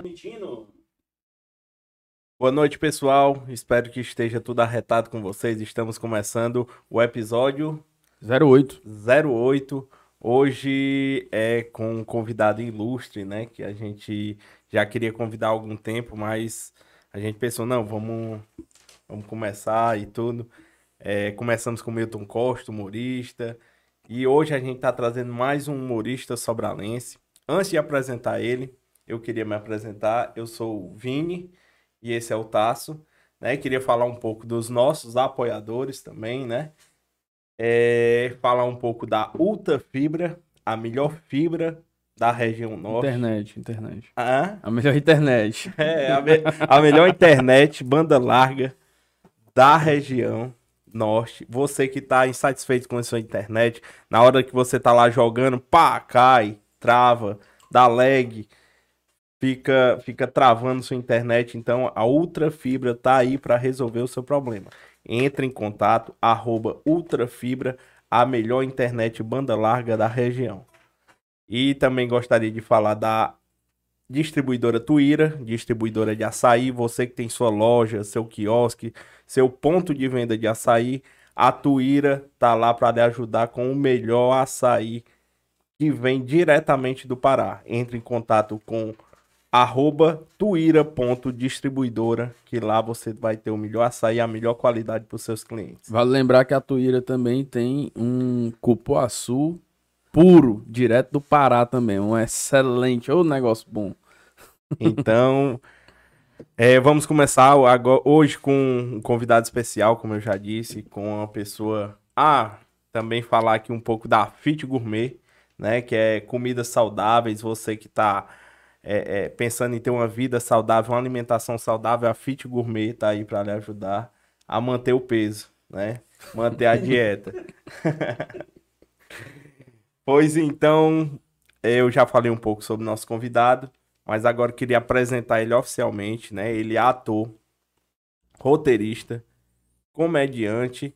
Transmitindo. Boa noite, pessoal. Espero que esteja tudo arretado com vocês. Estamos começando o episódio 08. 08. Hoje é com um convidado ilustre, né? Que a gente já queria convidar há algum tempo, mas a gente pensou, não, vamos, vamos começar e tudo. É, começamos com Milton Costa, humorista. E hoje a gente está trazendo mais um humorista sobralense. Antes de apresentar ele, eu queria me apresentar. Eu sou o Vini e esse é o Tasso. Né? Queria falar um pouco dos nossos apoiadores também, né? É, falar um pouco da Ultra Fibra, a melhor fibra da região norte. Internet, internet. Ah, A melhor internet. é, a, me- a melhor internet, banda larga da região norte. Você que tá insatisfeito com a sua internet, na hora que você tá lá jogando, pá, cai, trava, dá lag, fica, fica travando sua internet. Então, a Ultra Fibra tá aí para resolver o seu problema. Entre em contato, arroba Ultrafibra, a melhor internet banda larga da região. E também gostaria de falar da distribuidora Tuíra, distribuidora de açaí. Você que tem sua loja, seu quiosque, seu ponto de venda de açaí, a Tuíra tá lá para lhe ajudar com o melhor açaí que vem diretamente do Pará. Entre em contato com arroba tuíra.distribuidora, que lá você vai ter o melhor açaí e a melhor qualidade para os seus clientes. Vale lembrar que a Tuíra também tem um cupuaçu puro, direto do Pará também. Um excelente, ô negócio bom. Então, é, vamos começar agora, hoje com um convidado especial, como eu já disse, com uma pessoa. Ah, também falar aqui um pouco da Fit Gourmet, né? Que é comidas saudáveis. Você que está pensando em ter uma vida saudável, uma alimentação saudável, a Fit Gourmet tá aí para lhe ajudar a manter o peso, né? Manter a dieta. pois então, eu já falei um pouco sobre o nosso convidado. Mas agora queria apresentar ele oficialmente, né? Ele é ator, roteirista, comediante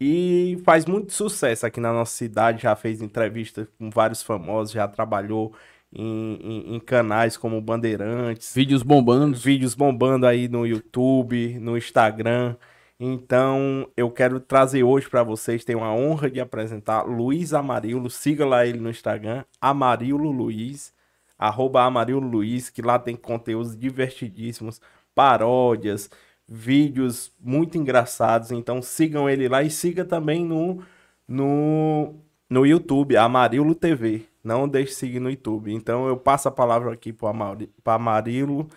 e faz muito sucesso aqui na nossa cidade. Já fez entrevistas com vários famosos, já trabalhou em, em- em canais como Bandeirantes, Vídeos bombando. vídeos bombando aí no YouTube, no Instagram. Então, eu quero trazer hoje para vocês, tenho a honra de apresentar Luiz Amarillo. Siga lá ele no Instagram, Amarillo Luiz, arroba Amarillo Luiz, que lá tem conteúdos divertidíssimos, paródias, vídeos muito engraçados. Então, sigam ele lá e siga também no, no, no YouTube, Amarillo TV. Não deixe de seguir no YouTube. Então, eu passo a palavra aqui para Amarillo.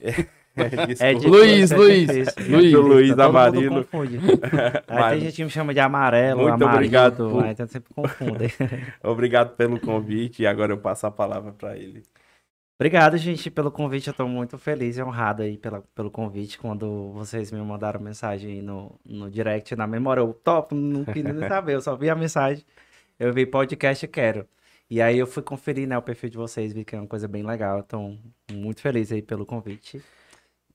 É, desculpa. difícil, Luiz, é Luiz. Luiz. Luiz Todo mundo Amarilo. Aí tem gente que me chama de amarelo, Muito amarelo, obrigado por- aí então sempre confunde. Obrigado pelo convite e agora eu passo a palavra para ele. Obrigado, gente, pelo convite. Eu tô muito feliz e honrado aí pela, pelo convite. Quando vocês me mandaram mensagem aí no, no direct, na memória, eu top, não queria nem saber, eu só vi a mensagem. Eu vi podcast e quero. E aí eu fui conferir, né, o perfil de vocês, vi que é uma coisa bem legal. Então, muito feliz aí pelo convite.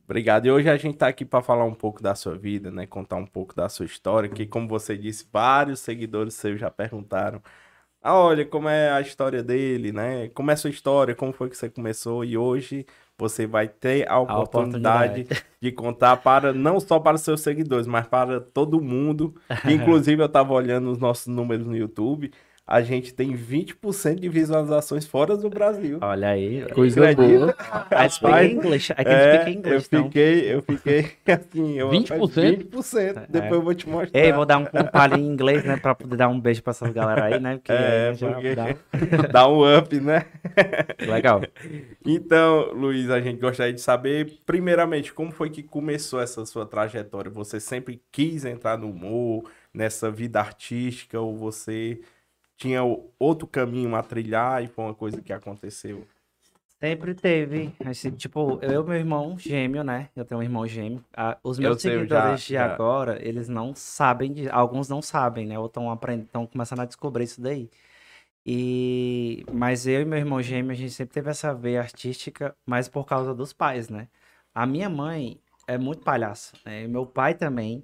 Obrigado. E hoje a gente tá aqui para falar um pouco da sua vida, né? Contar um pouco da sua história, que como você disse, vários seguidores seus já perguntaram. Ah, olha, como é a história dele, né? Como é a sua história, como foi que você começou e hoje você vai ter a oportunidade, oportunidade. de contar para não só para os seus seguidores, mas para todo mundo. Inclusive eu tava olhando os nossos números no YouTube, a gente tem 20% de visualizações fora do Brasil. Olha aí. Coisa Acredita? I speak English. I can É, speak English, eu então. fiquei, eu fiquei assim, eu 20%? 20%. Depois eu vou te mostrar. Ei, vou dar um, um palhinho em inglês, né? Pra poder dar um beijo pra essas galera aí, né? Porque É, aí já porque dá- dá um up, né? Legal. Então, Luiz, a gente gostaria de saber, primeiramente, como foi que começou essa sua trajetória? Você sempre quis entrar no humor, nessa vida artística, ou você tinha o- outro caminho a trilhar e foi uma coisa que aconteceu? Sempre teve. Assim, tipo, eu e meu irmão gêmeo, né? Eu tenho um irmão gêmeo. Ah, os Eu meus sei, eu seguidores já- de já. agora, eles não sabem, de, alguns não sabem, né? Ou estão aprendendo, estão começando a descobrir isso daí. E mas eu e meu irmão gêmeo, a gente sempre teve essa veia artística, mas por causa dos pais, né? A minha mãe é muito palhaça, né? E meu pai também,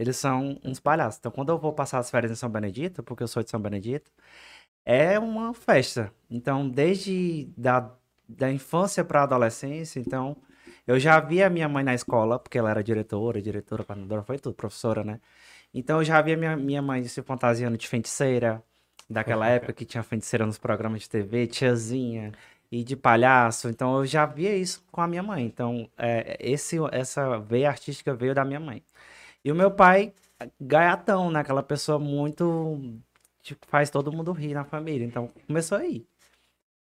eles são uns palhaços. Então, quando eu vou passar as férias em São Benedito, porque eu sou de São Benedito, é uma festa. Então, desde da da infância para a adolescência, então eu já via minha mãe na escola, porque ela era diretora, diretora, coordenadora, foi tudo, professora, né? Então eu já via minha, minha mãe se fantasiando de feiticeira, daquela época que tinha feiticeira nos programas de TV, tiazinha e de palhaço. Então eu já via isso com a minha mãe. Então é, esse, essa veia artística veio da minha mãe. E o meu pai, gaiatão, né? Aquela pessoa muito. Tipo, faz todo mundo rir na família. Então começou aí.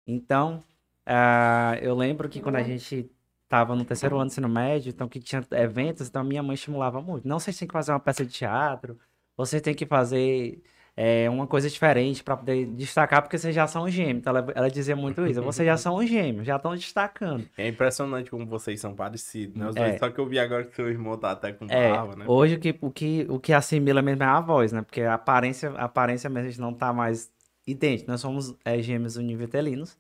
Então, uh, eu lembro que quando a gente tava no terceiro ano do ensino médio, então que tinha eventos, então minha mãe estimulava muito. Não, vocês têm que fazer uma peça de teatro, vocês têm que fazer é, uma coisa diferente para poder destacar, porque vocês já são gêmeos. Então ela, ela dizia muito isso. Vocês já são gêmeos, já estão destacando. É impressionante como vocês são parecidos, né? Os é. dois, só que eu vi agora que seu irmão tá até com é, barba, né? Hoje o que, o, que, o que assimila mesmo é a voz, né? Porque a aparência, a aparência mesmo a gente não tá mais idêntico. Nós somos é, gêmeos univitelinos.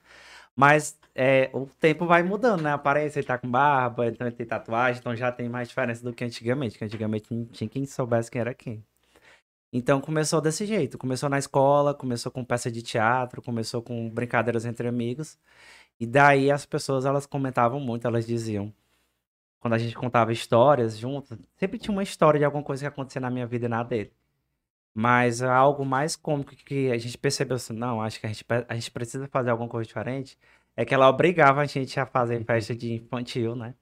Mas é, o tempo vai mudando, né? A aparência, ele tá com barba, então ele tem tatuagem, então já tem mais diferença do que antigamente. Que antigamente não tinha quem soubesse quem era quem. Então começou desse jeito. Começou na escola, começou com peça de teatro, começou com brincadeiras entre amigos. E daí as pessoas elas comentavam muito, elas diziam. Quando a gente contava histórias juntos, sempre tinha uma história de alguma coisa que acontecia na minha vida e na dele. Mas algo mais cômico que a gente percebeu assim, não, acho que a gente, a gente precisa fazer alguma coisa diferente, é que ela obrigava a gente a fazer uhum. festa de infantil, né?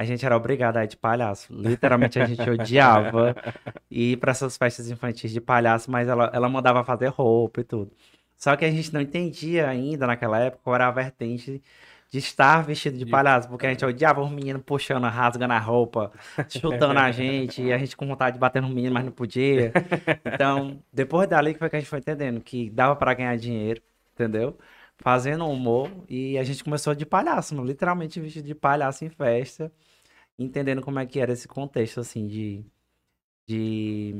A gente era obrigado a ir de palhaço. Literalmente a gente odiava ir para essas festas infantis de palhaço, mas ela, ela mandava fazer roupa e tudo. Só que a gente não entendia ainda naquela época qual era a vertente de estar vestido de palhaço, porque a gente odiava os meninos puxando, rasgando a roupa, chutando a gente, e a gente com vontade de bater no menino, mas não podia. Então, depois dali que foi que a gente foi entendendo que dava para ganhar dinheiro, entendeu? Fazendo humor, e a gente começou de palhaço, literalmente vestido de palhaço em festa, entendendo como é que era esse contexto, assim, de, de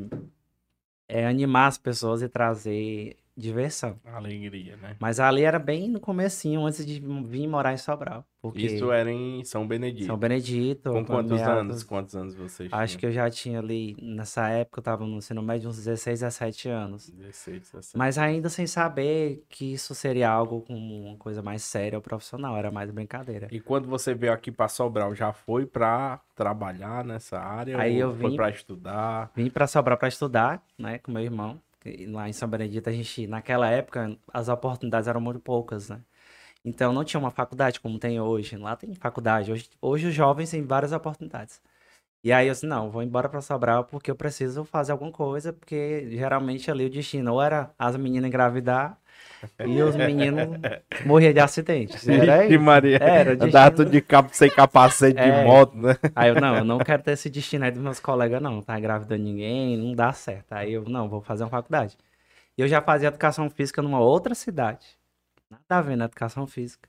é, animar as pessoas e trazer diversão. Alegria, né? Mas ali era bem no comecinho, antes de vir morar em Sobral. Porque... Isso era em São Benedito. São Benedito. Com quantos meados... anos? Quantos anos você tinha? Acho que eu já tinha ali, nessa época, eu tava no ensino médio, uns 16, 17 anos. 16, 17. Mas ainda sem saber que isso seria algo com uma coisa mais séria ou profissional, era mais brincadeira. E quando você veio aqui para Sobral, já foi para trabalhar nessa área? Aí eu vim. Foi para estudar? Vim para Sobral para estudar, né, com meu irmão lá em São Benedito, a gente, naquela época, as oportunidades eram muito poucas, né? Então não tinha uma faculdade como tem hoje. Lá tem faculdade. Hoje, hoje os jovens têm várias oportunidades. E aí eu disse, não, vou embora para Sobral porque eu preciso fazer alguma coisa, porque geralmente ali o destino ou era as meninas engravidar e os meninos morriam de acidente. Era isso. Maria. Era destino... Andava tudo de capa sem capacete é. de moto, né? Aí eu, não, eu não quero ter esse destino aí dos meus colegas, não. Tá engravidando ninguém, não dá certo. Aí eu, não, vou fazer uma faculdade. E eu já fazia educação física numa outra cidade. Nada a ver na educação física.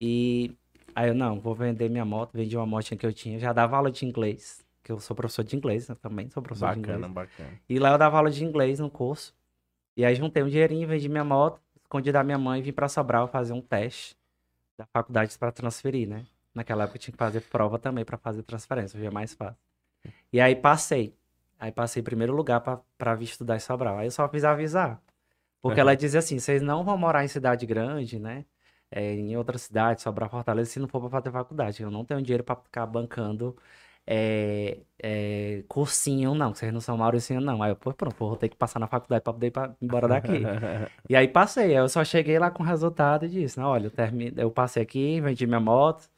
E aí eu, não, vou vender minha moto. Vendi uma motinha que eu tinha. Já dava aula de inglês. Que eu sou professor de inglês, né? também sou professor bacana, de inglês. Bacana, bacana. E lá eu dava aula de inglês no curso. E aí juntei um dinheirinho, vendi minha moto escondi da minha mãe e vim para Sobral fazer um teste da faculdade para transferir, né? Naquela época eu tinha que fazer prova também para fazer transferência, hoje é mais fácil. E aí passei. Aí passei em primeiro lugar para vir estudar em Sobral. Aí eu só fiz avisar. Porque uhum. ela dizia assim: vocês não vão morar em cidade grande, né? É, em outra cidade, Sobral, Fortaleza, se não for para fazer faculdade. Eu não tenho dinheiro para ficar bancando é, é, cursinho, não, vocês não são Mauricinho, não. Aí eu, pô, pronto, vou ter que passar na faculdade pra poder ir pra, embora daqui. e aí passei, aí eu só cheguei lá com o resultado e disse, não, olha, eu, termine, eu passei aqui, vendi minha moto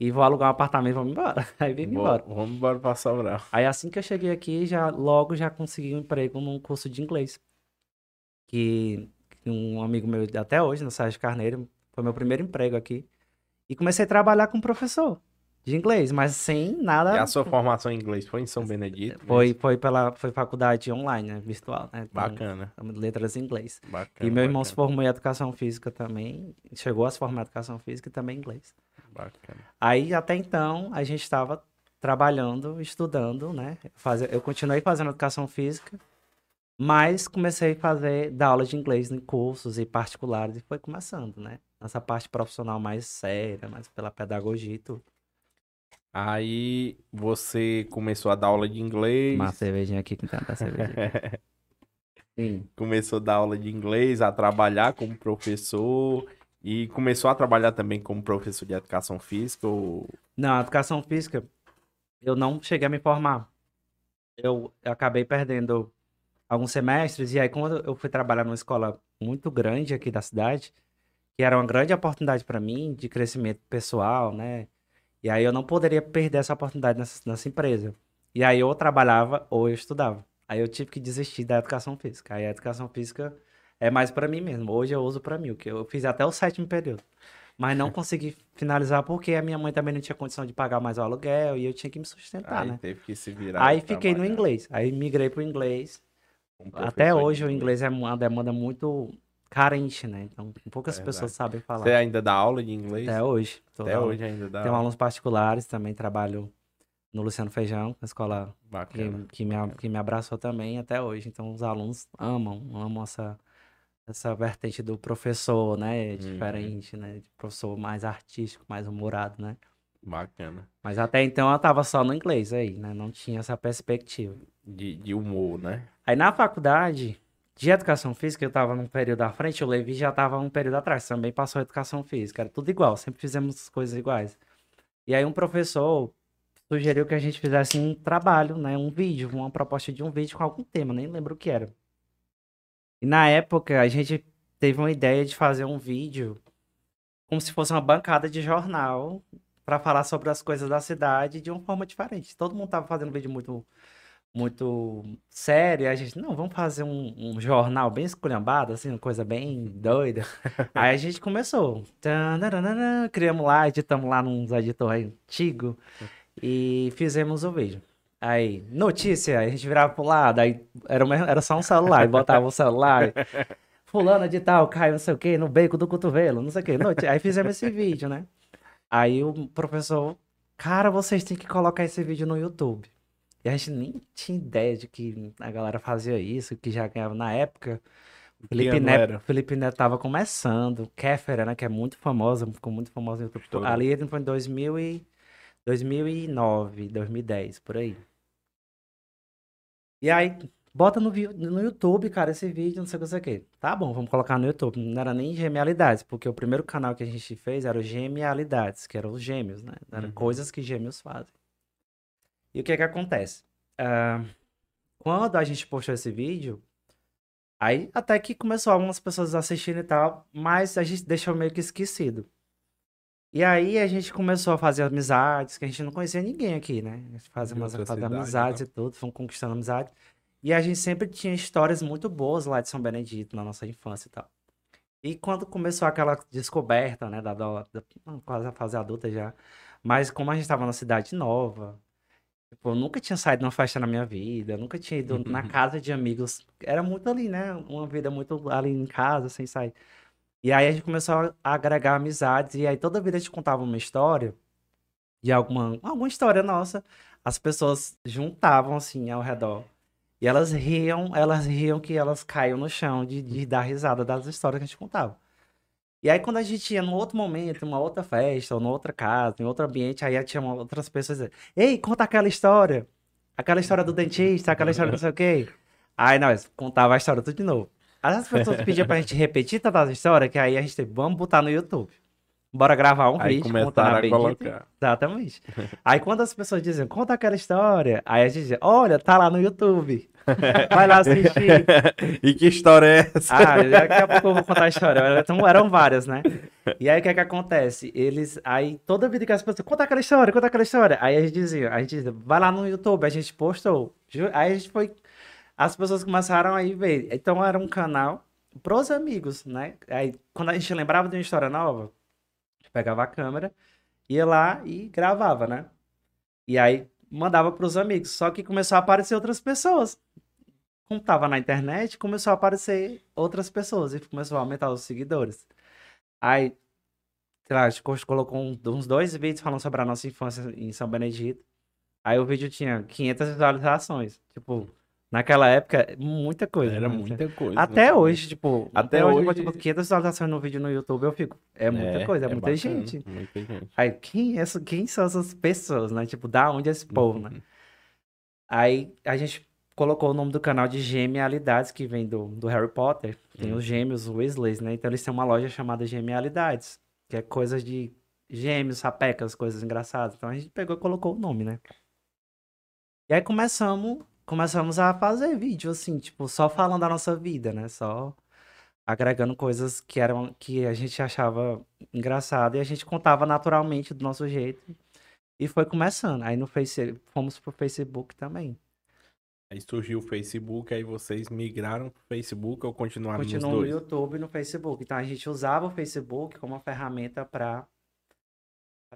e vou alugar um apartamento e vamos embora. Aí vim embora. Vamos embora pra Sobral. Aí assim que eu cheguei aqui, já logo já consegui um emprego num curso de inglês. Que, que um amigo meu, até hoje, no Sérgio Carneiro, foi meu primeiro emprego aqui. E comecei a trabalhar com professor de inglês, mas sem nada. E a sua formação em inglês foi em São Benedito? Foi, foi pela foi faculdade online, né, virtual, né? Bacana. Letras em inglês. Bacana. E meu irmão bacana. se formou em educação física também, chegou a se formar em educação física e também em inglês. Bacana. Aí até então a gente estava trabalhando, estudando, né? Fazer, eu continuei fazendo educação física, mas comecei a fazer dar aula de inglês em cursos e particulares e foi começando, né? Nessa parte profissional mais séria, mais pela pedagogia e tudo. Aí você começou a dar aula de inglês. Uma cervejinha aqui com tanta cervejinha. Sim. Começou a dar aula de inglês, a trabalhar como professor. E começou a trabalhar também como professor de educação física ou... Não, educação física, eu não cheguei a me formar. Eu, eu acabei perdendo alguns semestres, e aí quando eu fui trabalhar numa escola muito grande aqui da cidade, que era uma grande oportunidade para mim de crescimento pessoal, né? E aí eu não poderia perder essa oportunidade nessa, nessa empresa. E aí eu trabalhava ou eu estudava. Aí eu tive que desistir da educação física. Aí a educação física é mais para mim mesmo. Hoje eu uso para mim, que eu fiz até o sétimo período. Mas não consegui finalizar porque a minha mãe também não tinha condição de pagar mais o aluguel e eu tinha que me sustentar, Aí né? teve que se virar. Aí fiquei no trabalhar inglês. Aí migrei pro inglês. como Até hoje o inglês é uma demanda muito carente, né? Então poucas Verdade. pessoas sabem falar. Você ainda dá aula de inglês? Até hoje. Até dando- hoje ainda dá Tenho aula. alunos particulares, também trabalho no Luciano Feijão, na escola que, Bacana. que, me, que me abraçou também até hoje. Então os alunos amam, amam essa, essa vertente do professor, né? Uhum. Diferente, né? De professor mais artístico, mais humorado, né? Bacana. Mas até então eu tava só no inglês aí, né? Não tinha essa perspectiva. De, de humor, né? Aí na faculdade de educação física, eu tava num período à frente, o Levi já tava um período atrás, também passou educação física, era tudo igual, sempre fizemos coisas iguais. E aí um professor sugeriu que a gente fizesse um trabalho, né, um vídeo, uma proposta de um vídeo com algum tema, nem lembro o que era. E na época a gente teve uma ideia de fazer um vídeo como se fosse uma bancada de jornal para falar sobre as coisas da cidade de uma forma diferente. Todo mundo tava fazendo vídeo muito muito sério, e a gente, não, vamos fazer um, um jornal bem esculhambado, assim, uma coisa bem doida. Aí a gente começou, Tananana, criamos lá, editamos lá nos editores antigos e fizemos o vídeo. Aí, notícia, a gente virava pro lado, aí era, uma- era só um celular, e botava o celular, fulano de tal, caiu não sei o que, no beco do cotovelo, não sei o que, aí fizemos esse vídeo, né? Aí o professor, cara, vocês têm que colocar esse vídeo no YouTube. E a gente nem tinha ideia de que a galera fazia isso, que já ganhava na época. O Felipe Neto? Felipe Neto tava começando. Kéfera, né, que é muito famosa, ficou muito famosa no YouTube. Ali ele foi em 2000 e 2009, 2010, por aí. E aí, bota no, no YouTube, cara, esse vídeo, não sei o que, não sei o que. Tá bom, vamos colocar no YouTube. Não era nem Genialidades, porque o primeiro canal que a gente fez era o Genialidades, que eram os gêmeos, né? Eram Uhum. coisas que gêmeos fazem. E o que que acontece? Ah, quando a gente postou esse vídeo, aí até que começou algumas pessoas assistindo e tal, mas a gente deixou meio que esquecido. E aí a gente começou a fazer amizades, que a gente não conhecia ninguém aqui, né? A gente fazia, umas- amizades né? e tudo, fomos conquistando amizades. E a gente sempre tinha histórias muito boas lá de São Benedito, na nossa infância e tal. E quando começou aquela descoberta, né, da, da, da- quase a fase adulta já, mas como a gente estava na cidade nova, tipo, eu nunca tinha saído numa festa na minha vida, nunca tinha ido na casa de amigos, era muito ali, né, uma vida muito ali em casa, sem sair. E aí a gente começou a agregar amizades, e aí toda vez a gente contava uma história, de alguma, alguma história nossa, as pessoas juntavam assim ao redor. E elas riam, elas riam que elas caíam no chão de, de dar risada das histórias que a gente contava. E aí, quando a gente ia num outro momento, em uma outra festa, ou numa outra casa, em outro ambiente, aí tinha outras pessoas dizendo, Ei, conta aquela história. Aquela história do dentista, aquela história não sei o quê. Aí nós contava a história tudo de novo. Aí as pessoas pediam pra gente repetir todas as histórias, que aí a gente teve, vamos botar no YouTube. Bora gravar um Aí vídeo começaram a colocar. Exatamente. Aí quando as pessoas dizem, conta aquela história, aí a gente diz, olha, tá lá no YouTube. Vai lá assistir. e que história é essa? Ah, daqui a pouco eu vou contar a história. Então eram várias, né? E aí o que é que acontece? Eles, aí toda vida que as pessoas, conta aquela história, conta aquela história. Aí a gente dizia, a gente dizia, vai lá no YouTube, a gente postou. Aí a gente foi, as pessoas começaram a ir ver. Então era um canal pros amigos, né? Aí quando a gente lembrava de uma história nova, pegava a câmera, ia lá e gravava, né? E aí mandava pros amigos. Só que começou a aparecer outras pessoas como tava na internet, começou a aparecer outras pessoas e começou a aumentar os seguidores. Aí, sei lá, a gente colocou uns dois vídeos falando sobre a nossa infância em São Benedito. Aí o vídeo tinha 500 visualizações. Tipo, naquela época, muita coisa. Era né? muita coisa. Até hoje, tipo, Até até hoje, hoje- tipo, 500 visualizações no vídeo no YouTube, eu fico, é muita coisa, é, muita bacana, gente. Muita gente. Aí, quem, é, quem são essas pessoas, né? Tipo, da onde é esse povo, né? Uhum. Aí a gente colocou o nome do canal de Genialidades, que vem do, do Harry Potter. Tem Hum. os gêmeos Weasleys, né? Então eles têm uma loja chamada Genialidades, que é coisas de gêmeos, sapecas, coisas engraçadas. Então a gente pegou e colocou o nome, né? E aí começamos, começamos a fazer vídeo, assim, tipo, só falando da nossa vida, né? Só agregando coisas que eram que a gente achava engraçado e a gente contava naturalmente do nosso jeito. E foi começando. Aí no Face, fomos pro Facebook também. Aí surgiu o Facebook, aí vocês migraram pro Facebook ou continuaram Continuou nos no dois? YouTube e no Facebook. Então a gente usava o Facebook como uma ferramenta para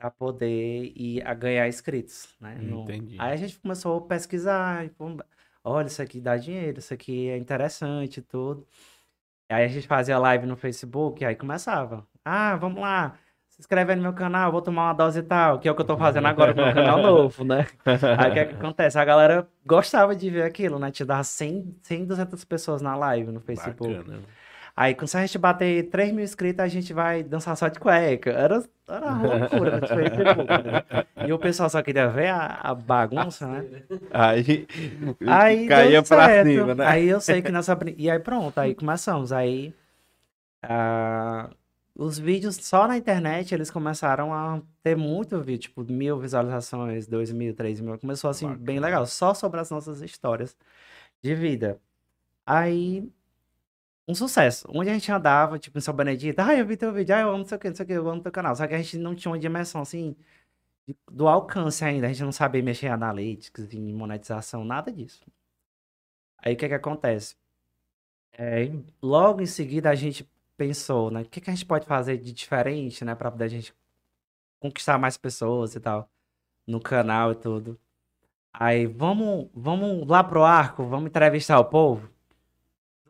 para poder ir a ganhar inscritos, né? No- Entendi. Aí a gente começou a pesquisar, pô, olha, isso aqui dá dinheiro, isso aqui é interessante e tudo. Aí a gente fazia live no Facebook, aí começava. Ah, vamos lá, se inscreve aí no meu canal, vou tomar uma dose e tal, que é o que eu tô fazendo agora com o meu canal novo, né? Aí o que, é que acontece? A galera gostava de ver aquilo, né? Te dava 100, 100, 200 pessoas na live no Facebook. Bacana. Aí, quando a gente bater 3 mil inscritos, a gente vai dançar só de cueca. Era, era uma loucura né? E o pessoal só queria ver a, a bagunça, né? Aí, Aí caía pra certo. cima, né? Aí eu sei que nessa... E aí pronto, aí começamos. Aí ah, os vídeos só na internet, eles começaram a ter muito vídeo, tipo mil visualizações, dois mil, três mil. Começou assim, bem Bacana. legal, só sobre as nossas histórias de vida. Aí, um sucesso. Onde a gente andava, tipo, em São Benedito, ah, eu vi teu vídeo, ah, eu amo não sei o que, não sei o que, eu amo teu canal. Só que a gente não tinha uma dimensão, assim, do alcance ainda. A gente não sabia mexer em analytics, em monetização, nada disso. Aí, o que que acontece? É, logo em seguida, a gente pensou, né, o que que a gente pode fazer de diferente, né, pra poder a gente conquistar mais pessoas e tal, no canal e tudo. Aí, vamos, vamos lá pro arco, vamos entrevistar o povo?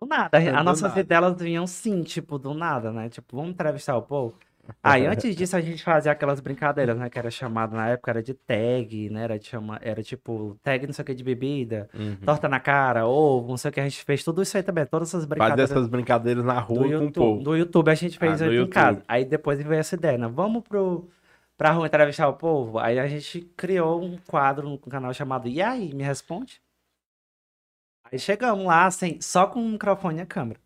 Do nada, a- Do as nossas nada. ideias vinham sim, tipo, do nada, né? Tipo, vamos entrevistar o povo? Aí, antes disso, a gente fazia aquelas brincadeiras, né? Que era chamado, na época, era de tag, né? Era, de chama... era tipo, tag não sei o que de bebida, Uhum. torta na cara, ovo, não sei o que. A gente fez tudo isso aí também, todas essas Fazer brincadeiras essas brincadeiras na rua com o povo. Do YouTube a gente fez Ah, aqui em casa. Aí depois veio essa ideia, né? Vamos pro, pra rua entrevistar o povo? Aí a gente criou um quadro no canal chamado E aí, me responde? Aí chegamos lá sem, só com o microfone e a câmera.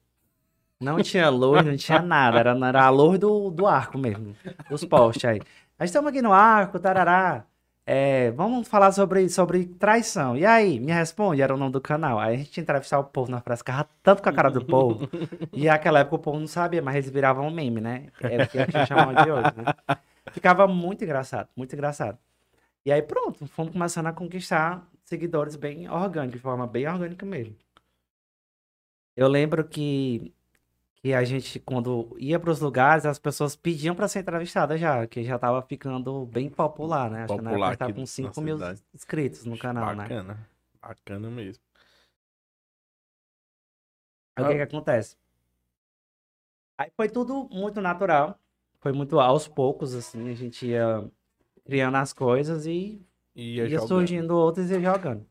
Não tinha luz, não tinha nada. Era, era a luz do, do arco mesmo, dos postes aí. Nós estamos aqui no arco, tarará. É, vamos falar sobre, sobre traição. E aí, me responde, era o nome do canal. Aí a gente entrevistava o povo na frase, ficava tanto com a cara do povo. E naquela época o povo não sabia, mas eles viravam meme, né? É o que a gente chama de hoje, né? Ficava muito engraçado, muito engraçado. E aí pronto, fomos começando a conquistar seguidores bem orgânicos, de forma bem orgânica mesmo. Eu lembro que, que a gente, quando ia para os lugares, as pessoas pediam para ser entrevistada já, que já tava ficando bem popular, né? Acho que na Popular época com na 5 mil cidade. inscritos no canal, né? Bacana. Bacana mesmo. Aí o que que acontece? Aí foi tudo muito natural. Foi muito aos poucos, assim, a gente ia criando as coisas e E ia, ia jogando. surgindo outras e ia jogando.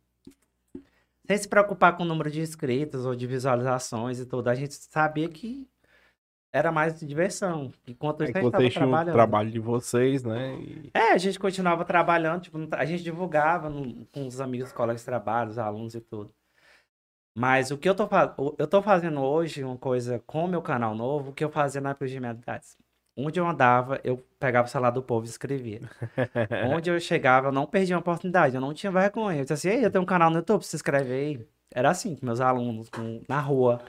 Sem se preocupar com o número de inscritos ou de visualizações e tudo. A gente sabia que era mais de diversão. Enquanto É que a gente tava vocês tinham o trabalho de vocês, né? E- É, a gente continuava trabalhando, tipo, a gente divulgava no- com os amigos, colegas de trabalho, os alunos e tudo. Mas o que eu tô, eu tô fazendo hoje, uma coisa com o meu canal novo, o que eu fazia na época de. Onde eu andava, eu pegava o celular do povo e escrevia. Onde eu chegava, eu não perdia uma oportunidade, eu não tinha vergonha. Eu disse assim, Ei, eu tenho um canal no YouTube, se inscreve aí. Era assim, com meus alunos, com- na rua.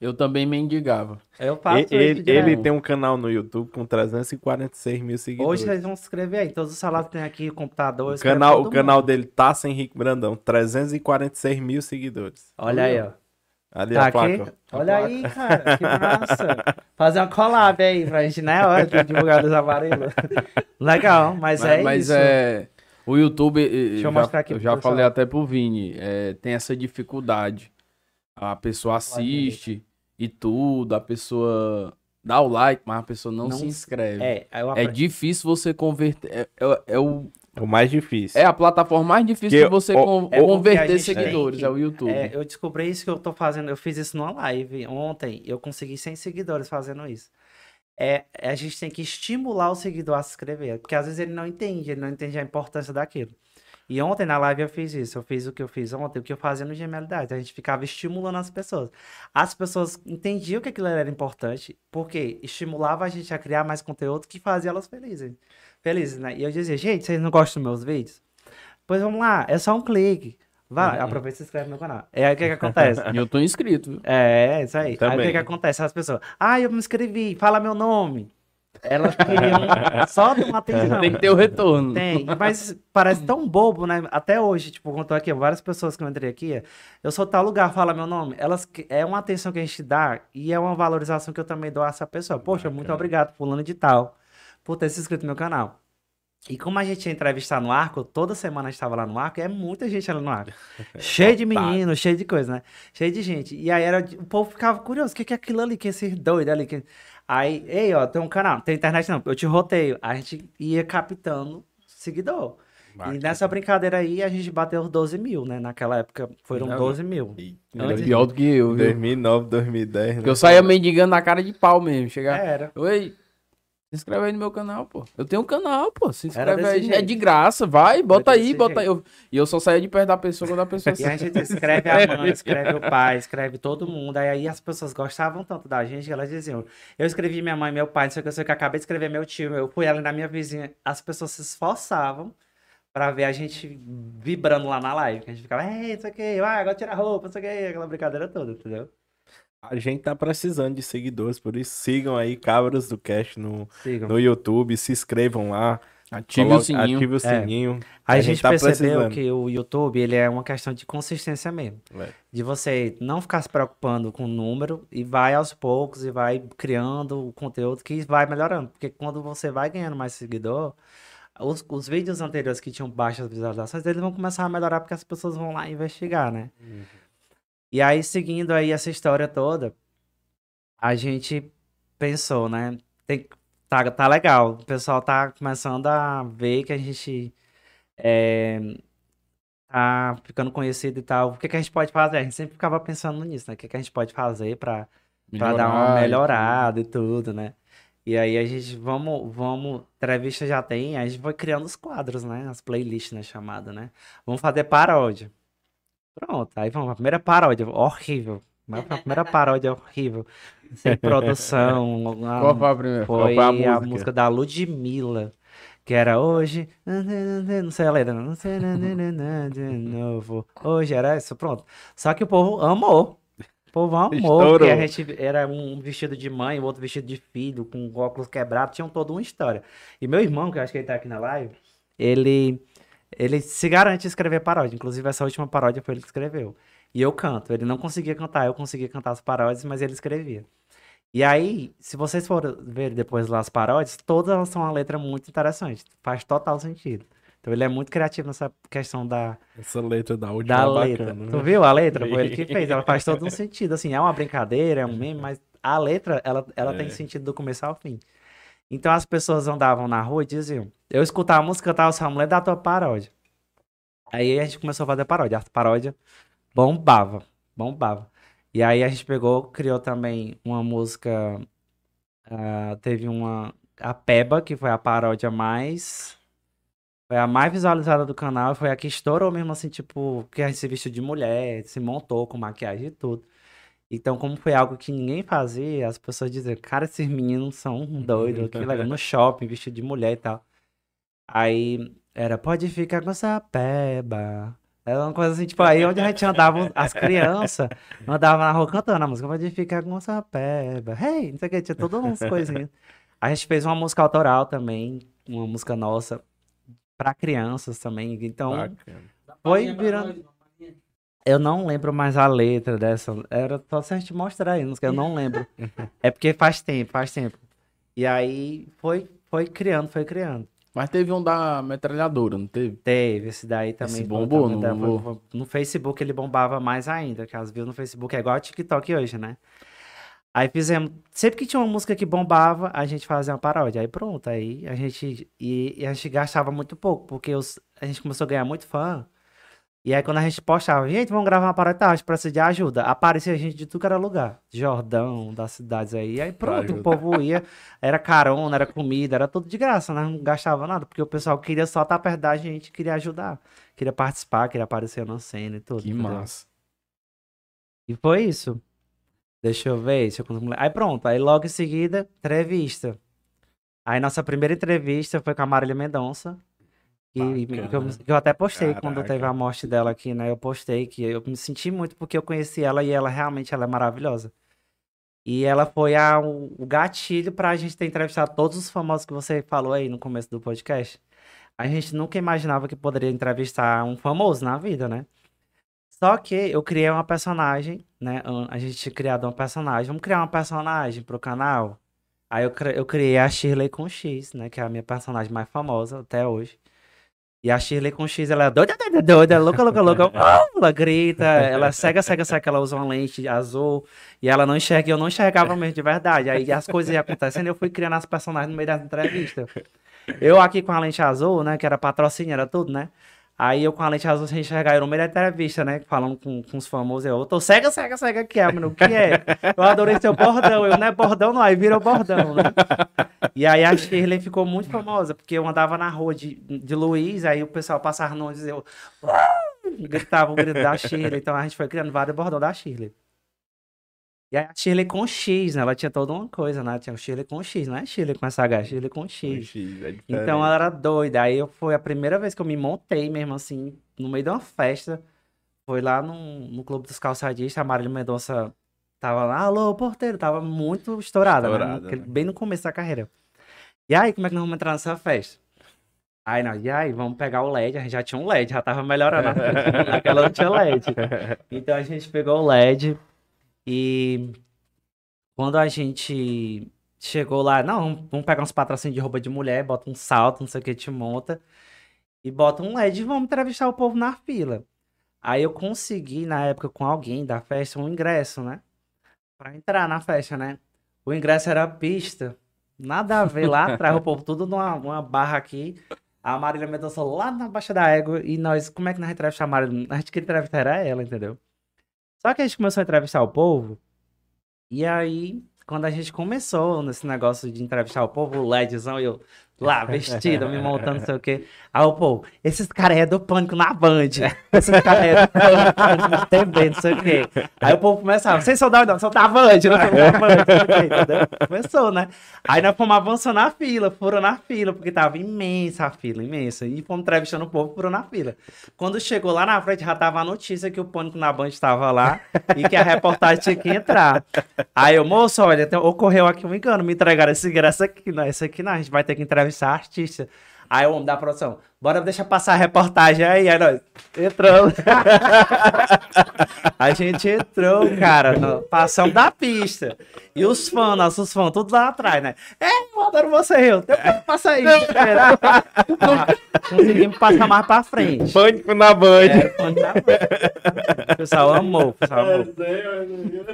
Eu também mendigava. Eu faço isso ele, ele tem um canal no YouTube com 346 mil seguidores. Hoje vocês vão se inscrever aí, todos os salários que tem aqui, o computador, o canal, o canal mundo. dele tá sem Henrique Brandão, 346 mil seguidores. Olha aí, ó. Ali Tá a aqui? placa. ó. A Olha placa. aí, cara, que massa. Fazer uma collab aí pra gente, né? Olha, de divulgar dos aparelhos. Legal, mas, Mas, é mas isso. é. O YouTube, eh, Deixa eu já, mostrar aqui eu já falei até pro Vini, é, tem essa dificuldade. A pessoa assiste e tudo, a pessoa dá o like, mas a pessoa não, Não se inscreve. É, É difícil você converter. É, é, é o, O mais difícil. é a plataforma mais difícil Que de você o- con- é converter tem seguidores, que- é o YouTube. É, eu descobri isso que eu tô fazendo. Eu fiz isso numa live ontem. Eu consegui 100 seguidores fazendo isso. É, é, a gente tem que estimular o seguidor a se inscrever. Porque às vezes ele não entende, ele não entende a importância daquilo. E ontem na live eu fiz isso. Eu fiz o que eu fiz ontem, o que eu fazia no Gemelidade. A gente ficava estimulando as pessoas. As pessoas entendiam que aquilo era importante, porque estimulava a gente a criar mais conteúdo que fazia elas felizes. Felizes, né? E eu dizia, gente, vocês não gostam dos meus vídeos? Pois vamos lá, é só um clique. Vai, Uhum. aproveita e se inscreve no canal. E aí o que que acontece? Eu tô inscrito? É, é isso aí. Aí o que Também. que acontece? As pessoas, ah, eu me inscrevi, fala meu nome. Elas queriam só de uma atenção. Tem que ter o retorno. Tem, mas parece tão bobo, né? Até hoje, tipo, contou aqui, várias pessoas que eu entrei aqui, eu sou tal lugar, fala meu nome. Elas, é uma atenção que a gente dá e é uma valorização que eu também dou a essa pessoa. Poxa, muito obrigado, fulano de tal, por ter se inscrito no meu canal. E como a gente ia entrevistar no arco, toda semana a gente estava lá no arco, é muita gente ali no arco. cheio de meninos, cheio de coisa, né? Cheio de gente. E aí era, o povo ficava curioso, o que que é aquilo ali, que é esse doido ali? Que... Aí, ei, ó, tem um canal, tem internet não, eu te roteio. A gente ia captando seguidor. E nessa brincadeira aí, a gente bateu os 12 mil, né? Naquela época foram Não, 12 mil. Era pior do que eu, viu? 2009, 2010, Porque né? eu saía mendigando na cara de pau mesmo. Chegar. Era. Oi, se inscreve aí no meu canal, pô. Eu tenho um canal, pô. Se inscreve aí. É jeito. de graça, vai, bota aí, bota aí. jeito. Eu- E eu só saía de perto da pessoa quando a pessoa E a gente escreve a mãe, escreve o pai, escreve todo mundo. Aí, aí as pessoas gostavam tanto da gente que elas diziam: Eu escrevi minha mãe, meu pai, não sei o que, eu sei o que, acabei de escrever meu tio, eu fui ali na minha vizinha. As pessoas se esforçavam pra ver a gente vibrando lá na live. Que a gente ficava, ei, não sei o que, ah, agora tira a roupa, não sei o que, aquela brincadeira toda, entendeu? A gente tá precisando de seguidores, por isso sigam aí Cabras do Cast no, Sigam. no YouTube, se inscrevam lá. Ative o sininho. Ative o É. sininho. A, gente, tá percebeu precisando. que o YouTube, ele é uma questão de consistência mesmo. É. De você não ficar se preocupando com o número e vai aos poucos e vai criando o conteúdo que vai melhorando. Porque quando você vai ganhando mais seguidor, os, os vídeos anteriores que tinham baixas visualizações, eles vão começar a melhorar porque as pessoas vão lá investigar, né? E aí, seguindo aí essa história toda, a gente pensou, né? Tem, tá, tá legal. O pessoal tá começando a ver que a gente é, tá ficando conhecido e tal. O que, que a gente pode fazer? A gente sempre ficava pensando nisso, né? O que, que a gente pode fazer pra, pra dar uma melhorada e tudo, né? E aí a gente, vamos, vamos, entrevista já tem, a gente foi criando os quadros, né? As playlists, né? Chamada, né? Vamos fazer paródia. Pronto, aí vamos, a primeira paródia, horrível. A primeira paródia horrível. Sem produção. a- Qual foi a primeira? foi a a música? música da Ludmilla, que era hoje. Não sei a letra, não sei de novo. Hoje era isso, pronto. Só que o povo amou. O povo amou, Estourou. porque a gente era um vestido de mãe, o outro vestido de filho, com óculos quebrados, tinham toda uma história. E meu irmão, que eu acho que ele tá aqui na live, ele, ele se garante escrever paródia. Inclusive, essa última paródia foi ele que escreveu. E eu canto. Ele não conseguia cantar, eu conseguia cantar as paródias, mas ele escrevia. E aí, se vocês forem ver depois lá as paródias, todas elas são uma letra muito interessante. Faz total sentido. Então ele é muito criativo nessa questão da, Essa letra da última da é letra. bacana, Tu né? viu a letra? Foi ele que fez. Ela faz todo um sentido. Assim, é uma brincadeira, é um meme, mas a letra, ela, ela tem É. sentido do começo ao fim. Então as pessoas andavam na rua e diziam: Eu escutava a música, cantava essa mulher da tua paródia. Aí a gente começou a fazer paródia. A paródia bombava, bombava. E aí a gente pegou, criou também uma música. ah, teve uma. A Peba, que foi a paródia mais. Foi a mais visualizada do canal. Foi a que estourou mesmo, assim, tipo, que a gente se vestiu de mulher, se montou com maquiagem e tudo. Então, como foi algo que ninguém fazia, as pessoas diziam, cara, esses meninos são doidos, que legal, no shopping, vestido de mulher e tal. Aí era, pode ficar com essa peba. Era uma coisa assim, tipo, aí onde a gente andava, as crianças andavam na rua cantando a música, pode ficar com essa peba. Hey, não sei o que, tinha todas umas coisinhas. A gente fez uma música autoral também, uma música nossa, pra crianças também. Então, Bacana. foi virando. Eu não lembro mais a letra dessa. Era só se a gente mostrar aí, eu não lembro. É porque faz tempo, faz tempo. E aí foi, foi criando, foi criando. Mas teve um da metralhadora, não teve? Teve, esse daí também. Esse bombou, não bombou? No Facebook ele bombava mais ainda, que as views no Facebook é igual ao TikTok hoje, né? Aí fizemos. Sempre que tinha uma música que bombava, a gente fazia uma paródia. Aí pronto, aí a gente. E, e a gente gastava muito pouco, porque os, a gente começou a ganhar muito fã. E aí quando a gente postava, gente, vamos gravar uma parada, tá, a gente precisa de ajuda. Aparecia gente de tudo que era lugar. Jordão, das cidades aí. Aí pronto, o povo ia, era carona, era comida, era tudo de graça, né? Não gastava nada, porque o pessoal queria só estar perto da gente, queria ajudar. Queria participar, queria aparecer na cena e tudo. Que entendeu? massa. E foi isso. Deixa eu ver. Deixa eu... Aí pronto. Aí logo em seguida, entrevista. Aí nossa primeira entrevista foi com a Marília Mendonça. Que, que, eu, que eu até postei quando Caraca. teve a morte dela aqui, né? Eu postei que eu me senti muito porque eu conheci ela e ela realmente ela é maravilhosa. E ela foi a, o, gatilho pra gente ter entrevistado todos os famosos que você falou aí no começo do podcast. A gente nunca imaginava que poderia entrevistar um famoso na vida, né? Só que eu criei uma personagem, né? A gente tinha criado uma personagem. Vamos criar uma personagem pro canal. Aí eu, eu criei a Shirley com X, né? Que é a minha personagem mais famosa até hoje. E a Shirley com X, ela é doida, doida, doida, louca, louca, louca. Ah, Ela grita, ela cega, cega, cega, ela usa uma lente azul. E ela não enxerga, eu não enxergava mesmo de verdade. Aí as coisas iam acontecendo e eu fui criando as personagens no meio das entrevistas. Eu aqui com a lente azul, né? Que era patrocínio, era tudo, né? Aí eu com a lente azul sem enxergar, eu no meio da entrevista, né? Falando com, com os famosos, eu tô cega, cega, cega que é, mano, o que é? Eu adorei seu bordão, eu não é bordão não, aí virou bordão, né? E aí a Shirley ficou muito famosa, porque eu andava na rua de, de Luiz, aí o pessoal passava no e eu gritava o grito da Shirley, então a gente foi criando vários bordões da Shirley. E aí a Shirley com X, né? Ela tinha toda uma coisa, né? Tinha o Shirley com X, não é Shirley com SH, é Shirley com X. é Então ela era doida. Aí eu, foi a primeira vez que eu me montei mesmo assim, no meio de uma festa. Foi lá no, no Clube dos Calçadistas, a Marília Mendonça tava lá, alô, porteiro, tava muito estourada, né? Estourada, Naquele- né? Bem no começo da carreira. E aí, como é que nós vamos entrar nessa festa? Aí, não, e aí, vamos pegar o LED, a gente já tinha um LED, já tava melhorando, naquela não tinha LED. Então a gente pegou o LED e quando a gente chegou lá, não, vamos pegar uns patrocínios de roupa de mulher, bota um salto, não sei o que, te monta e bota um LED e vamos entrevistar o povo na fila. Aí eu consegui, na época, com alguém da festa, um ingresso, né? Pra entrar na festa, né? O ingresso era pista. Nada a ver lá atrás, o povo tudo numa, numa barra aqui. A Marília Mendonça lá na Baixa da Égua. E nós, como é que nós entrevistamos a Marília? A gente queria entrevistar era ela, entendeu? Só que a gente começou a entrevistar o povo. E aí, quando a gente começou nesse negócio de entrevistar o povo, o LEDzão, eu lá, vestido, me montando, não sei o quê. Aí o povo, esses caras é do pânico na Band. Esses caras é do pânico na TV, não sei o quê. Aí o povo começava, vocês são da onde? Não, são da Band, não são da Band, não sei o quê? Começou, né? Aí nós fomos avançando na fila, foram na fila, porque tava imensa a fila, imensa. E fomos entrevistando o povo, foram na fila. Quando chegou lá na frente, já tava a notícia que o Pânico na Band estava lá e que a reportagem tinha que entrar. Aí eu, moço, olha, ocorreu aqui um engano, me entregaram esse ingresso aqui, não, esse aqui não, a gente vai ter que entrevistar artista. Aí o homem da produção, bora deixa passar a reportagem aí, aí nós entramos. a gente entrou, cara, no- passamos da pista. E os fãs, nossos fãs, tudo lá atrás, né? É, eu adoro você, eu. Passa aí. Conseguimos passar mais pra frente. Pânico na Band. É. O pessoal amou, o pessoal amou.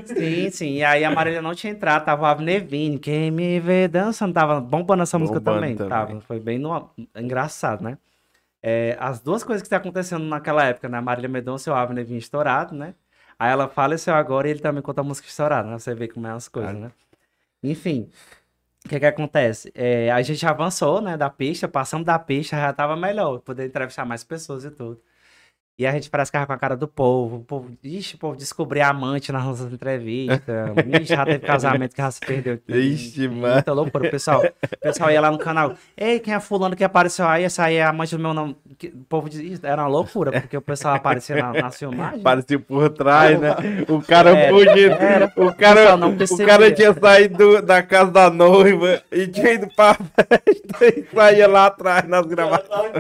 Sim, sim. E aí a Marília não tinha entrado, tava o Avner Vini, quem me vê dançando, tava bombando essa música Bombando também, também. Tava. Foi bem no- engraçado, né? É, as duas coisas que estão acontecendo naquela época, né? A Marília Mendonça e o Avner Vini estourado, né? Aí ela faleceu agora e ele também conta a música estourada, né? Você vê como é as coisas, né? Enfim, o que que acontece? É, a gente avançou, né, da pista, passamos da pista, já tava melhor, poder entrevistar mais pessoas e tudo. E a gente parece que com a cara do povo. O povo, ixi, o povo descobria amante nas nossas entrevistas. Ixi, já teve casamento que já se perdeu. Ixi, mano. Muita loucura, o pessoal. O pessoal ia lá no canal. Ei, quem é fulano que apareceu aí? Essa aí é a amante do meu nome. O povo dizia, "Ih, era uma loucura, porque o pessoal aparecia na, na filmagem. Parecia por trás, né? O cara Era, fugindo. era. O cara, o percebia. cara tinha saído do- da casa da noiva e tinha ido pra festa e saía lá atrás nas gravações.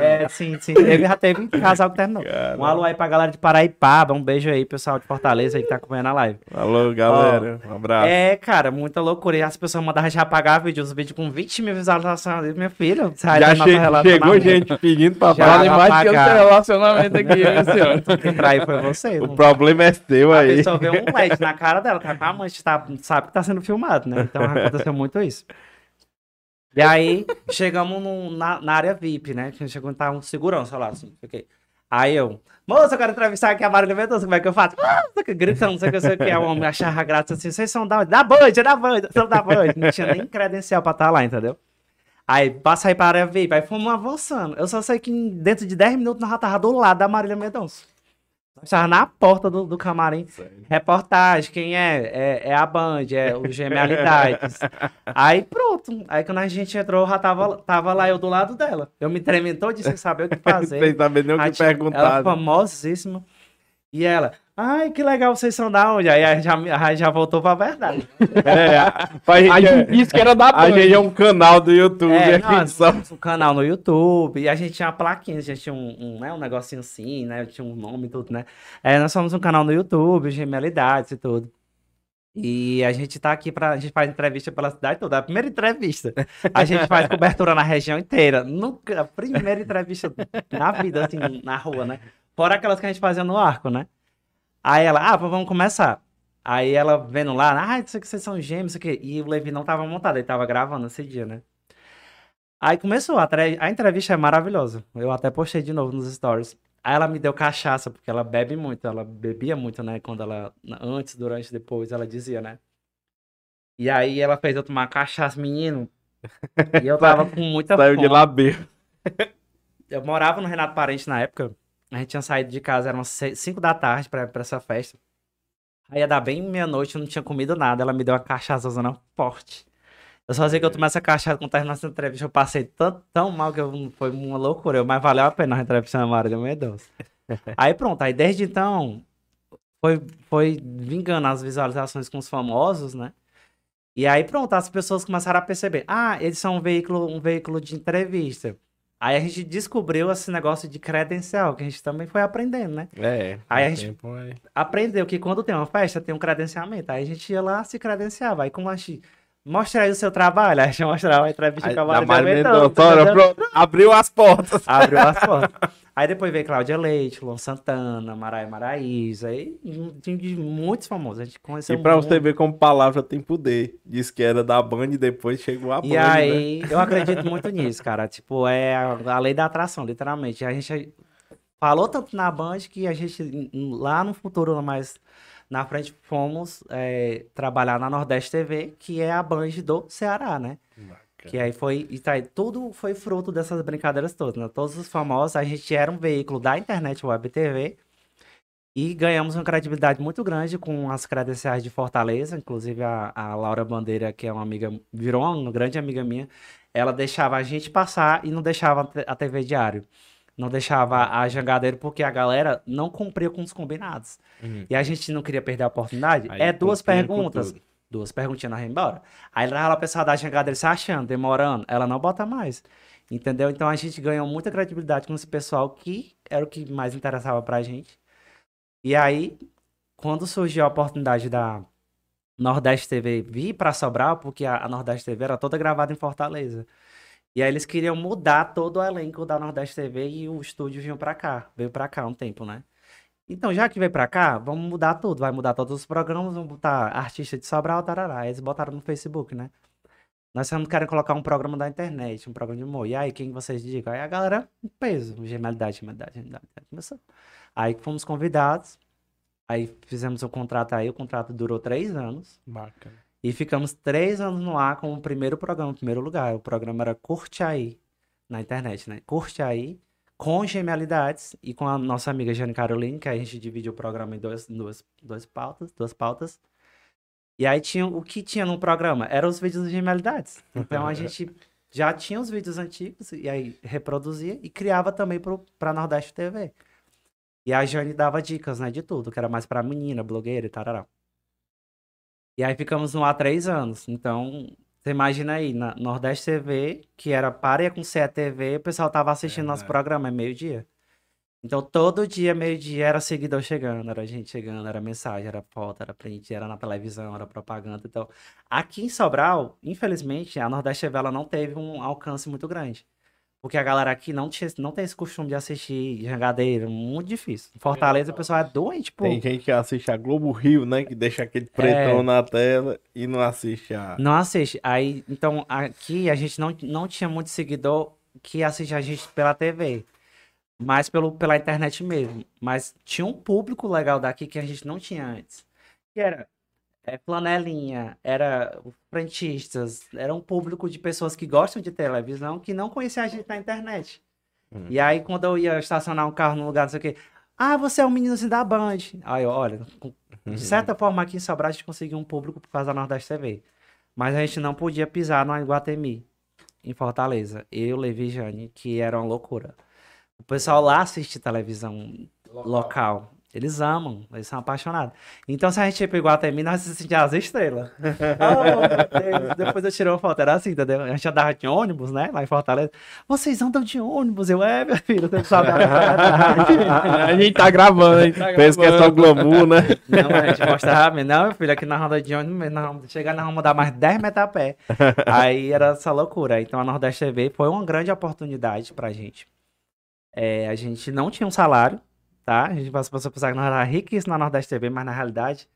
É, sim, sim. Teve, já teve casal que terminou. Um alô aí pra galera de Paraipaba. Um beijo aí, pessoal de Fortaleza aí que tá acompanhando a live. Alô, galera. Um abraço. É, cara, muita loucura. E as pessoas mandavam já apagar vídeos, os vídeos com 20 mil visualizações. Meu filho, sai Já da che- chegou gente pedindo pra Já. falar. Mais que eu relacionamento aqui, ano. Quem traiu foi você. O não- problema é seu A aí. pessoa vê um LED na cara dela, tá com a amante, tá, sabe que tá sendo filmado, né? Então aconteceu muito isso. E aí, chegamos num- na, na área VIP, né? Que chegou tá um segurança lá, assim, o quê. Aí eu, moça, eu quero entrevistar aqui a Marília Mendonça, como é que eu faço? Ah, o gritando, não sei o que, sei o que. A homem achava graça assim, vocês são da? Da Band, é da Band, são da Band. Não tinha nem credencial pra estar lá, entendeu? Aí, passa aí pra área VIP, aí fomos avançando. Eu só sei que dentro de 10 minutos nós já tava do lado da Marília Mendonça. Nós tava na porta do, do camarim. Reportagem, quem é? é? é a Band, é o Genialidades. Aí pronto. Aí quando a gente entrou, já tava, tava lá eu do lado dela. Eu me tremendo todo sem saber o que fazer. Sem saber nem o que tinha- perguntar. Ela famosíssima. E ela, ai, que legal, vocês são da onde? Aí a gente já, a gente já voltou pra verdade. É, a, a A gente, gente disse que era da a Band. gente é um canal do YouTube É, aqui nós só. tínhamos um canal no YouTube e a gente tinha uma plaquinha, a gente tinha um, um, né, um negocinho assim, né? Tinha um nome e tudo, né? É, nós somos um canal no YouTube, Gemelidades e tudo. E a gente tá aqui pra. A gente faz entrevista pela cidade toda. A primeira entrevista. A gente faz cobertura na região inteira. Nunca. A primeira entrevista na vida, assim, na rua, né? Fora aquelas que a gente fazia no arco, né? Aí ela, ah, vamos começar. Aí ela vendo lá, ah, isso aqui vocês são gêmeos, isso aqui. E o Levi não tava montado, ele tava gravando esse dia, né? Aí começou, a, a entrevista é maravilhosa. Eu até postei de novo nos stories. Aí ela me deu cachaça, porque ela bebe muito, ela bebia muito, né? Quando ela, antes, durante, depois, ela dizia, né? E aí ela fez eu tomar cachaça, menino. E eu tava com muita Saiu de fome. lá bêbado. Eu morava no Renato Parente na época. A gente tinha saído de casa, eram 5 da tarde pra, pra essa festa. Aí ia dar bem meia-noite, eu não tinha comido nada. Ela me deu uma cachaça zona forte. Eu só sei que eu tomei essa cachaça quando terminou essa entrevista. Eu passei tão, tão mal que eu, foi uma loucura. Eu, mas valeu a pena a entrevista na Marília Mendonça. aí pronto, aí desde então foi, foi vingando as visualizações com os famosos, né? E aí pronto, as pessoas começaram a perceber. Ah, eles são um veículo, um veículo de entrevista. Aí a gente descobriu esse negócio de credencial, que a gente também foi aprendendo, né? É. Aí a gente- tempo, é. Aprendeu que quando tem uma festa, tem um credenciamento. Aí a gente ia lá, se credenciava. Aí como a gente... Mostra aí o seu trabalho. Aí a gente mostrava a entrevista Aí, com a Marília Mendonça, pronto, abriu as portas. Abriu as portas. Aí depois veio Cláudia Leite, Luan Santana, Maraia Maraíza, aí tinha de muitos famosos. A gente conheceu E pra muito. você ver como palavra tem poder. Disse que era da Band e depois chegou a Band, E né? aí, eu acredito muito nisso, cara. Tipo, é a, a lei da atração, literalmente. A gente falou tanto na Band que a gente, lá no futuro, mais na frente, fomos é, trabalhar na Nordeste TV, que é a Band do Ceará, né? Que aí foi, e tá aí, tudo foi fruto dessas brincadeiras todas, né? Todos os famosos, a gente era um veículo da internet Web TV e ganhamos uma credibilidade muito grande com as credenciais de Fortaleza, inclusive a, a Laura Bandeira, que é uma amiga, virou uma grande amiga minha, ela deixava a gente passar e não deixava a TV Diário. Não deixava a Jangadeiro porque a galera não cumpria com os combinados. Uhum. E a gente não queria perder a oportunidade. Aí é duas perguntas. Duas perguntinhas nós ia embora. Aí lá a pessoa da Jangadeiro se achando, demorando. Ela não bota mais. Entendeu? Então a gente ganhou muita credibilidade com esse pessoal que era o que mais interessava pra gente. E aí, quando surgiu a oportunidade da Nordeste TV vir pra Sobral, porque a, a Nordeste TV era toda gravada em Fortaleza. E aí eles queriam mudar todo o elenco da Nordeste TV e o estúdio vinha pra cá. Veio pra cá um tempo, né? Então, já que veio pra cá, vamos mudar tudo. Vai mudar todos os programas, vamos botar artista de Sobral, tarará. Eles botaram no Facebook, né? Nós não querem colocar um programa da internet, um programa de humor. E aí, quem vocês digam? Aí a galera, em peso, genialidade, genialidade, genialidade. Começou. Aí fomos convidados, aí fizemos o contrato aí, o contrato durou três anos. Bacana. E ficamos três anos no ar com o primeiro programa, o primeiro lugar. O programa era Curte Aí, na internet, né? Curte Aí, com genialidades e com a nossa amiga Jane Caroline, que a gente divide o programa em em duas, duas pautas, duas pautas. E aí tinha o que tinha no programa? Eram os vídeos de genialidades. Então a gente já tinha os vídeos antigos e aí reproduzia e criava também para Nordeste TV. E a Jane dava dicas, né, de tudo, que era mais pra menina, blogueira e tarará. E aí ficamos no ar três anos. Então, você imagina aí, na Nordeste TV, que era pareia com CETV, o pessoal tava assistindo nosso Verdade. programa, é meio-dia. Então, todo dia, meio-dia, era seguidor chegando, era gente chegando, era mensagem, era foto, era print, era na televisão, era propaganda. Então, aqui em Sobral, infelizmente, a Nordeste TV ela não teve um alcance muito grande. Porque a galera aqui não, tinha, não tem esse costume de assistir jangadeiro, muito difícil. Em Fortaleza o pessoal é doente, pô. Tem gente que assiste a Globo Rio, né? Que deixa aquele pretão É. na tela e não assiste a. Não assiste. Aí, então, aqui a gente não, não tinha muito seguidor que assiste a gente pela TV. Mas pelo, pela internet mesmo. Mas tinha um público legal daqui que a gente não tinha antes. Que era é, flanelinha, era frentistas, era um público de pessoas que gostam de televisão que não conhecia a gente na internet. Hum. E aí, quando eu ia estacionar um carro num lugar, não sei o quê. Ah, você é um menino assim da Band. Aí, olha, de certa forma aqui em Sobral a gente conseguiu um público por causa da Nordeste TV. Mas a gente não podia pisar no Iguatemi, em Fortaleza. Eu, Levi Jane, que era uma loucura. O pessoal lá assiste televisão local. Eles amam, eles são apaixonados. Então, se a gente ia pro Iguatemi, nós sentíamos as estrelas. Oh. Depois eu tirei uma foto, era assim, entendeu? A gente andava de ônibus, né, lá em Fortaleza. Vocês andam de ônibus? Eu, é, meu filho, você não sabe. a gente tá gravando, a gente tá Pensa que é só glamour, né? Não, a gente mostrava, não, meu filho, aqui na roda de ônibus, vamos chegar, nós vamos dar mais 10 metros a pé. Aí era essa loucura. Então a Nordeste TV foi uma grande oportunidade pra gente. É, a gente não tinha um salário, tá? A gente passou a pensar que nós era riquíssimo na Nordeste TV, mas na realidade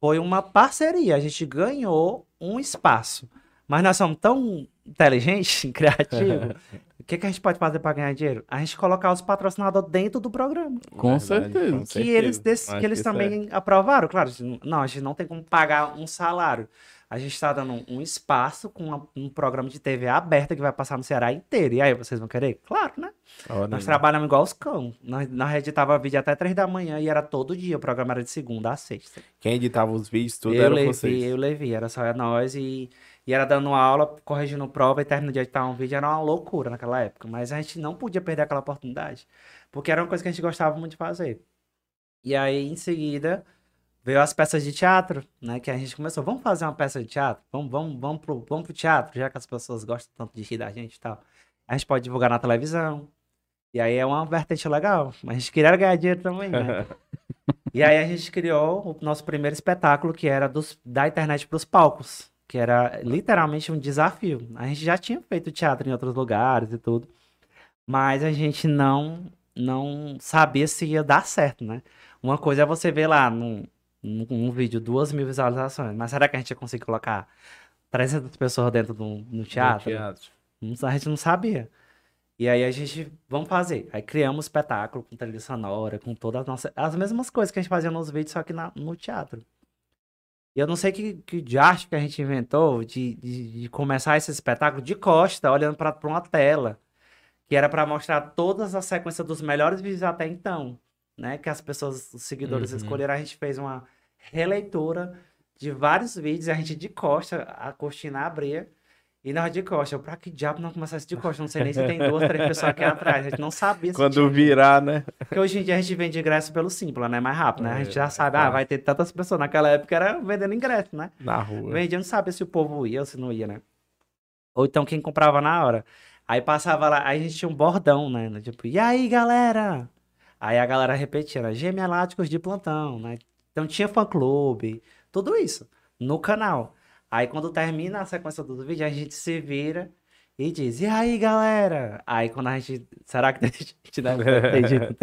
foi uma parceria. A gente ganhou um espaço. Mas nós somos tão inteligentes, criativos. O que, que a gente pode fazer pra ganhar dinheiro? A gente colocar os patrocinadores dentro do programa Com Verdade, certeza. com que eles, Acho que eles isso é- também aprovaram, claro. Não, a gente não tem como pagar um salário. A gente está dando um espaço com uma- um programa de TV aberta que vai passar no Ceará inteiro. E aí, vocês vão querer? Claro, né? Olha Nós aí. trabalhamos igual os cão. Nós, nós editava vídeo até três da manhã e era todo dia. O programa era de segunda a sexta. Quem editava os vídeos, tudo eu era levi, vocês. eu levi. Era só nós e, e era dando aula, corrigindo prova e terminando de editar um vídeo. Era uma loucura naquela época. Mas a gente não podia perder aquela oportunidade. Porque era uma coisa que a gente gostava muito de fazer. E aí, em seguida, veio as peças de teatro, né? Que a gente começou, vamos fazer uma peça de teatro? Vamos, vamos, vamos, pro, vamos pro teatro, já que as pessoas gostam tanto de rir da gente e tal. A gente pode divulgar na televisão. E aí é uma vertente legal. Mas a gente queria ganhar dinheiro também, né? E aí a gente criou o nosso primeiro espetáculo, que era dos, da internet para os palcos, que era literalmente um desafio. A gente já tinha feito teatro em outros lugares e tudo, mas a gente não não sabia se ia dar certo, né? Uma coisa é você ver lá num, num, num vídeo duas mil visualizações, mas será que a gente ia conseguir colocar 300 pessoas dentro do no teatro? Não- A gente não sabia. E aí a gente, vamos fazer. Aí criamos um espetáculo com trilha sonora, com todas as nossas. As mesmas coisas que a gente fazia nos vídeos, só que na- no teatro. E eu não sei que, que diacho que a gente inventou de, de, de começar esse espetáculo de costa, olhando para uma tela. Que era para mostrar todas as sequências dos melhores vídeos até então. Né? Que as pessoas, os seguidores Uhum. escolheram. A gente fez uma releitura de vários vídeos. A gente de costa, a cortina abria. E nós de costa, eu, pra que diabo não começar isso de costa? Não sei nem se tem duas, três pessoas aqui atrás. A gente não sabia se Quando virar, né? Porque hoje em dia a gente vende ingresso pelo Simpla, né? Mais rápido, né? A gente já É, sabe, é ah, vai ter tantas pessoas. Naquela época era vendendo ingresso, né? Na rua. Vendia, não sabia se o povo ia ou se não ia, né? Ou então quem comprava na hora. Aí passava lá, aí a gente tinha um bordão, né? Tipo, e aí, galera? Aí a galera repetia, né? Gemeláticos de plantão, né? Então tinha fã-clube, tudo isso no canal. Aí quando termina a sequência do vídeo, a gente se vira e diz, e aí, galera? Aí quando a gente, será que a gente deve ter dito?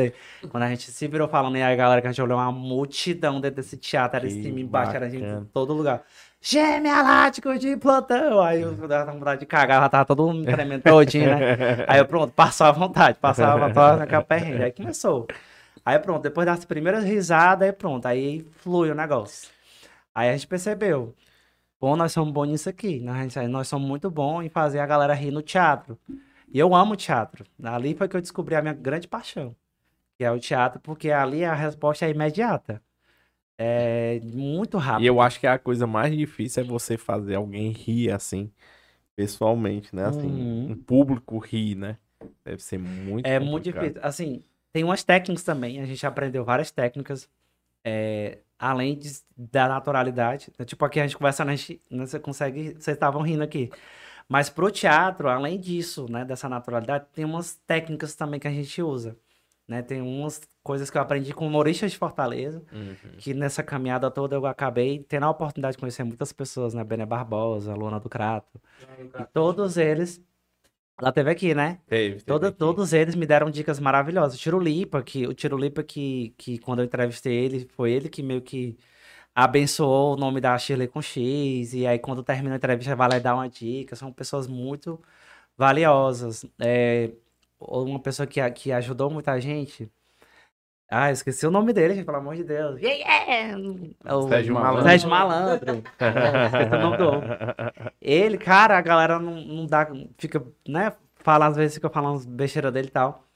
Quando a gente se virou falando, e aí, galera, que a gente olhou uma multidão dentro desse teatro, era Que em cima e embaixo, era gente em todo lugar. Gemelático de plantão! Aí eu dava vontade de cagar, já tava todo mundo tremendo todinho, né? Aí eu, pronto, passou à vontade, passava toda naquela perrengue. Aí começou. Aí pronto, depois das primeiras risadas, aí pronto, aí flui o negócio. Aí a gente percebeu, bom, nós somos bons nisso aqui, né? Nós- nós somos muito bons em fazer a galera rir no teatro. E eu amo teatro. Ali foi que eu descobri a minha grande paixão, que é o teatro, porque ali a resposta é imediata. É muito rápido. E eu acho que a coisa mais difícil é você fazer alguém rir assim, pessoalmente, né? Assim, Uhum. um público rir, né? Deve ser muito É muito complicado. difícil. Assim, tem umas técnicas também. A gente aprendeu várias técnicas. é, além de- da naturalidade. Tipo, aqui a gente conversa, a gente, né, você consegue. Vocês estavam rindo aqui. Mas pro teatro, além disso, né, dessa naturalidade, tem umas técnicas também que a gente usa. Né? Tem umas coisas que eu aprendi com humoristas de Fortaleza, Uhum. que nessa caminhada toda eu acabei tendo a oportunidade de conhecer muitas pessoas, né? Bene Barbosa, Luana do Crato. E todos eles Ela teve aqui, né? Teve. teve Toda- aqui. todos eles me deram dicas maravilhosas. O Tirulipa, que, o Tirulipa que, que quando eu entrevistei ele, foi ele que meio que abençoou o nome da Shirley com X. E aí, quando termina a entrevista, vai lá e dá uma dica. São pessoas muito valiosas. É, uma pessoa que, que ajudou muita gente. Ah, eu esqueci o nome dele, gente, pelo amor de Deus. Yeah, yeah! É o Sérgio Malandro. Sérgio Malandro. Esqueci o nome do homem. Ele, cara, a galera não, não dá. Fica, né? Fala, às vezes fica falando besteira dele e tal.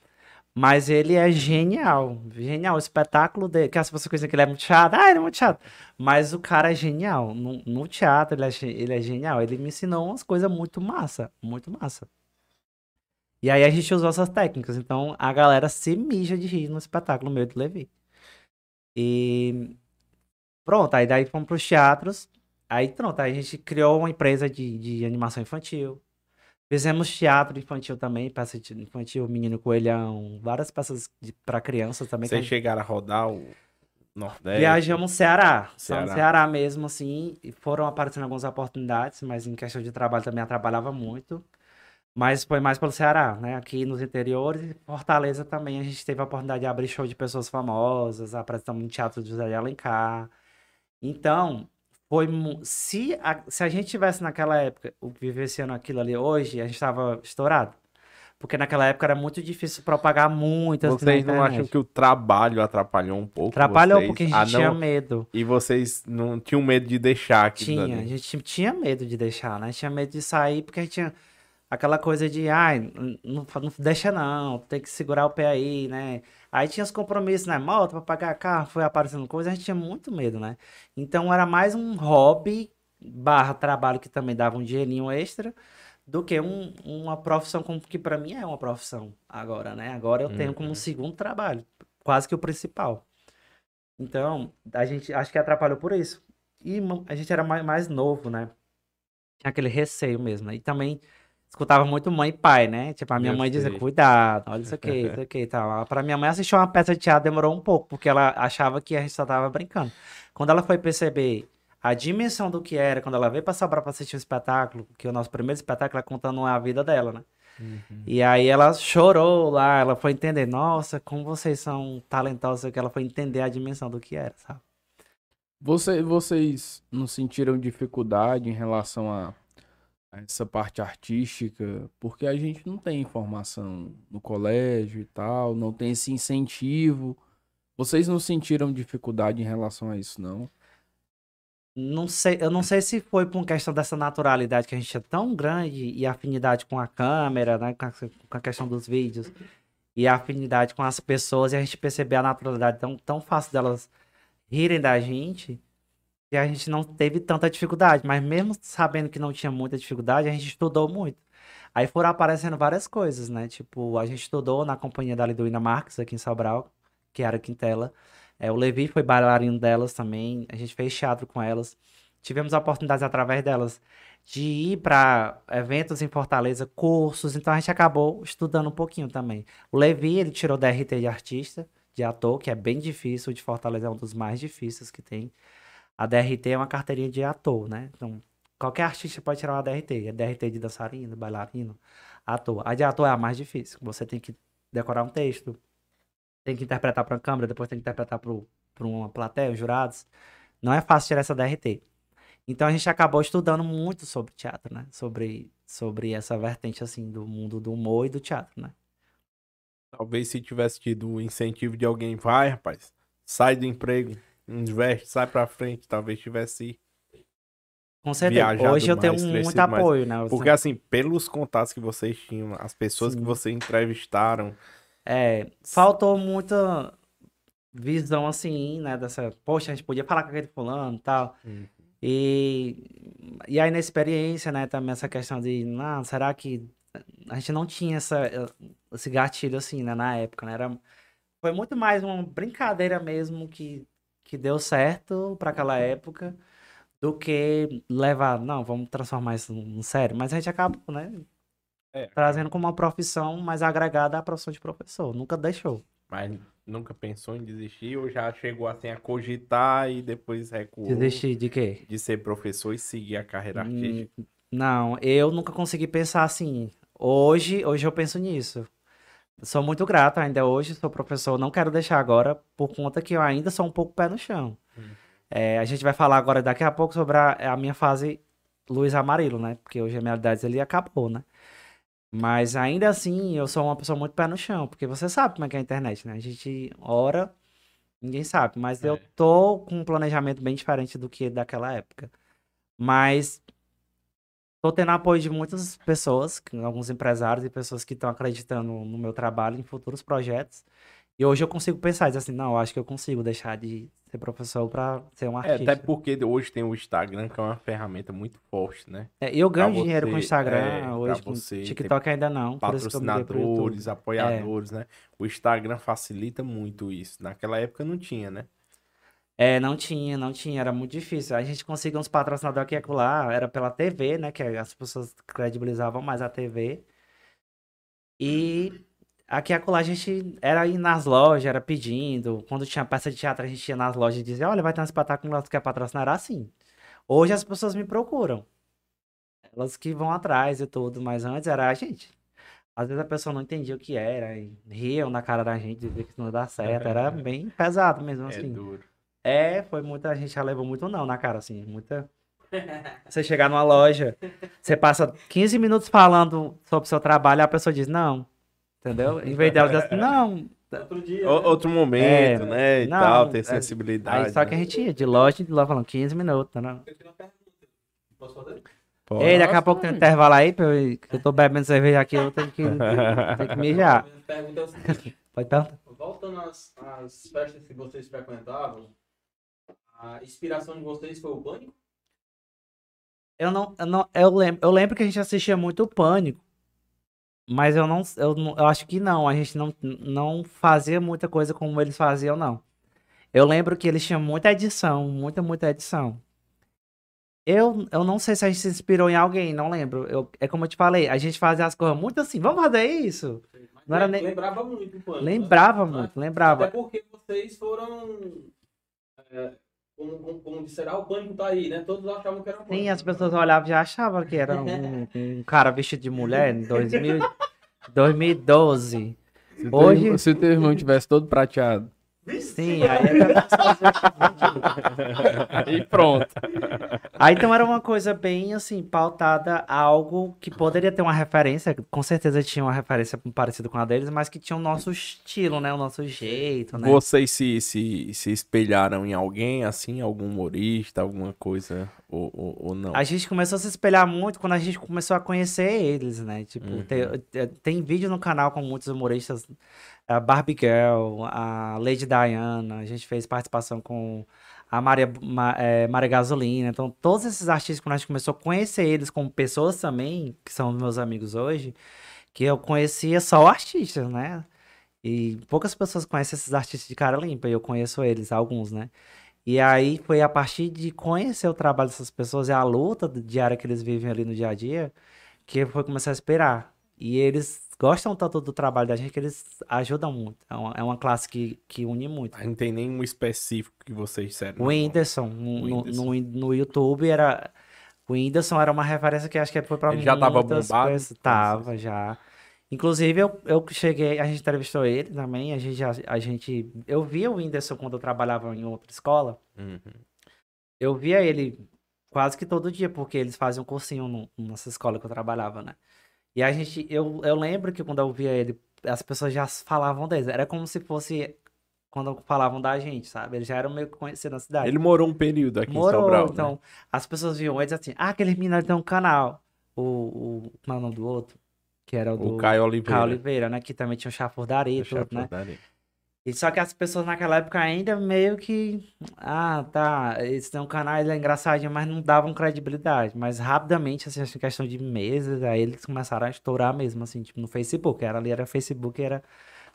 Mas ele é genial. Genial. O espetáculo dele. Que as pessoas dizem que ele é muito chato. Ah, ele é muito chato. Mas o cara é genial. No, no teatro, ele é, ele é genial. Ele me ensinou umas coisas muito massa. Muito massa. E aí a gente usou essas técnicas. Então a galera se mija de rir no espetáculo meu do Levi. E pronto, aí daí fomos pros teatros. Aí pronto, aí a gente criou uma empresa de, de animação infantil. Fizemos teatro infantil também, peça de infantil, Menino Coelhão, várias peças de, pra crianças também. Vocês gente- chegaram a rodar o Nordeste? Viajamos Ceará, Ceará. Ceará mesmo, assim, e foram aparecendo algumas oportunidades, mas em questão de trabalho também eu trabalhava muito. Mas foi mais pelo Ceará, né? Aqui nos interiores, Fortaleza também a gente teve a oportunidade de abrir show de pessoas famosas, apresentamos no Teatro de José de Alencar. Então, foi se a, se a gente tivesse naquela época o vivenciando aquilo ali hoje, a gente estava estourado. Porque naquela época era muito difícil propagar muito assim, na Vocês não acham que o trabalho atrapalhou um pouco Atrapalhou vocês? porque a gente Ah, tinha medo. E vocês não tinham medo de deixar aquilo Tinha, a gente tinha medo de deixar, né? Tinha medo de sair porque a gente tinha aquela coisa de, ai, não, não deixa não, tem que segurar o pé aí, né? Aí tinha os compromissos, né? Moto pra pagar carro, foi aparecendo coisa, a gente tinha muito medo, né? Então era mais um hobby barra trabalho que também dava um dinheirinho extra do que um- uma profissão como que pra mim é uma profissão agora, né? Agora eu tenho como um segundo trabalho, quase que o principal. Então, a gente acho que atrapalhou por isso. E a gente era mais, mais novo, né? Tinha aquele receio mesmo, né? E também escutava muito mãe e pai, né? Tipo, a minha Eu mãe dizia, sei. cuidado, olha isso aqui, isso aqui e tal. Pra minha mãe assistir uma peça de teatro demorou um pouco, porque ela achava que a gente só tava brincando. Quando ela foi perceber a dimensão do que era, quando ela veio pra Sobral pra assistir o espetáculo, que o nosso primeiro espetáculo é contando a vida dela, né? E aí ela chorou lá, ela foi entender, nossa, como vocês são talentosos, que ela foi entender a dimensão do que era, sabe? Você, vocês não sentiram dificuldade em relação a essa parte artística? Porque a gente não tem informação no colégio e tal, não tem esse incentivo. Vocês não sentiram dificuldade em relação a isso, não? Não sei, eu não sei se foi por questão dessa naturalidade que a gente é tão grande e afinidade com a câmera, né, com a, com a questão dos vídeos e a afinidade com as pessoas e a gente perceber a naturalidade tão, tão fácil delas rirem da gente que a gente não teve tanta dificuldade, mas mesmo sabendo que não tinha muita dificuldade, a gente estudou muito. Aí foram aparecendo várias coisas, né? Tipo, a gente estudou na companhia da Liduína Marques aqui em Sobral, que era Quintela. É, o Levi foi bailarino delas também. A gente fez teatro com elas. Tivemos oportunidades através delas de ir para eventos em Fortaleza, cursos. Então a gente acabou estudando um pouquinho também. O Levi, ele tirou DRT de artista, de ator, que é bem difícil. O de Fortaleza é um dos mais difíceis que tem. A DRT é uma carteirinha de ator, né? Então, qualquer artista pode tirar uma DRT. É DRT de dançarino, bailarino, ator. A de ator é a mais difícil. Você tem que decorar um texto, tem que interpretar para a câmera, depois tem que interpretar para uma plateia, os jurados. Não é fácil tirar essa DRT. Então a gente acabou estudando muito sobre teatro, né? Sobre, sobre essa vertente, assim, do mundo do humor e do teatro, né? Talvez se tivesse tido o incentivo de alguém, vai, rapaz, sai do emprego, investe, sai pra frente, talvez tivesse. Com certeza. Hoje eu tenho mais, muito crescido mais. apoio, né? Porque assim, pelos contatos que vocês tinham, as pessoas que Sim. vocês entrevistaram, É, faltou muita visão assim, né, dessa, poxa, a gente podia falar com aquele fulano e tal. Uhum. E, e aí na experiência, né, também essa questão de, ah, será que a gente não tinha essa, esse gatilho assim, né, na época, né? Era, foi muito mais uma brincadeira mesmo que, que deu certo para aquela época do que levar, não, vamos transformar isso em sério. Mas a gente acabou, né, É. trazendo como uma profissão mais agregada à profissão de professor. Nunca deixou. mas nunca pensou em desistir ou já chegou assim a cogitar e depois recuou Desistir de quê? de ser professor e seguir a carreira Hum, artística? Não, eu nunca consegui pensar assim. Hoje, hoje eu penso nisso. Sou muito grato ainda hoje, sou professor, não quero deixar agora, por conta que eu ainda sou um pouco pé no chão. É, a gente vai falar agora daqui a pouco sobre a, a minha fase Luiz Amarelo, né? Porque hoje a minha idade ele acabou, né? Mas ainda assim, eu sou uma pessoa muito pé no chão, porque você sabe como é que é a internet, né? A gente ora, ninguém sabe, mas eu É. tô com um planejamento bem diferente do que daquela época. Mas tô tendo apoio de muitas pessoas, alguns empresários e pessoas que estão acreditando no meu trabalho, em futuros projetos. E hoje eu consigo pensar, dizer assim, não, eu acho que eu consigo deixar de ser professor para ser um É, artista. até porque hoje tem o Instagram, que é uma ferramenta muito forte, né? É, e eu ganho pra dinheiro com o você, Instagram, é, hoje com você TikTok ainda não. Patrocinadores, apoiadores, né? O Instagram facilita muito isso. Naquela época não tinha, né? É, não tinha, não tinha, era muito difícil. A gente conseguia uns patrocinadores aqui e acolá, era pela TV, né, que as pessoas credibilizavam mais a TV. E aqui e acolá a gente era ir nas lojas, era pedindo, quando tinha peça de teatro a gente ia nas lojas e dizia, olha, vai ter um espetáculo tu quer patrocinar? Era assim. Hoje as pessoas me procuram. Elas que vão atrás e tudo, mas antes era a gente. Às vezes a pessoa não entendia o que era, e riam na cara da gente, dizia que isso não ia dar certo, era bem pesado mesmo É assim. duro. É, foi muita. A gente já levou muito não na cara, assim. Muita. Você chegar numa loja, você passa 15 minutos falando sobre o seu trabalho, a pessoa diz não. Entendeu? Em vez dela dizer assim, não. Outro dia. O- Outro momento, É, né? E não, tal, ter é, sensibilidade. Aí só que a né? gente ia de loja em loja falando 15 minutos, né? Eu tenho uma pergunta. Posso fazer? Pode. Ei, daqui a pouco tem um intervalo aí, pra eu, que eu tô bebendo cerveja aqui, eu tenho que, tenho que mijar. É o seguinte. Pode perguntar? Voltando às, às festas que vocês frequentavam, a inspiração de vocês foi o pânico? Eu não, eu não, eu lembro, eu lembro que a gente assistia muito o Pânico, mas eu não, eu eu acho que não, a gente não, não fazia muita coisa como eles faziam, não. Eu lembro que eles tinham muita edição, muita, muita edição. Eu, eu não sei se a gente se inspirou em alguém, não lembro. Eu, é como eu te falei, a gente fazia as coisas muito assim, vamos fazer isso? Mas Não era nem- Lembrava muito o pânico. Lembrava né? muito, Até lembrava. porque vocês foram. é, como, como, como disseram, ah, o pânico tá aí, né? Todos achavam que era o pânico. Sim, as pessoas olhavam e já achavam que era um, um cara vestido de mulher em 2000, 2012. Se teu, Hoje- irmão- se teu irmão tivesse todo prateado. Sim, aí era... E pronto. Aí então era uma coisa bem assim, pautada a algo que poderia ter uma referência, com certeza tinha uma referência parecida com a deles, mas que tinha o nosso estilo, né? O nosso jeito, né? Vocês se, se, se espelharam em alguém, assim, algum humorista, alguma coisa, ou, ou, ou não? A gente começou a se espelhar muito quando a gente começou a conhecer eles, né? Tipo, Uhum. tem, tem- tem vídeo no canal com muitos humoristas, a Barbie Girl, a Lady Diana, a gente fez participação com a Maria, Ma, é, Maria Gasolina. Então, todos esses artistas, quando a gente começou a conhecer eles como pessoas também, que são meus amigos hoje, que eu conhecia só artistas, né? E poucas pessoas conhecem esses artistas de cara limpa, e eu conheço eles, alguns, né? E aí foi a partir de conhecer o trabalho dessas pessoas e a luta diária que eles vivem ali no dia a dia, que foi começar a esperar. E eles gostam tanto do trabalho da gente que eles ajudam muito. É uma, é uma classe que, que une muito. Não tem nenhum específico que vocês disseram. O não. Whindersson, no, O no, Whindersson. no, no YouTube era. O Whindersson era uma referência que acho que foi pra Ele já tava bombado? pessoas. Tava já. Inclusive, eu, eu cheguei, a gente entrevistou ele também, a gente, já- a gente, eu via o Whindersson quando eu trabalhava em outra escola, Uhum. eu via ele quase que todo dia, porque eles faziam um cursinho no- nessa escola que eu trabalhava, né? E a gente, eu, eu lembro que quando eu via ele, as pessoas já falavam deles. Era como se fosse quando falavam da gente, sabe? Eles já eram meio que conhecidos na cidade. Ele morou um período aqui Morou, em Sobral, né? então, as pessoas viam eles assim, ah, aquele menino tem um canal. O, o, como é do outro? Que era o do O Caio Oliveira. Caio Oliveira, né? Que também tinha o Chafurdaria e tudo, né? E só que as pessoas naquela época ainda meio que. Ah, tá. Eles têm um canal, ele é engraçadinho, mas não davam credibilidade. Mas rapidamente, assim, em questão de meses, aí eles começaram a estourar mesmo, assim, tipo, no Facebook. Era ali, era Facebook, era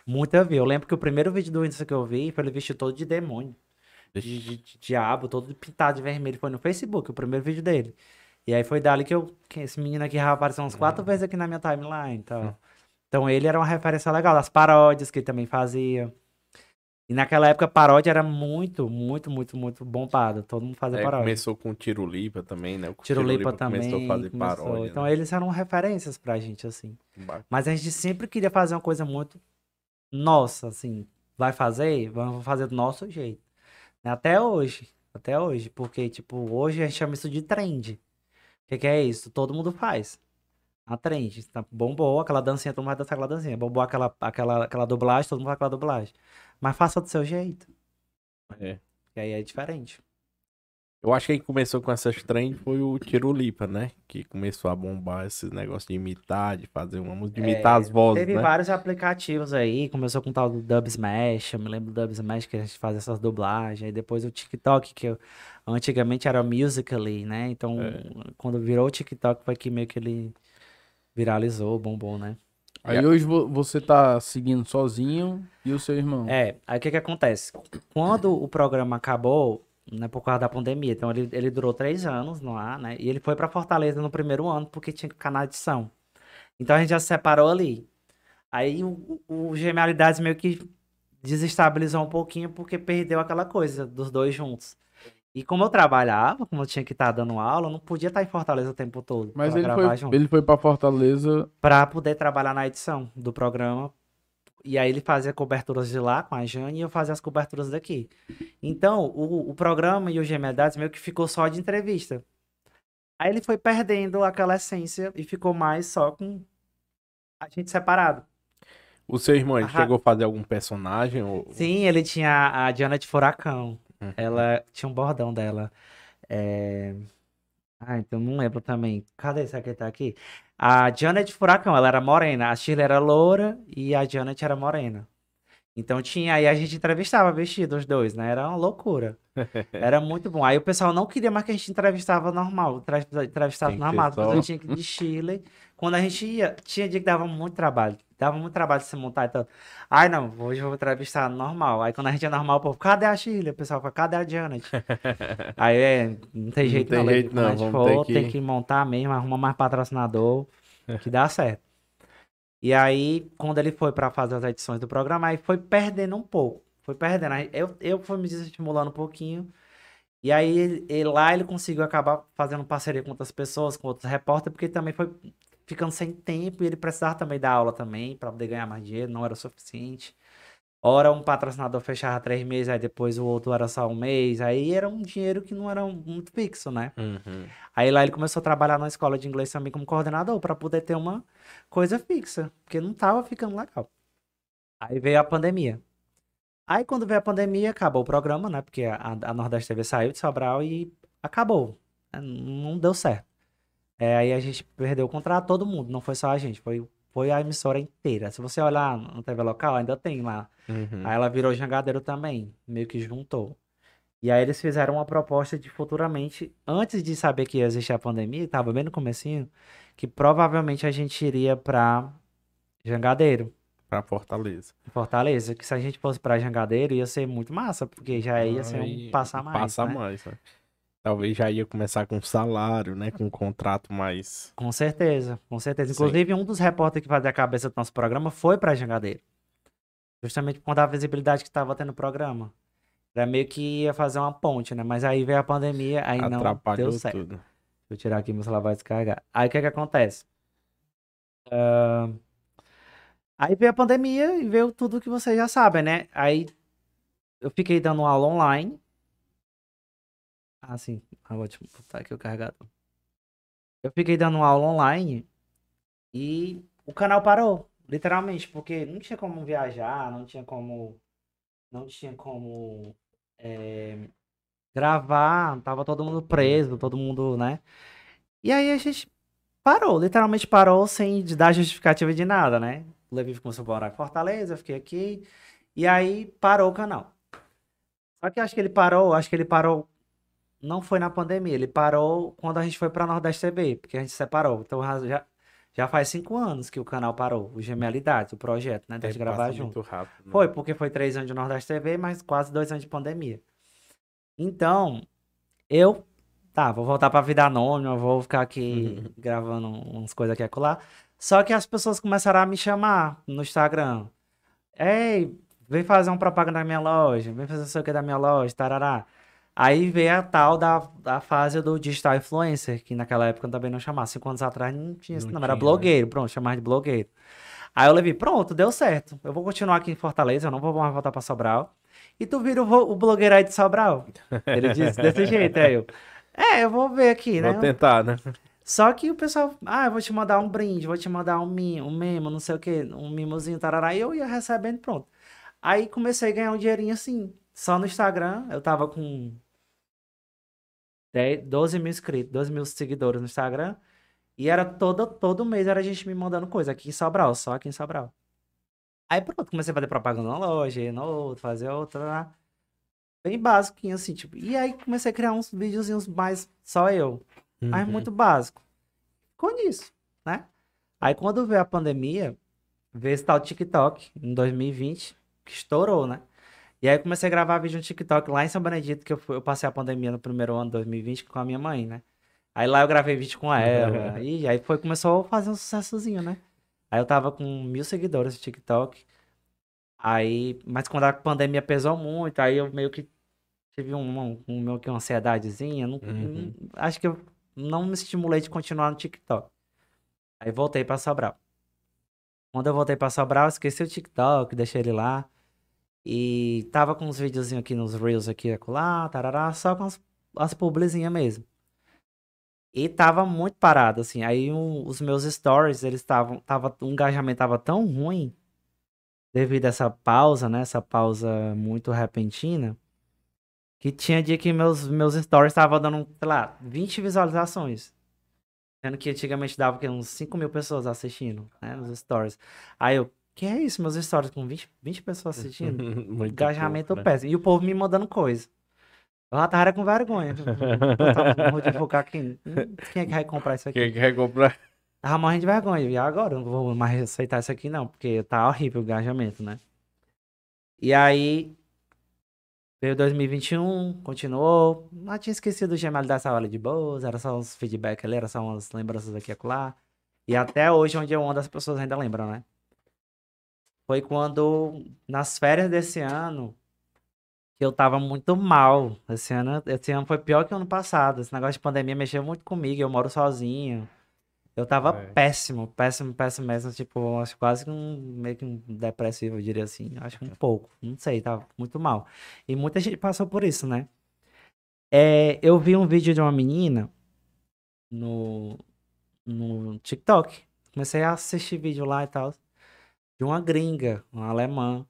muita view. Eu lembro que o primeiro vídeo do Whindersson que eu vi foi ele vestido todo de demônio, de, de- de diabo, todo pintado de vermelho. Foi no Facebook, o primeiro vídeo dele. E aí foi dali que eu. Que esse menino aqui já apareceu umas quatro vezes aqui na minha timeline. Então, então ele era uma referência legal, das paródias que ele também fazia. E naquela época paródia era muito, muito, muito, muito bombado. Todo mundo fazia É, paródia. começou com o Tiro Lipa também, né? O Tiro Lipa também. começou a fazer começou. paródia. Então né? eles eram referências pra gente, assim. Bacana. Mas a gente sempre queria fazer uma coisa muito nossa, assim. Vai fazer? Vamos fazer do nosso jeito. Né? Até hoje. Até hoje. Porque, tipo, hoje a gente chama isso de trend. O que, que é isso? Todo mundo faz. A trend. Tá, bombou aquela dancinha, todo mundo vai dançar aquela dancinha. Bombou aquela, aquela, aquela dublagem, todo mundo vai aquela dublagem. Mas faça do seu jeito. É. Que aí é diferente. Eu acho que quem começou com essas trends foi o Tiro Lipa, né? Que começou a bombar esses negócios de imitar, de fazer uma música, de imitar É, as vozes, Teve né? vários aplicativos aí, começou com o tal do Dub Smash, eu me lembro do Dub Smash que a gente fazia essas dublagens, aí depois o TikTok, que eu- antigamente era o Musical.ly, né? Então, É. quando virou o TikTok foi que meio que ele viralizou, bombou, né? Aí Yeah. hoje vo- você tá seguindo sozinho e o seu irmão. É, aí o que que acontece? Quando o programa acabou, né, por causa da pandemia, então ele, ele durou três anos no ar, né? E ele foi pra Fortaleza no primeiro ano porque tinha que ficar na edição. Então a gente já se separou ali. Aí o, o Genialidades meio que desestabilizou um pouquinho porque perdeu aquela coisa dos dois juntos. E como eu trabalhava, como eu tinha que estar dando aula, eu não podia estar em Fortaleza o tempo todo Mas ele foi, junto ele foi pra Fortaleza. para poder trabalhar na edição do programa. E aí ele fazia coberturas de lá com a Jane e eu fazia as coberturas daqui. Então, o, o programa e o Gemelidades meio que ficou só de entrevista. Aí ele foi perdendo aquela essência e ficou mais só com a gente separado. O seu irmão, ele chegou a fazer algum personagem? Ou... Sim, ele tinha a Diana de Furacão. Uhum. Ela tinha um bordão dela. É... Ah, então não lembro também. Cadê essa que tá aqui? A Janet Furacão, ela era morena. A Shirley era loura e a Janet era morena. Então tinha, aí a gente entrevistava vestido os dois, né? Era uma loucura. Era muito bom. Aí o pessoal não queria mais que a gente entrevistava normal, entre- entrevistava normal. só- eu tinha que ir de Chile. Quando a gente ia, tinha dia que dava muito trabalho. Dava muito trabalho de se montar e tal. Ai, não, hoje eu vou entrevistar normal. Aí quando a gente é normal, o povo, cadê a Chile? O pessoal fala, cadê a Janet? Aí é, não tem Não jeito tem não. jeito não, vamos ter for, tem que- que montar mesmo, arruma mais patrocinador, que dá certo. E aí, quando ele foi pra fazer as edições do programa, aí foi perdendo um pouco. Foi perdendo. Eu, eu fui me desestimulando um pouquinho. E aí, ele- lá ele conseguiu acabar fazendo parceria com outras pessoas, com outros repórteres, porque também foi ficando sem tempo e ele precisava também dar aula também para poder ganhar mais dinheiro, não era o suficiente. Ora, um patrocinador fechava três meses, aí depois o outro era só um mês. Aí era um dinheiro que não era muito fixo, né? Uhum. Aí lá ele começou a trabalhar na escola de inglês também como coordenador para poder ter uma coisa fixa, porque não tava ficando legal. Aí veio a pandemia. Aí quando veio a pandemia, acabou o programa, né? Porque a, a Nordeste TV saiu de Sobral e acabou. né, Não deu certo. É, aí a gente perdeu o contrato, todo mundo, não foi só a gente, foi, foi a emissora inteira. Se você olhar no TV local, ainda tem lá Uhum. Aí ela virou jangadeiro também, meio que juntou. E aí eles fizeram uma proposta de futuramente, antes de saber que ia existir a pandemia, tava bem no comecinho, que provavelmente a gente iria pra Jangadeiro, Pra Fortaleza. Fortaleza, que se a gente fosse pra Jangadeiro ia ser muito massa, porque já ia ser um passar mais, Passa né? mais, né? Talvez já ia começar com salário, né? Com um contrato mais. Com certeza, com certeza. Sim. Inclusive, um dos repórteres que fazia a cabeça do nosso programa foi pra Jangadeiro. Justamente por conta da visibilidade que estava tendo o programa. Era meio que ia fazer uma ponte, né? Mas aí veio a pandemia, aí não atrapalhou deu certo. tudo. Deixa eu tirar aqui, meu celular vai descarregar. Aí o que que acontece? Ahn, Aí veio a pandemia e veio tudo que vocês já sabem, né? Aí eu fiquei dando aula online. Ah, sim. Ah, te botar aqui o carregador. Eu fiquei dando aula online e o canal parou, literalmente, porque não tinha como viajar, não tinha como. Não tinha como é, gravar, tava todo mundo preso, todo mundo, né? E aí a gente parou, literalmente parou sem dar justificativa de nada, né? O Levi começou a morar em Fortaleza, eu fiquei aqui, e aí parou o canal. Só que acho que ele parou, acho que ele parou, não foi na pandemia, ele parou quando a gente foi pra Nordeste TV, porque a gente separou. Então já, já faz cinco anos que o canal parou, o Gemelidades, o projeto, né? É, De gravar passa junto. muito rápido. né? Foi, porque foi três anos de Nordeste TV, mas quase dois anos de pandemia. Então, eu, tá, vou voltar pra vida anônima, vou ficar aqui gravando umas coisas aqui e acolá. Só que as pessoas começaram a me chamar no Instagram. Ei, vem fazer uma propaganda da minha loja, vem fazer não sei o que da minha loja, tarará. Aí veio a tal da, da fase do digital influencer, que naquela época também não chamava. Cinco anos atrás não tinha isso, Não não, era tinha, né? blogueiro, pronto, chamava de blogueiro. Aí eu levei, pronto, deu certo. Eu vou continuar aqui em Fortaleza, eu não vou mais voltar pra Sobral. E tu vira o, o blogueiro aí de Sobral. Ele disse desse jeito, aí eu. É, eu vou ver aqui, né? Vou tentar, né? Só que o pessoal, ah, eu vou te mandar um brinde, vou te mandar um, mi, um mimo, não sei o que, um mimozinho, tarará, e eu ia recebendo, pronto. Aí comecei a ganhar um dinheirinho assim, só no Instagram, eu tava com 10, 12 mil inscritos, 12 mil seguidores no Instagram, e era todo, todo mês era a gente me mandando coisa, aqui em Sobral, só aqui em Sobral. Aí pronto, comecei a fazer propaganda na loja, ir no outro, fazer outra, bem básico, assim, tipo, e aí comecei a criar uns videozinhos mais só eu mas Uhum. muito básico. Ficou nisso, né? Aí quando veio a pandemia, veio esse tal TikTok em 2020, que estourou, né? E aí eu comecei a gravar vídeo no TikTok lá em São Benedito, que eu, fui- eu passei a pandemia no primeiro ano de 2020 com a minha mãe, né? Aí lá eu gravei vídeo com ela, e aí foi, começou a fazer um sucessozinho, né? Aí eu tava com mil seguidores no TikTok, aí, mas quando a pandemia pesou muito, aí eu meio que tive um, um, um meio que uma ansiedadezinha, não, Uhum. não- acho que eu não me estimulei de continuar no TikTok. Aí voltei pra Sobral. Quando eu voltei pra Sobral, eu esqueci o TikTok, deixei ele lá. E tava com uns videozinhos aqui nos Reels aqui, acolá, tarará, só com as, as publizinhas mesmo. E tava muito parado, assim. Aí um- os meus stories, eles estavam, tava, o engajamento tava tão ruim, devido a essa pausa, né? Essa pausa muito repentina, que tinha dia que meus, meus stories estavam dando, sei lá, 20 visualizações. Sendo que antigamente dava que, uns 5 mil pessoas assistindo, né? Nos stories. Aí eu, que é isso, meus stories com 20, 20 pessoas assistindo? Engajamento pouco, né? péssimo. E o povo me mandando coisa. Eu já tava com vergonha. Vou divulgar quem, quem é que vai comprar isso aqui? Quem quer comprar? Tava morrendo de vergonha. E agora? Eu não vou mais aceitar isso aqui, não. Porque tá horrível o engajamento, né? E aí. Veio 2021, continuou. Não tinha esquecido o gemelho dessa aula de boas. Era só uns feedback ali, era só umas lembranças aqui e acolá. E até hoje, onde eu ando, as pessoas ainda lembram, né? Foi quando, nas férias desse ano, que eu tava muito mal. Esse ano, esse ano foi pior que o ano passado. Esse negócio de pandemia mexeu muito comigo. Eu moro sozinho. Eu tava É. péssimo, péssimo, péssimo mesmo. Tipo, acho quase que um meio que um depressivo, eu diria assim. Acho que um pouco. Não sei, tava muito mal. E muita gente passou por isso, né? É, eu vi um vídeo de uma menina no, no TikTok. Comecei a assistir vídeo lá e tal. De uma gringa, uma alemã.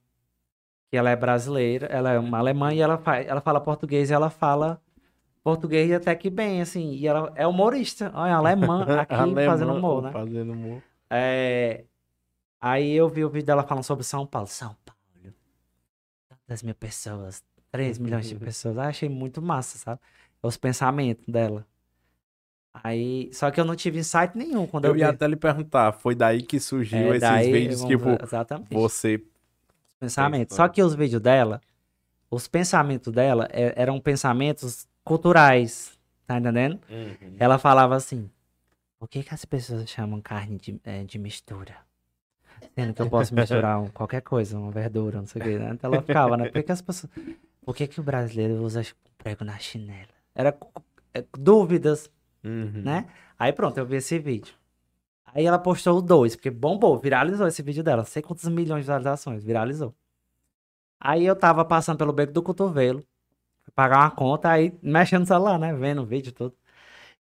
Que ela é brasileira, ela é uma alemã e ela, fa ela fala português e ela fala português até que bem, assim. E ela é humorista, olha, alemã aqui Alemã, fazendo humor, né? Fazendo humor. É, Aí eu vi o vídeo dela falando sobre São Paulo. São Paulo. Tantas mil pessoas. 3 milhões de pessoas. Eu achei muito massa, sabe? Os pensamentos dela. Aí. Só que eu não tive insight nenhum quando eu, Eu ia até lhe perguntar, foi daí que surgiu É, esses daí, vídeos, vamos tipo, exatamente. você... Pensamentos. Pensando. Só que os vídeos dela, os pensamentos dela é- eram pensamentos culturais. Tá entendendo? Ela falava assim: Por que, que as pessoas chamam carne de, eh, de mistura? Sendo que eu posso misturar um- qualquer coisa, uma verdura, não sei o quê. Né? Então ela ficava, né? Por que, que as pessoas. Por que, que o brasileiro usa prego na chinela? Era eh, dúvidas, Uhum. né? Aí pronto, eu vi esse vídeo. Aí ela postou o dois, porque bombou, viralizou esse vídeo dela. Sei quantos milhões de visualizações, viralizou. Aí eu tava passando pelo beco do cotovelo, pagar uma conta, aí mexendo no celular, né? Vendo o vídeo todo.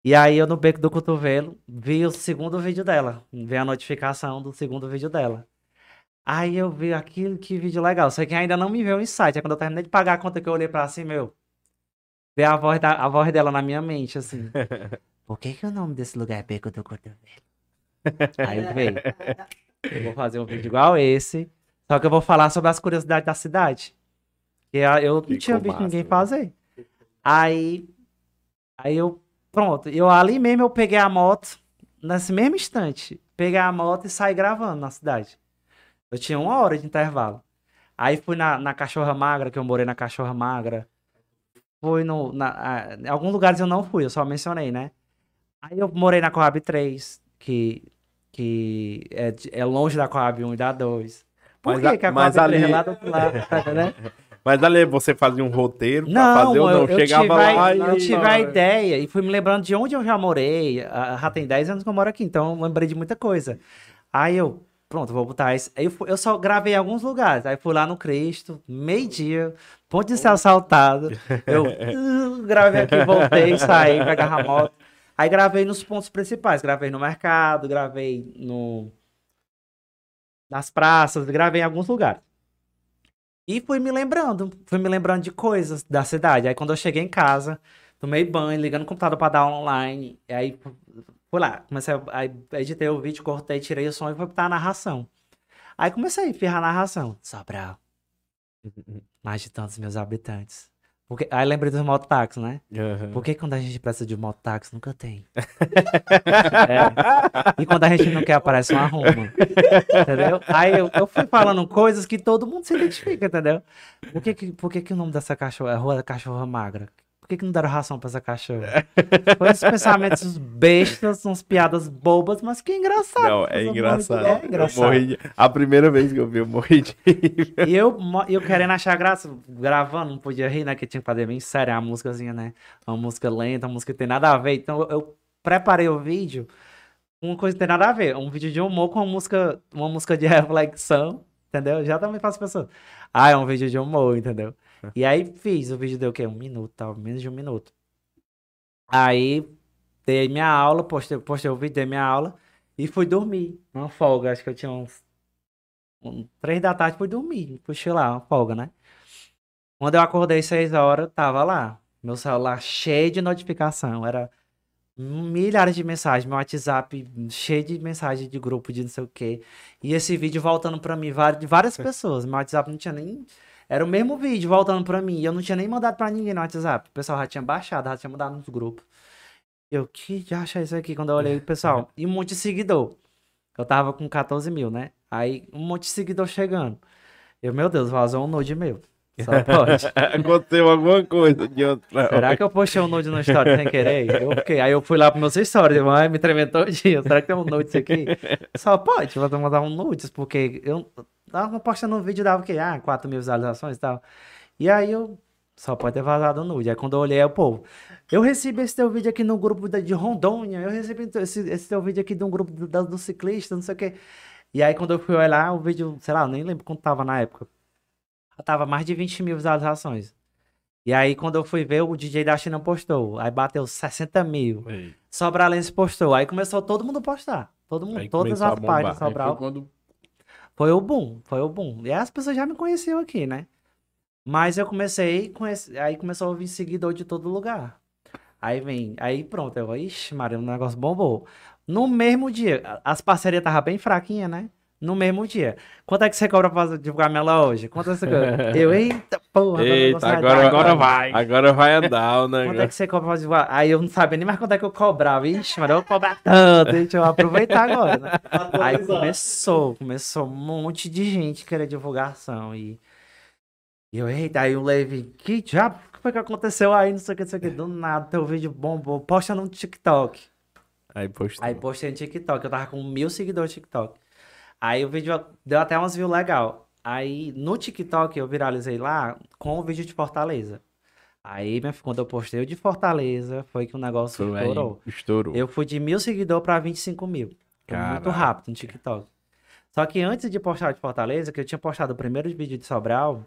E aí eu no beco do cotovelo vi o segundo vídeo dela, vi a notificação do segundo vídeo dela. Aí eu vi aquilo, que vídeo legal. Só que ainda não me veio o insight. É quando eu terminei de pagar a conta que eu olhei pra cima, meu. Ver a voz, da, a voz dela na minha mente, assim. Por que, que o nome desse lugar é Beco do Cotovelo? Aí veio. Eu vou fazer um vídeo igual esse. Só que eu vou falar sobre as curiosidades da cidade. Que eu não tinha visto massa, ninguém fazer. Aí. Aí eu. Pronto. Eu ali mesmo eu peguei a moto. Nesse mesmo instante. Peguei a moto e saí gravando na cidade. Eu tinha uma hora de intervalo. Aí fui na, na Cachorra Magra, que eu morei na Cachorra Magra. Fui no. Na, a- em alguns lugares eu não fui, eu só mencionei, né? Aí eu morei na Coab 3, que, que é, é longe da Coab 1 e da 2. Por Mas que a- que a 43 é ali- lá do outro lado, tá entendendo? Mas ali você fazia um roteiro pra Não, fazer ou não? eu, eu Chegava lá a, e. eu tive a ideia e fui me lembrando de onde eu já morei. Já tem 10 anos que eu moro aqui, então eu lembrei de muita coisa. Aí eu, pronto, vou botar isso. Aí eu, eu só gravei em alguns lugares. Aí fui lá no Cristo, meio-dia, ponto de ser assaltado. Eu gravei aqui, voltei, saí, pegar a moto. Aí gravei nos pontos principais. Gravei no mercado, gravei no nas praças, gravei em alguns lugares. E fui me lembrando, fui me lembrando de coisas da cidade. Aí quando eu cheguei em casa, tomei banho, ligando o computador pra dar online. Aí fui lá, comecei a editei o vídeo, cortei, tirei o som e fui botar a narração. Aí comecei a ferrar a narração. Sobral. Mais de tantos meus habitantes. Porque, aí lembrei dos mototáxis, né? Aham. Por que quando a gente precisa de mototáxi nunca tem? É. E quando a gente não quer, aparece uma Roma. Entendeu? Aí eu, eu fui falando coisas que todo mundo se identifica, entendeu? Por que, que, por que, que o nome dessa cachorra é Rua da Cachorra Magra? Por que, que não deram ração pra essa cachorra? Foi esses pensamentos bestas, uns piadas bobas, mas que engraçado. Não, é engraçado. morri de- É engraçado. morri de- A primeira vez que eu vi, eu morri de. E eu, eu querendo achar graça, gravando, não podia rir, né? Que tinha que fazer bem sério, uma músicazinha, né? Uma música lenta, uma música que tem nada a ver. Então eu, eu preparei o vídeo, uma coisa que tem nada a ver. Um vídeo de humor com uma música, uma música de reflexão, entendeu? Já também faço pessoas. Ah, é um vídeo de humor, entendeu? E aí fiz, o vídeo deu o quê? Um minuto, tal, menos de um minuto. Aí dei minha aula, postei, postei o vídeo, dei minha aula e fui dormir. Uma folga, acho que eu tinha uns um, três da tarde fui dormir. Puxei lá, uma folga, né? Quando eu acordei seis horas, tava lá. Meu celular cheio de notificação. Era milhares de mensagens. Meu WhatsApp cheio de mensagem de grupo de não sei o quê. E esse vídeo voltando pra mim, de várias pessoas. Meu WhatsApp não tinha nem. Era o mesmo vídeo voltando pra mim. E eu não tinha nem mandado pra ninguém no WhatsApp. O pessoal já tinha baixado, já tinha mandado nos grupos. Eu, que já acha isso aqui? Quando eu olhei, pessoal, e um monte de seguidor. Eu tava com 14 mil, né? Aí um monte de seguidor chegando. Eu, meu Deus, vazou um nude meu. Só pode. Aconteceu alguma coisa de outra. Será que eu postei um nude no story sem querer? Eu fiquei. Aí eu fui lá pro meus stories, ai, me tremendo todo dia. Será que tem um nude isso aqui? Só pode, vou mandar um nudes, porque eu tava postando um vídeo, dava o quê? Ah, 4 mil visualizações e tal. E aí eu só pode ter vazado nude. Aí quando eu olhei, o povo, eu recebi esse teu vídeo aqui no grupo de Rondônia, eu recebi esse, esse teu vídeo aqui de um grupo do, do ciclista, não sei o quê. E aí quando eu fui olhar, o vídeo, sei lá, eu nem lembro quanto tava na época. Já tava mais de 20 mil visualizações. E aí, quando eu fui ver, o DJ da China postou. Aí bateu 60 mil. Ei, Sobralense postou. Aí começou todo mundo a postar. Todo mundo, Aí todas as páginas de Aí Sobral. foi quando Foi o boom, foi o boom. E as pessoas já me conheciam aqui, né? Mas eu comecei, conhece... aí começou a vir seguidor de todo lugar. Aí vem, aí pronto, eu, ixi, Maria, o negócio bombou. No mesmo dia, as parcerias estavam bem fraquinhas, né? No mesmo dia. Quanto é que você cobra pra divulgar minha loja? Quanto é que você cobra? Eu, eita, porra, agora Eita, negócio vai agora, agora vai. Agora vai andar o Quanto é que você cobra pra divulgar? Aí eu não sabia nem mais quanto é que eu cobrava. Ixi, mas eu vou cobrar tanto, deixa eu aproveitar agora, né? Aí começou, começou um monte de gente querer divulgação. E, e eu, eita, aí o Levi, que diabo o que foi que aconteceu aí? Não sei o que, não sei o que. Do nada, teu vídeo bombou. Posta no TikTok. Aí postou. Aí postei no TikTok. Eu tava com mil seguidores no TikTok. Aí o vídeo deu até umas views legal. Aí no TikTok eu viralizei lá com o vídeo de Fortaleza. Aí, minha filha, quando eu postei o de Fortaleza, foi que o negócio Foi aí, estourou. estourou. Eu fui de mil seguidores pra 25 mil. Foi muito Caraca. rápido no TikTok. Só que antes de postar de Fortaleza, que eu tinha postado o primeiro vídeo de Sobral,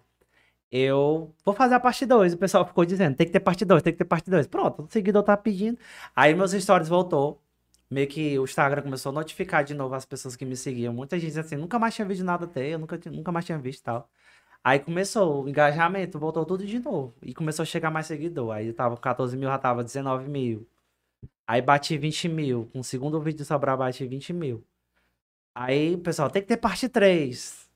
eu vou fazer a parte 2. O pessoal ficou dizendo, tem que ter parte 2, tem que ter parte 2. Pronto, o seguidor tá pedindo. Aí meus stories voltou. Meio que o Instagram começou a notificar de novo as pessoas que me seguiam. Muita gente assim, nunca mais tinha visto nada teu, eu nunca, nunca mais tinha visto e tal. Aí começou o engajamento, voltou tudo de novo. E começou a chegar mais seguidor. Aí eu tava com 14 mil, já tava 19 mil. Aí bati 20 mil. Com o segundo vídeo de Sobral, bati 20 mil. Aí, pessoal, tem que ter parte 3.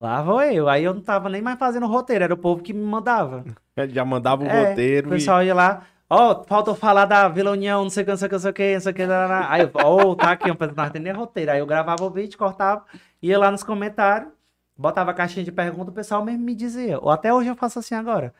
Lá vou eu. Aí eu não tava nem mais fazendo roteiro, era o povo que me mandava. Ele já mandava o É, roteiro O pessoal ia lá, ó, faltou falar da Vila União, não sei o que, não sei o que, não sei o que, não sei o que. lá, lá. Aí eu, ó, tá aqui, não nós tem nem roteiro. Aí eu gravava o vídeo, cortava, ia lá nos comentários, botava a caixinha de pergunta, o pessoal mesmo me dizia. Ou até hoje eu faço assim agora.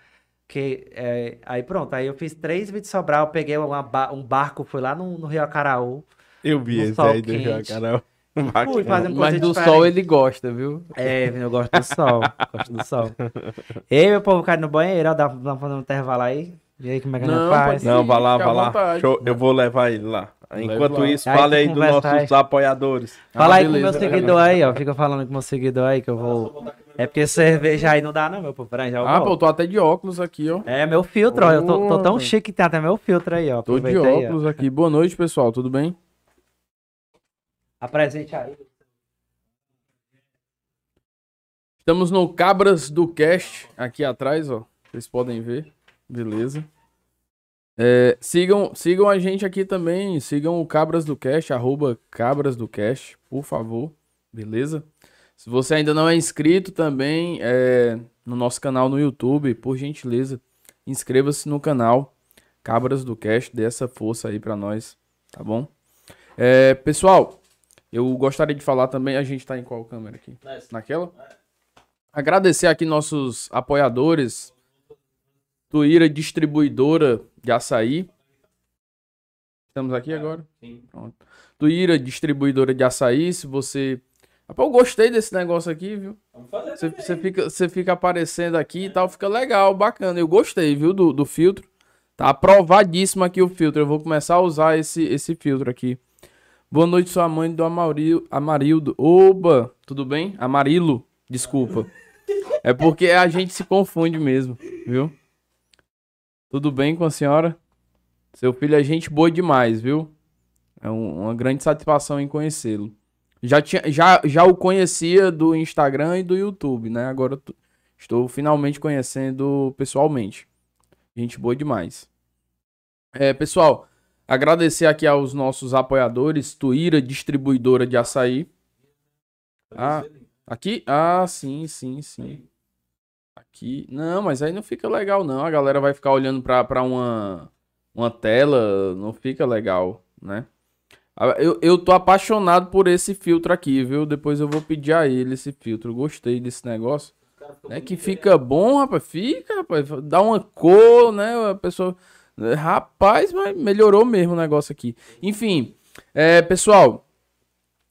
Que, é, aí pronto, aí eu fiz três vídeos Sobral, peguei uma um barco, fui lá no, no Rio Acaraú. Eu vi esse aí do João quente. Carol. Fui fazendo Mas coisa do diferente. sol ele gosta, viu? É, eu gosto do sol. gosto do sol. Ei, meu povo, cai no banheiro, ó, dá dá pra fazer um intervalo aí. E aí, como é que Não, faz? Não, vai lá, vai lá. Show, Eu vou levar ele lá. Enquanto lá. isso, Aí fale tu aí dos nossos aí. apoiadores. Fala Ah, aí com o meu beleza. seguidor aí, ó. Fica falando com o meu seguidor aí que eu vou. É porque cerveja aí não dá, não, meu povo. Peraí, já eu Ah, pô, eu tô até de óculos aqui, ó. É, meu filtro, ó. Eu tô, tô tão chique que tem até meu filtro aí, ó. Tô de Aproveita aí, óculos aqui. Boa noite, pessoal. Tudo bem? Apresente aí. Estamos no Cabras do Cast, aqui atrás, ó. Vocês podem ver. Beleza. É, sigam, sigam a gente aqui também. Sigam o Cabras do Cast, arroba Cabras do Cast, por favor. Beleza? Se você ainda não é inscrito também é, no nosso canal no YouTube, por gentileza, inscreva-se no canal Cabras do Cast. Dê essa força aí pra nós, tá bom? É, pessoal, eu gostaria de falar também. A gente tá em qual câmera aqui? Nessa. Naquela? Agradecer aqui nossos apoiadores. Tuíra Distribuidora de Açaí. Estamos aqui agora? Sim. Pronto. Tuíra Distribuidora de Açaí. Se você. Rapaz, eu gostei desse negócio aqui, viu? Vamos fazer Você, fica, você fica aparecendo aqui e tal, fica legal, bacana. Eu gostei, viu, do, do filtro. Tá aprovadíssimo aqui o filtro. Eu vou começar a usar esse, esse filtro aqui. Boa noite, sua mãe do Amaril, Amarildo. Oba, tudo bem? Amarilo, desculpa. É porque a gente se confunde mesmo, viu? Tudo bem com a senhora? Seu filho é gente boa demais, viu? É um- uma grande satisfação em conhecê-lo. Já, tinha, já, já o conhecia do Instagram e do YouTube, né? Agora estou finalmente conhecendo pessoalmente. Gente boa demais. É, pessoal, agradecer aqui aos nossos apoiadores, Tuíra Distribuidora de Açaí. Ah, aqui? Ah, sim, sim, sim. Aqui. Não, mas aí não fica legal, não. A galera vai ficar olhando pra, pra uma, uma tela, não fica legal, né? Eu, eu tô apaixonado por esse filtro aqui, viu? Depois eu vou pedir a ele esse filtro. Gostei desse negócio. Né? Que fica bom, rapaz. Fica, rapaz. Dá uma cor, né? A pessoa. Rapaz, mas melhorou mesmo o negócio aqui. Enfim, é, pessoal,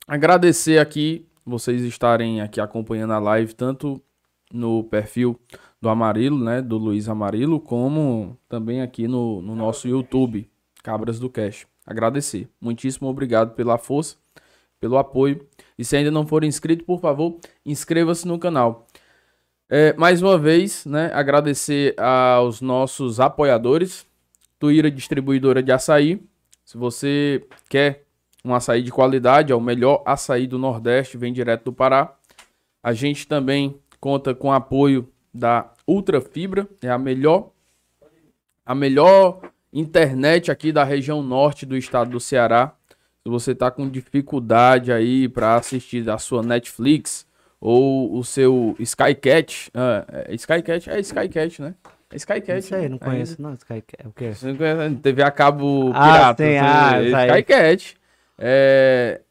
agradecer aqui vocês estarem aqui acompanhando a live, tanto no perfil do Amarilo, né? Do Luiz Amarilo, como também aqui no, no nosso YouTube, Cabras do Cash. Agradecer. Muitíssimo obrigado pela força, pelo apoio. E se ainda não for inscrito, por favor, inscreva-se no canal. É, mais uma vez, né, agradecer aos nossos apoiadores, Tuíra Distribuidora de Açaí. Se você quer um açaí de qualidade, é o melhor açaí do Nordeste, vem direto do Pará. A gente também conta com apoio da Ultra Fibra, é a melhor a melhor internet aqui da região norte do estado do Ceará. Se você tá com dificuldade aí para assistir a sua Netflix ou o seu Skycat, ah, é Skycat, é Skycat, né? É Skycat. Não sei, né? não conheço, não. Sky, o quê? Você não conhece, né? TV a cabo Ah, pirata. sim, você- ah, aí. Skycat. É,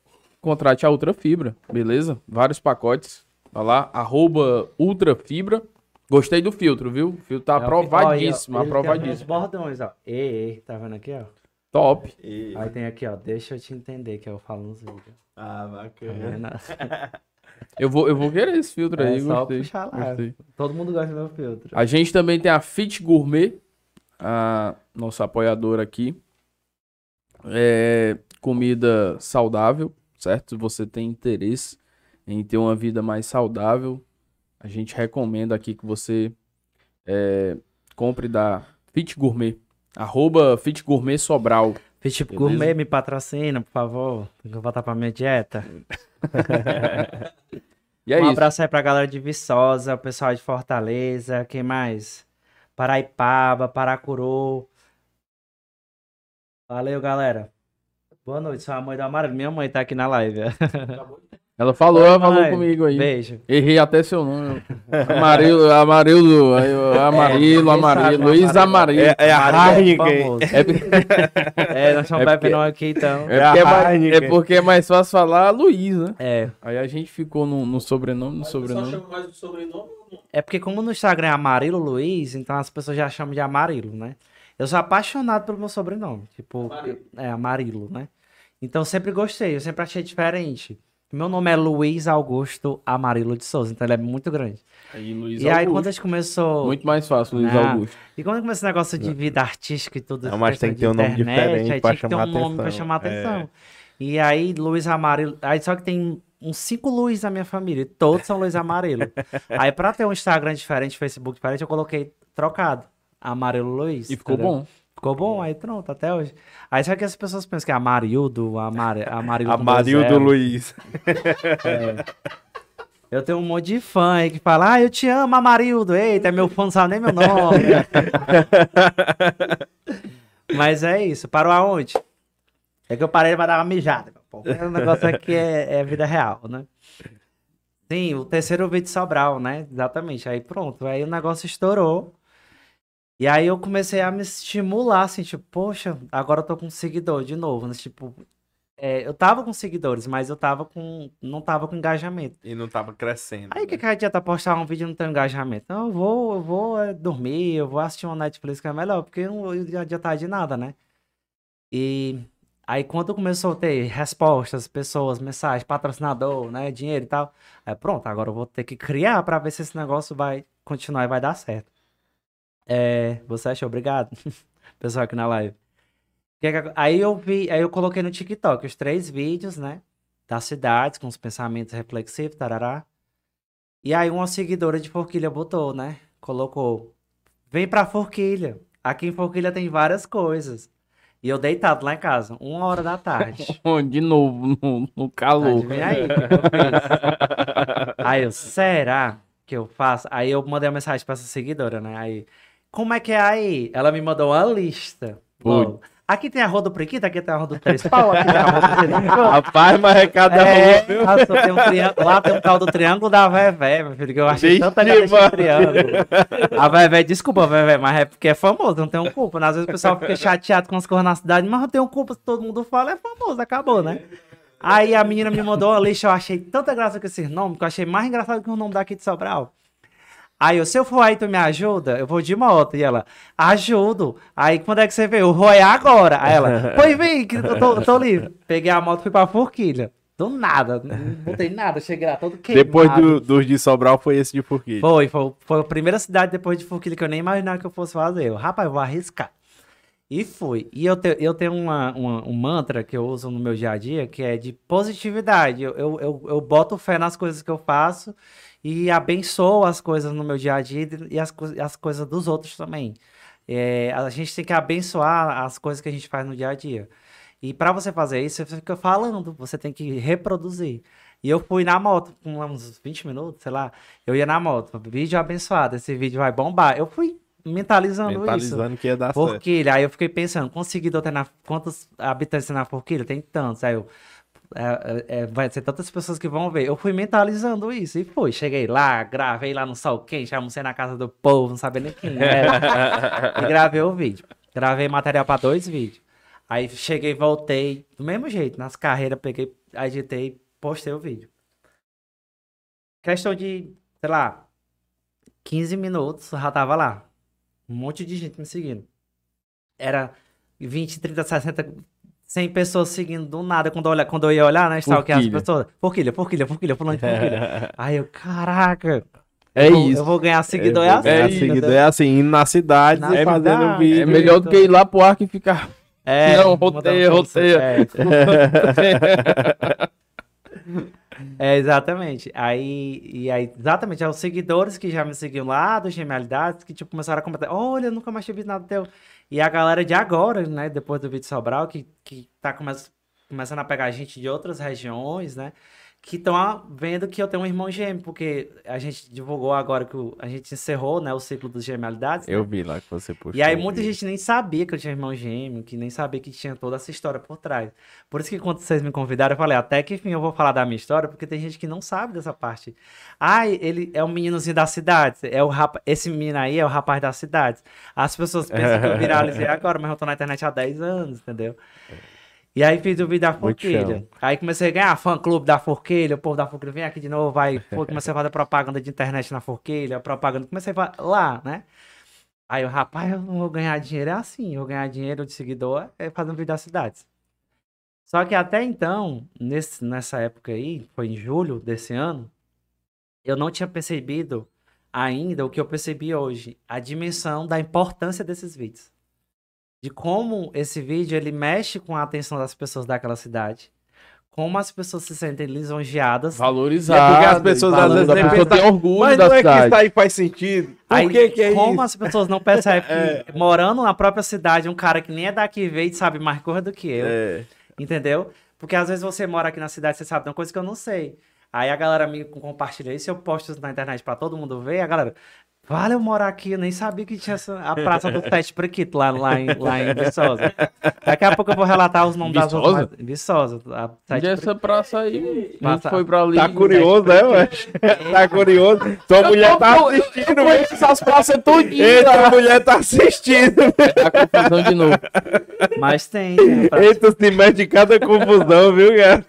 contrate a Ultra Fibra, beleza? Vários pacotes. Lá, arroba Ultra Fibra. Gostei do filtro, viu? O filtro tá É aprovadíssimo, ó, ele tem aprovadíssimo. Os bordões, ó. Ei, ei, tá vendo aqui, ó? Top. Aí tem aqui, ó. Deixa eu te entender que eu falo nos vídeos. Ah, Tá bacana. vendo? Eu vou, eu vou querer esse filtro É aí, só gostei. puxar lá. gostei. Todo mundo gosta do meu filtro. A gente também tem a Fit Gourmet, a nossa apoiadora aqui. É comida saudável, certo? Se você tem interesse em ter uma vida mais saudável, a gente recomenda aqui que você é, compre da Fit Gourmet. Arroba Fit Gourmet Sobral. Fit Beleza. Gourmet me patrocina, por favor. Tem que voltar pra minha dieta. E é um isso. abraço aí pra galera de Viçosa, o pessoal de Fortaleza, quem mais? Paraipaba, Paracuru. Valeu, galera. Boa noite, sou a mãe do Amarelo. Minha mãe tá aqui na live. Ela falou, Oi, ela falou comigo aí. Beijo. Errei até seu nome. Amarelo, Amarelo, aí, ó, Amarelo, ninguém Amarelo, sabe, Luiz Amarelo. Amarelo. É, é a Amarelo Heineken. É, É, nós estamos É bebendo aqui, então. é É a porque é, mais, Heineken. é porque é mais fácil falar Luiz, né? É, Aí a gente ficou no, no sobrenome, no Mas sobrenome. chama mais de sobrenome ou não? é porque como no Instagram é Amarilo Luiz, então as pessoas já chamam de Amarilo, né? Eu sou apaixonado pelo meu sobrenome. Tipo, Amarilo. é Amarilo, né? Então sempre gostei, eu sempre achei diferente. Meu nome é Luiz Augusto Amarilo de Souza, então ele é muito grande. Aí, Luiz e aí, Augusto. quando a gente começou. Muito mais fácil, Luiz Ah, Augusto. E quando começou esse negócio de vida artística e tudo Não, mas tem que ter um nome internet, diferente aí pra tinha que ter chamar um nome pra atenção. chamar É. atenção. E aí, Luiz Amarelo. Aí só que tem uns cinco Luiz na minha família, e todos são Luiz Amarelo. aí, pra ter um Instagram diferente, Facebook diferente, eu coloquei trocado. Amarelo Luiz. E ficou entendeu? bom. Ficou bom, aí pronto, até hoje. Aí só que as pessoas pensam que é Amarildo, Amar... Amarildo. dois Amarildo. Luiz. Eu tenho um monte de fã aí que fala, ah, eu te amo, Amarildo. Eita, meu fã não sabe nem meu nome. Mas é isso. Parou aonde? É que eu parei pra dar uma mijada. Pô, o negócio aqui é, é vida real, né? Sim, o terceiro vídeo de Sobral, né? Exatamente. Aí pronto, aí o negócio estourou. E aí eu comecei a me estimular, assim, tipo, poxa, agora eu tô com seguidor de novo, né? Tipo, é, eu tava com seguidores, mas eu tava com. não tava com engajamento. E não tava crescendo. Aí o que, né? que adianta postar um vídeo e não ter engajamento? Não, eu vou, eu vou é, dormir, eu vou assistir uma Netflix que é melhor, porque não ia adiantar de nada, né? E aí quando começou a ter respostas, pessoas, mensagens, patrocinador, né, dinheiro e tal, aí pronto, agora eu vou ter que criar pra ver se esse negócio vai continuar e vai dar certo. É, você achou? Obrigado, pessoal aqui na live. Que- Aí eu vi, aí eu coloquei no TikTok os três vídeos, né? Das cidades, com os pensamentos reflexivos, tarará. E aí uma seguidora de Forquilha botou, né? Colocou. Vem pra Forquilha. Aqui em Forquilha tem várias coisas. E eu deitado lá em casa, uma hora da tarde. De novo, no, no calor. Adivinha aí? Aí eu, será que eu faço? Aí eu mandei uma mensagem pra essa seguidora, né? Aí, como é que é aí? Ela me mandou uma lista. logo. Aqui tem a Rua do Priquito, aqui tem a Rua do Três Pau, aqui tem a Rua do Triângulo. Rapaz, mas recado É, nossa, tem um triângulo, lá tem um tal do Triângulo da Vevé, meu filho, que eu achei Vixe, tanta esse mano. triângulo. A Vevé, desculpa, Vevé, mas é porque é famoso, não tenho culpa. né? Às vezes o pessoal fica chateado com as coisas na cidade, mas eu tenho culpa se todo mundo fala, é famoso, acabou, né? Aí a menina me mandou uma lista, eu achei tanta graça com esses nomes, que eu achei mais engraçado que o nome daqui de Sobral. Aí eu, se eu for aí, tu me ajuda? Eu vou de moto. E ela, ajudo. Aí quando é que você veio? Eu vou aí agora. Aí ela, pois vem, que eu tô, tô livre. Peguei a moto e fui pra Forquilha. Do nada, não botei nada, cheguei lá todo queimado. Depois do- dos de Sobral foi esse de Forquilha. Foi, foi, foi a primeira cidade depois de Forquilha que eu nem imaginava que eu fosse fazer. Eu, rapaz, eu vou arriscar. E fui. E eu, te- eu tenho uma, uma- um mantra que eu uso no meu dia a dia, que é de positividade. Eu, eu, eu, eu boto fé nas coisas que eu faço e abençoo as coisas no meu dia a dia e as, as coisas dos outros também. É, a gente tem que abençoar as coisas que a gente faz no dia a dia. E para você fazer isso, você fica falando, você tem que reproduzir. E eu fui na moto, com uns 20 minutos, sei lá. Eu ia na moto, vídeo abençoado, esse vídeo vai bombar. Eu fui mentalizando, isso. Mentalizando que ia dar certo. Forquilha. Aí eu fiquei pensando, quantos seguidores tem na. Quantos habitantes tem na Forquilha? Tem tantos. Aí eu. É, é, é, vai ser tantas pessoas que vão ver. Eu fui mentalizando isso e fui. Cheguei lá, gravei lá no sol quente, almocei na casa do povo, não sabia nem quem era. e gravei o vídeo. Gravei material para dois vídeos. Aí cheguei, voltei, do mesmo jeito, nas carreiras, peguei, editei, postei o vídeo. Questão de, sei lá, 15 minutos, já tava lá. Um monte de gente me seguindo. Era 20, 30, 60, 100 pessoas seguindo do nada. Quando eu, olha, quando eu ia olhar, né? Stalkear as pessoas. Forquilha, forquilha, forquilha, fulano de forquilha. Aí eu, caraca. É eu vou- isso. Eu vou ganhar seguidor, É, é assim. é, seguidor é assim, indo na cidade, Na fazendo cidade. vídeo. É melhor do que ir lá pro arco e ficar. É, Não, roteia, roteia. É. É, exatamente. Aí, e aí, exatamente, é os seguidores que já me seguiam lá do Genialidades, que tipo, começaram a comentar, olha, eu nunca mais visto nada teu. E a galera de agora, né, depois do vídeo Sobral, que, que tá come começando a pegar gente de outras regiões, né, que estão vendo que eu tenho um irmão gêmeo, porque a gente divulgou agora que o- a gente encerrou, né, o ciclo dos Genialidades, Eu vi lá que você postou. e aí o muita gente nem sabia que eu tinha irmão gêmeo, que nem sabia que tinha toda essa história por trás. Por isso que quando vocês me convidaram, eu falei, até que enfim eu vou falar da minha história, porque tem gente que não sabe dessa parte. Ah, ele é um meninozinho da cidade, é o rapa... esse menino aí é o rapaz da cidade. As pessoas pensam que eu viralizei agora, mas eu tô na internet há 10 anos, entendeu? E aí fiz o vídeo da Forquilha. Aí comecei a ganhar fã-clube da Forquilha, o povo da Forquilha vem aqui de novo, aí pô, comecei a fazer propaganda de internet na Forquilha, propaganda, comecei a fa- lá, né? Aí eu, rapaz, eu não vou ganhar dinheiro, é assim, eu vou ganhar dinheiro de seguidor é fazendo vídeo das cidades. Só que até então, nesse, nessa época aí, foi em julho desse ano, eu não tinha percebido ainda o que eu percebi hoje, a dimensão da importância desses vídeos. De como esse vídeo ele mexe com a atenção das pessoas daquela cidade. Como as pessoas se sentem lisonjeadas. Valorizado. É porque as pessoas às vezes nem pessoa tem orgulho Mas não é que isso aí faz sentido. Por Aí, que que é como isso? as pessoas não percebem que, morando na própria cidade, um cara que nem é daqui veio e sabe mais coisa do que eu. É. Entendeu? Porque às vezes você mora aqui na cidade, você sabe de uma coisa que eu não sei. Aí a galera me compartilha isso, eu posto isso na internet pra todo mundo ver, a galera, vale eu morar aqui, eu nem sabia que tinha essa, a Praça do Teste Prequito lá, lá, em, lá em Viçosa. Daqui a pouco eu vou relatar os nomes das Viçosa? outras. mais- Viçosa. A é essa praça aí? A gente Passa- foi pra ali. Tá curioso, né, ué? Tá curioso? Tua mulher tá assistindo, velho. conheço essas praças todinhas. Eita, a mulher tá assistindo. Tá confusão de novo. Mas tem, praça- Eita, se mete em cada confusão, viu, cara?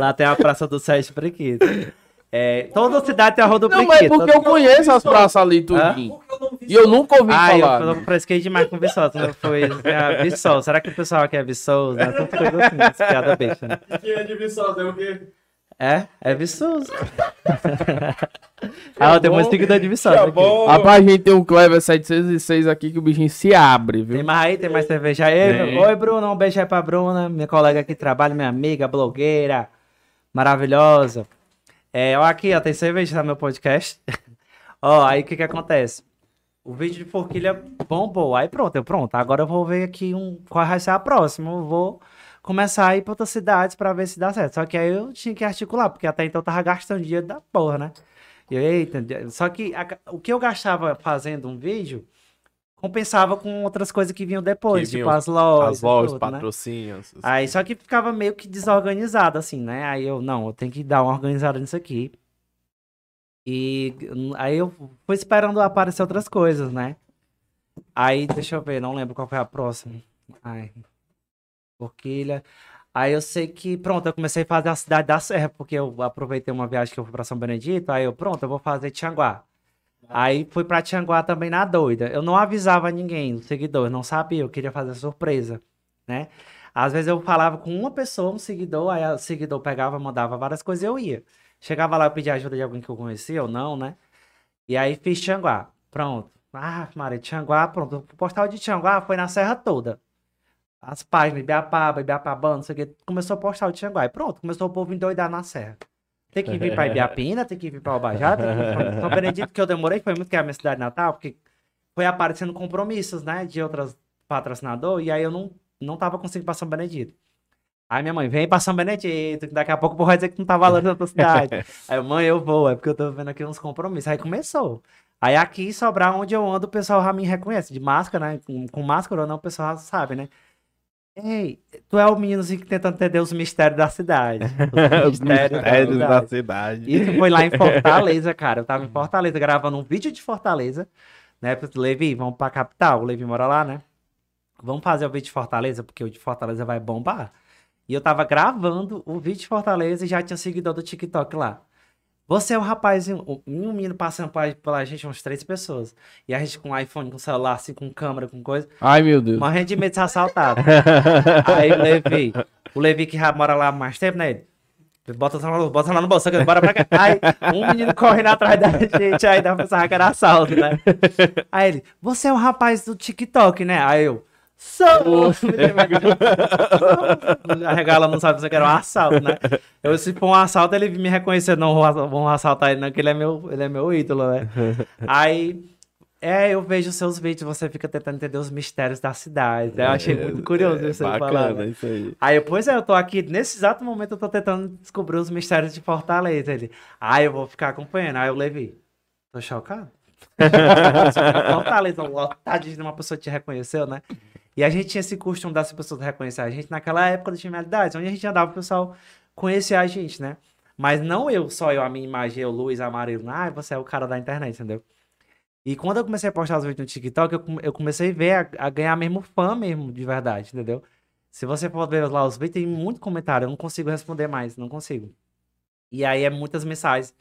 lá tem a Praça do Sete Prequito. É, toda cidade tem a Rua do Não, mas é porque eu conheço as praças ali tudinho. Não vi E eu nunca ouvi Ah, falar. eu, eu fresquei demais com Viçosa, né? Foi é, Viçosa. Será que o pessoal aqui é Viçosa? Essas coisas assim, essa piada besta, né? que é de Viçosa, é o quê? É, é Viçosa. ah, tenho muito seguidor de Viçosa aqui. bom. Rapaz, a gente tem um Clever 706 aqui que o bichinho se abre, Tem viu? mais aí? Tem mais cerveja aí? Tem. Oi, Bruno. Um beijo aí pra Bruna, minha colega que trabalha, minha amiga, blogueira, maravilhosa. É, ó, aqui, ó, tem cerveja no meu podcast. ó, aí o que que acontece? O vídeo de forquilha bombou. Aí pronto, eu pronto. Agora eu vou ver aqui um, qual vai ser a próxima. Eu vou começar a ir pra outras cidades pra ver se dá certo. Só que aí eu tinha que articular, porque até então eu tava gastando dinheiro da porra, né? E eu, eita, só que a- o que eu gastava fazendo um vídeo compensava com outras coisas que vinham depois, Que tipo vinham as lojas. As lojas, tudo, né? patrocínios. Aí só que ficava meio que desorganizado, assim, né? Aí eu, não, eu tenho que dar uma organizada nisso aqui. E aí eu fui esperando aparecer outras coisas, né? Aí, deixa eu ver, não lembro qual foi a próxima. Ai. Forquilha. Aí eu sei que, pronto, eu comecei a fazer a cidade da Serra, porque eu aproveitei uma viagem que eu fui pra São Benedito, aí eu, pronto, eu vou fazer Tianguá. Aí fui pra Tianguá também na doida. Eu não avisava ninguém, os seguidores, não sabia, eu queria fazer surpresa, né? Às vezes eu falava com uma pessoa, um seguidor, aí o seguidor pegava, mandava várias coisas e eu ia. Chegava lá, eu pedia ajuda de alguém que eu conhecia ou não, né? E aí fiz Tianguá. Pronto. Ah, Maria, Tianguá, pronto. O postal de Tianguá foi na serra toda. As páginas, Ibiapaba, Ibiapabana, não sei o que. Começou a postar o Tianguá. E pronto, começou o povo endoidar na serra. Tem que vir pra Ibiapina, tem que vir pra Albajá, tem que vir pra São Benedito, que eu demorei, foi muito que é a minha cidade natal, porque foi aparecendo compromissos, né, de outras patrocinadores, e aí eu não, não tava conseguindo pra São Benedito. Aí minha mãe, vem pra São Benedito, que daqui a pouco o povo vai dizer que não tá valendo na tua cidade. Aí, mãe, eu vou, é porque eu tô vendo aqui uns compromissos. Aí começou. Aí aqui Sobrar, onde eu ando, o pessoal já me reconhece. De máscara, né? Com, com máscara ou não, o pessoal já sabe, né? Ei, tu é o meninozinho que tenta entender os mistérios da cidade. Os mistérios da cidade. Isso foi lá em Fortaleza, cara. Eu tava em Fortaleza gravando um vídeo de Fortaleza, né? Levi, vamos pra capital. O Levi mora lá, né? Vamos fazer o vídeo de Fortaleza, porque o de Fortaleza vai bombar. E eu tava gravando o vídeo de Fortaleza e já tinha seguidor do TikTok lá. Você é um rapazinho, um menino passando pela, gente, umas três pessoas. E a gente com iPhone, com celular, assim, com câmera, com coisa. Ai, meu Deus. Morrendo de medo de ser assaltado. Aí o Levi, o Levi que já mora lá há mais tempo, né? Ele, Bota lá, no- bota lá no bolso, bora pra cá. Aí, um menino correndo atrás da gente, aí dá pensava que era assalto, né? Aí ele, você é um rapaz do TikTok, né? Aí eu, sou! A regala não sabe se era um assalto, né? Eu, se for um assalto, ele me reconhecer, não vão vão assaltar ele, não, que ele é meu, ele é meu ídolo, né? Aí, é, eu vejo seus vídeos, você fica tentando entender os mistérios da cidade. Eu achei muito curioso É, isso aí bacana, falar. né? isso aí. Aí, eu, pois é, eu tô aqui, nesse exato momento, eu tô tentando descobrir os mistérios de Fortaleza. Ele, ah, eu vou ficar acompanhando. Aí eu Levi, tô chocado. Fortaleza, lotadinho de uma pessoa te reconheceu, né? E a gente tinha esse costume das pessoas reconhecer a gente naquela época das criminalidades, onde a gente andava, o pessoal conhecia a gente, né? Mas não eu, só eu, a minha imagem, eu, Luiz Amarelo, ah, você é o cara da internet, entendeu? E quando eu comecei a postar os vídeos no TikTok, eu comecei a ver, a, a ganhar mesmo fã mesmo, de verdade, entendeu? Se você for ver lá os vídeos, tem muito comentário, eu não consigo responder mais, não consigo. E aí é muitas mensagens.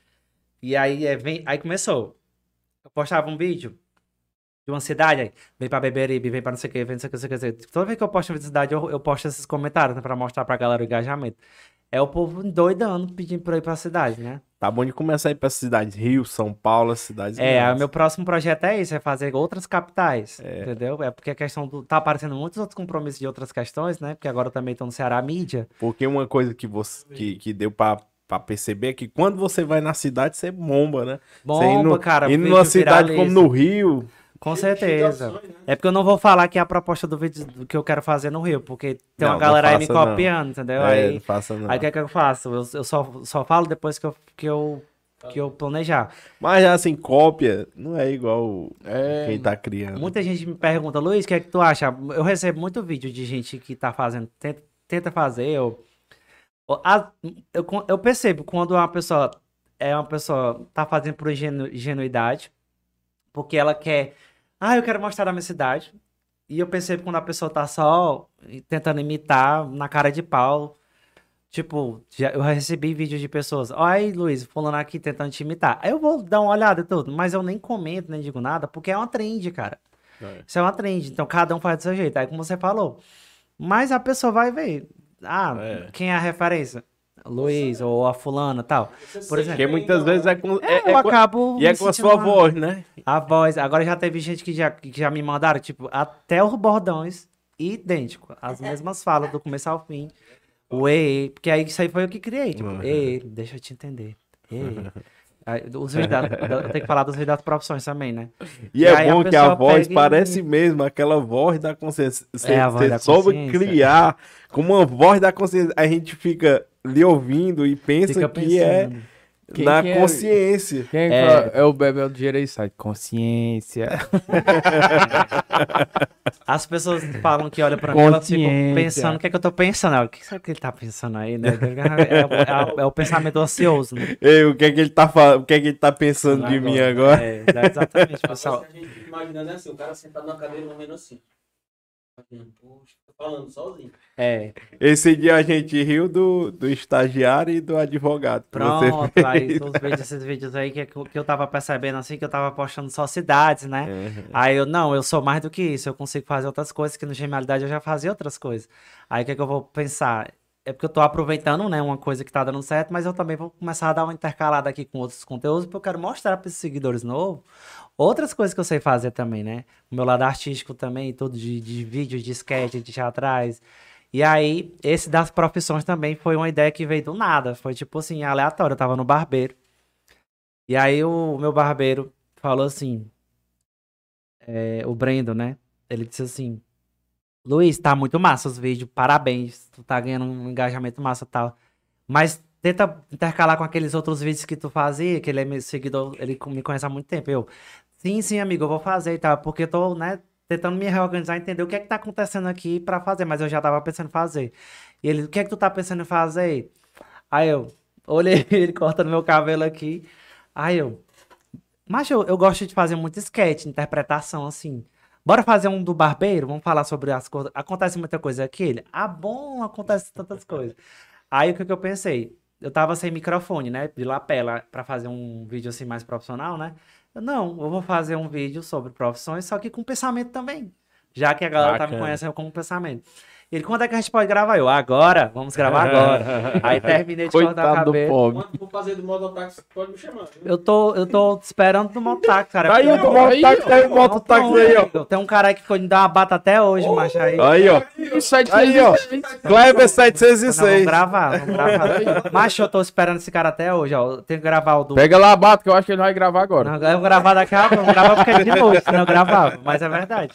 E aí, é, vem, aí começou. Eu postava um vídeo, de uma cidade, aí, vem pra Beberibe, vem pra não sei o que, vem não sei o que, não sei o que. Toda vez que eu posto uma cidade, eu, eu posto esses comentários, né, pra mostrar pra galera o engajamento. É o povo doidando pedindo pra eu ir pra cidade, né? Tá bom de começar a ir pra cidades Rio, São Paulo, as cidades É, o grandes. meu próximo projeto é isso, é fazer outras capitais, entendeu? É porque a questão do... Tá aparecendo muitos outros compromissos de outras questões, né? Porque agora também tô no Ceará Mídia. Porque uma coisa que você que, que deu pra, pra perceber é que quando você vai na cidade, você bomba, né? você Bomba, indo, cara. Indo numa cidade como no Rio, Com certeza. né? É porque eu não vou falar que é a proposta do vídeo do que eu quero fazer no Rio, porque tem Não, uma galera aí me faça, não. copiando, entendeu? é, aí não faça não. aí o que é que eu faço? Eu, eu só, só falo depois que eu, que, eu, que eu planejar. Mas assim, cópia não é igual É, quem tá criando. Muita gente me pergunta, Luiz, o que é que tu acha? Eu recebo muito vídeo de gente que tá fazendo, tenta, tenta fazer, ou, ou- a- eu, eu percebo quando uma pessoa é uma pessoa tá fazendo por ingenu- ingenuidade, porque ela quer, ah, eu quero mostrar a minha cidade, e eu percebo quando a pessoa tá só tentando imitar na cara de pau, Tipo, já, eu recebi vídeos de pessoas. Aí, Luiz, fulano aqui tentando te imitar. Aí eu vou dar uma olhada e tudo, mas eu nem comento, nem digo nada, porque é uma trend, cara. É. Isso é uma trend. Então cada um faz do seu jeito. Aí como você falou. Mas a pessoa vai ver. Ah, É. quem é a referência? Luiz ou a fulana tal. Por exemplo. Porque muitas vezes é com. É, É, é eu com- acabo. e é com a sua mal. voz, né? A voz. Agora já teve gente que já, que já me mandaram, tipo, até os bordões idêntico. As mesmas falas do começo ao fim. O e, porque aí isso aí foi eu que criei. Tipo, Uhum. e, deixa eu te entender. E. Os da- eu tenho que falar dos das profissões também, né? E, E é aí a bom que a voz pega e- parece mesmo aquela voz da consciência. Você, É, você da soube consciência. criar como uma voz da consciência. A gente fica lhe ouvindo e pensa Fica que é pensando. Quem na que é? consciência. Quem É. é, é o Bebel do Gereissai? Consciência. As pessoas falam que olham pra mim, elas ficam Consciência. pensando o que é que eu tô pensando. O que será que ele tá pensando aí, né? É, o- é o- é o pensamento ocioso, né? Ei, o que é que ele tá falando? O que é que ele tá pensando de mim agora? É, é exatamente, A pessoal. a gente imaginando é assim, o cara sentado na cadeira morrendo assim. Poxa, falando sozinho. É, Esse dia a gente riu do, do estagiário e do advogado. pronto, aí os vídeos, esses vídeos aí que, que eu tava percebendo assim, que eu tava postando só cidades, né? Uhum. Aí eu, não, eu sou mais do que isso, eu consigo fazer outras coisas, que no Genialidade eu já fazia outras coisas. Aí o que, é que eu vou pensar? É porque eu tô aproveitando, né, uma coisa que tá dando certo, mas eu também vou começar a dar uma intercalada aqui com outros conteúdos, porque eu quero mostrar para esses seguidores novos outras coisas que eu sei fazer também, né? O meu lado artístico também, tudo de, de vídeos, de sketch, de teatrais. E aí, esse das profissões também foi uma ideia que veio do nada. Foi tipo assim, aleatório. Eu tava no barbeiro. E aí o meu barbeiro falou assim, é, o Brendo, né? Ele disse assim, Luiz, tá muito massa os vídeos, parabéns, tu tá ganhando um engajamento massa e tal. Mas tenta intercalar com aqueles outros vídeos que tu fazia, que ele é meu seguidor, ele me conhece há muito tempo. Eu, sim, sim, amigo, eu vou fazer e tal, porque eu tô, né, tentando me reorganizar, entender o que é que tá acontecendo aqui pra fazer, mas eu já tava pensando em fazer. E ele, o que é que tu tá pensando em fazer? Aí eu, olhei ele cortando meu cabelo aqui, aí eu, mas eu, eu gosto de fazer muito sketch, interpretação, assim. Bora fazer um do barbeiro? Vamos falar sobre as coisas. Acontece muita coisa aqui? Ele, ah, bom, acontece tantas coisas. Aí o que, que eu pensei? Eu tava sem microfone, né? De lapela, pra fazer um vídeo assim mais profissional, né? Eu, não, eu vou fazer um vídeo sobre profissões, só que com pensamento também. Já que a galera tá me Bacana. conhecendo como pensamento. Ele, quando é que a gente pode gravar? Eu, agora, vamos gravar agora. Aí terminei de cortar o Coitado do cabelo. pobre. Quando for fazer do mototáxi, pode me chamar. Eu tô, eu tô esperando do mototáxi, cara. Aí o Porque- mototáxi, tá aí o mototáxi aí, ó. Tem um cara aí que ficou de dar uma bata até hoje, macho. Aí, Aí, ó. Isso é Aí, ó. Kleber Nós 706. vamos gravar, vamos gravar. Macho, eu tô esperando esse cara até hoje, ó. Eu tenho que gravar o do. Pega lá a bata que eu acho que ele vai gravar agora. Não, eu vou gravar daqui a pouco, eu vou gravar porque é de noite, senão eu gravava, mas é verdade.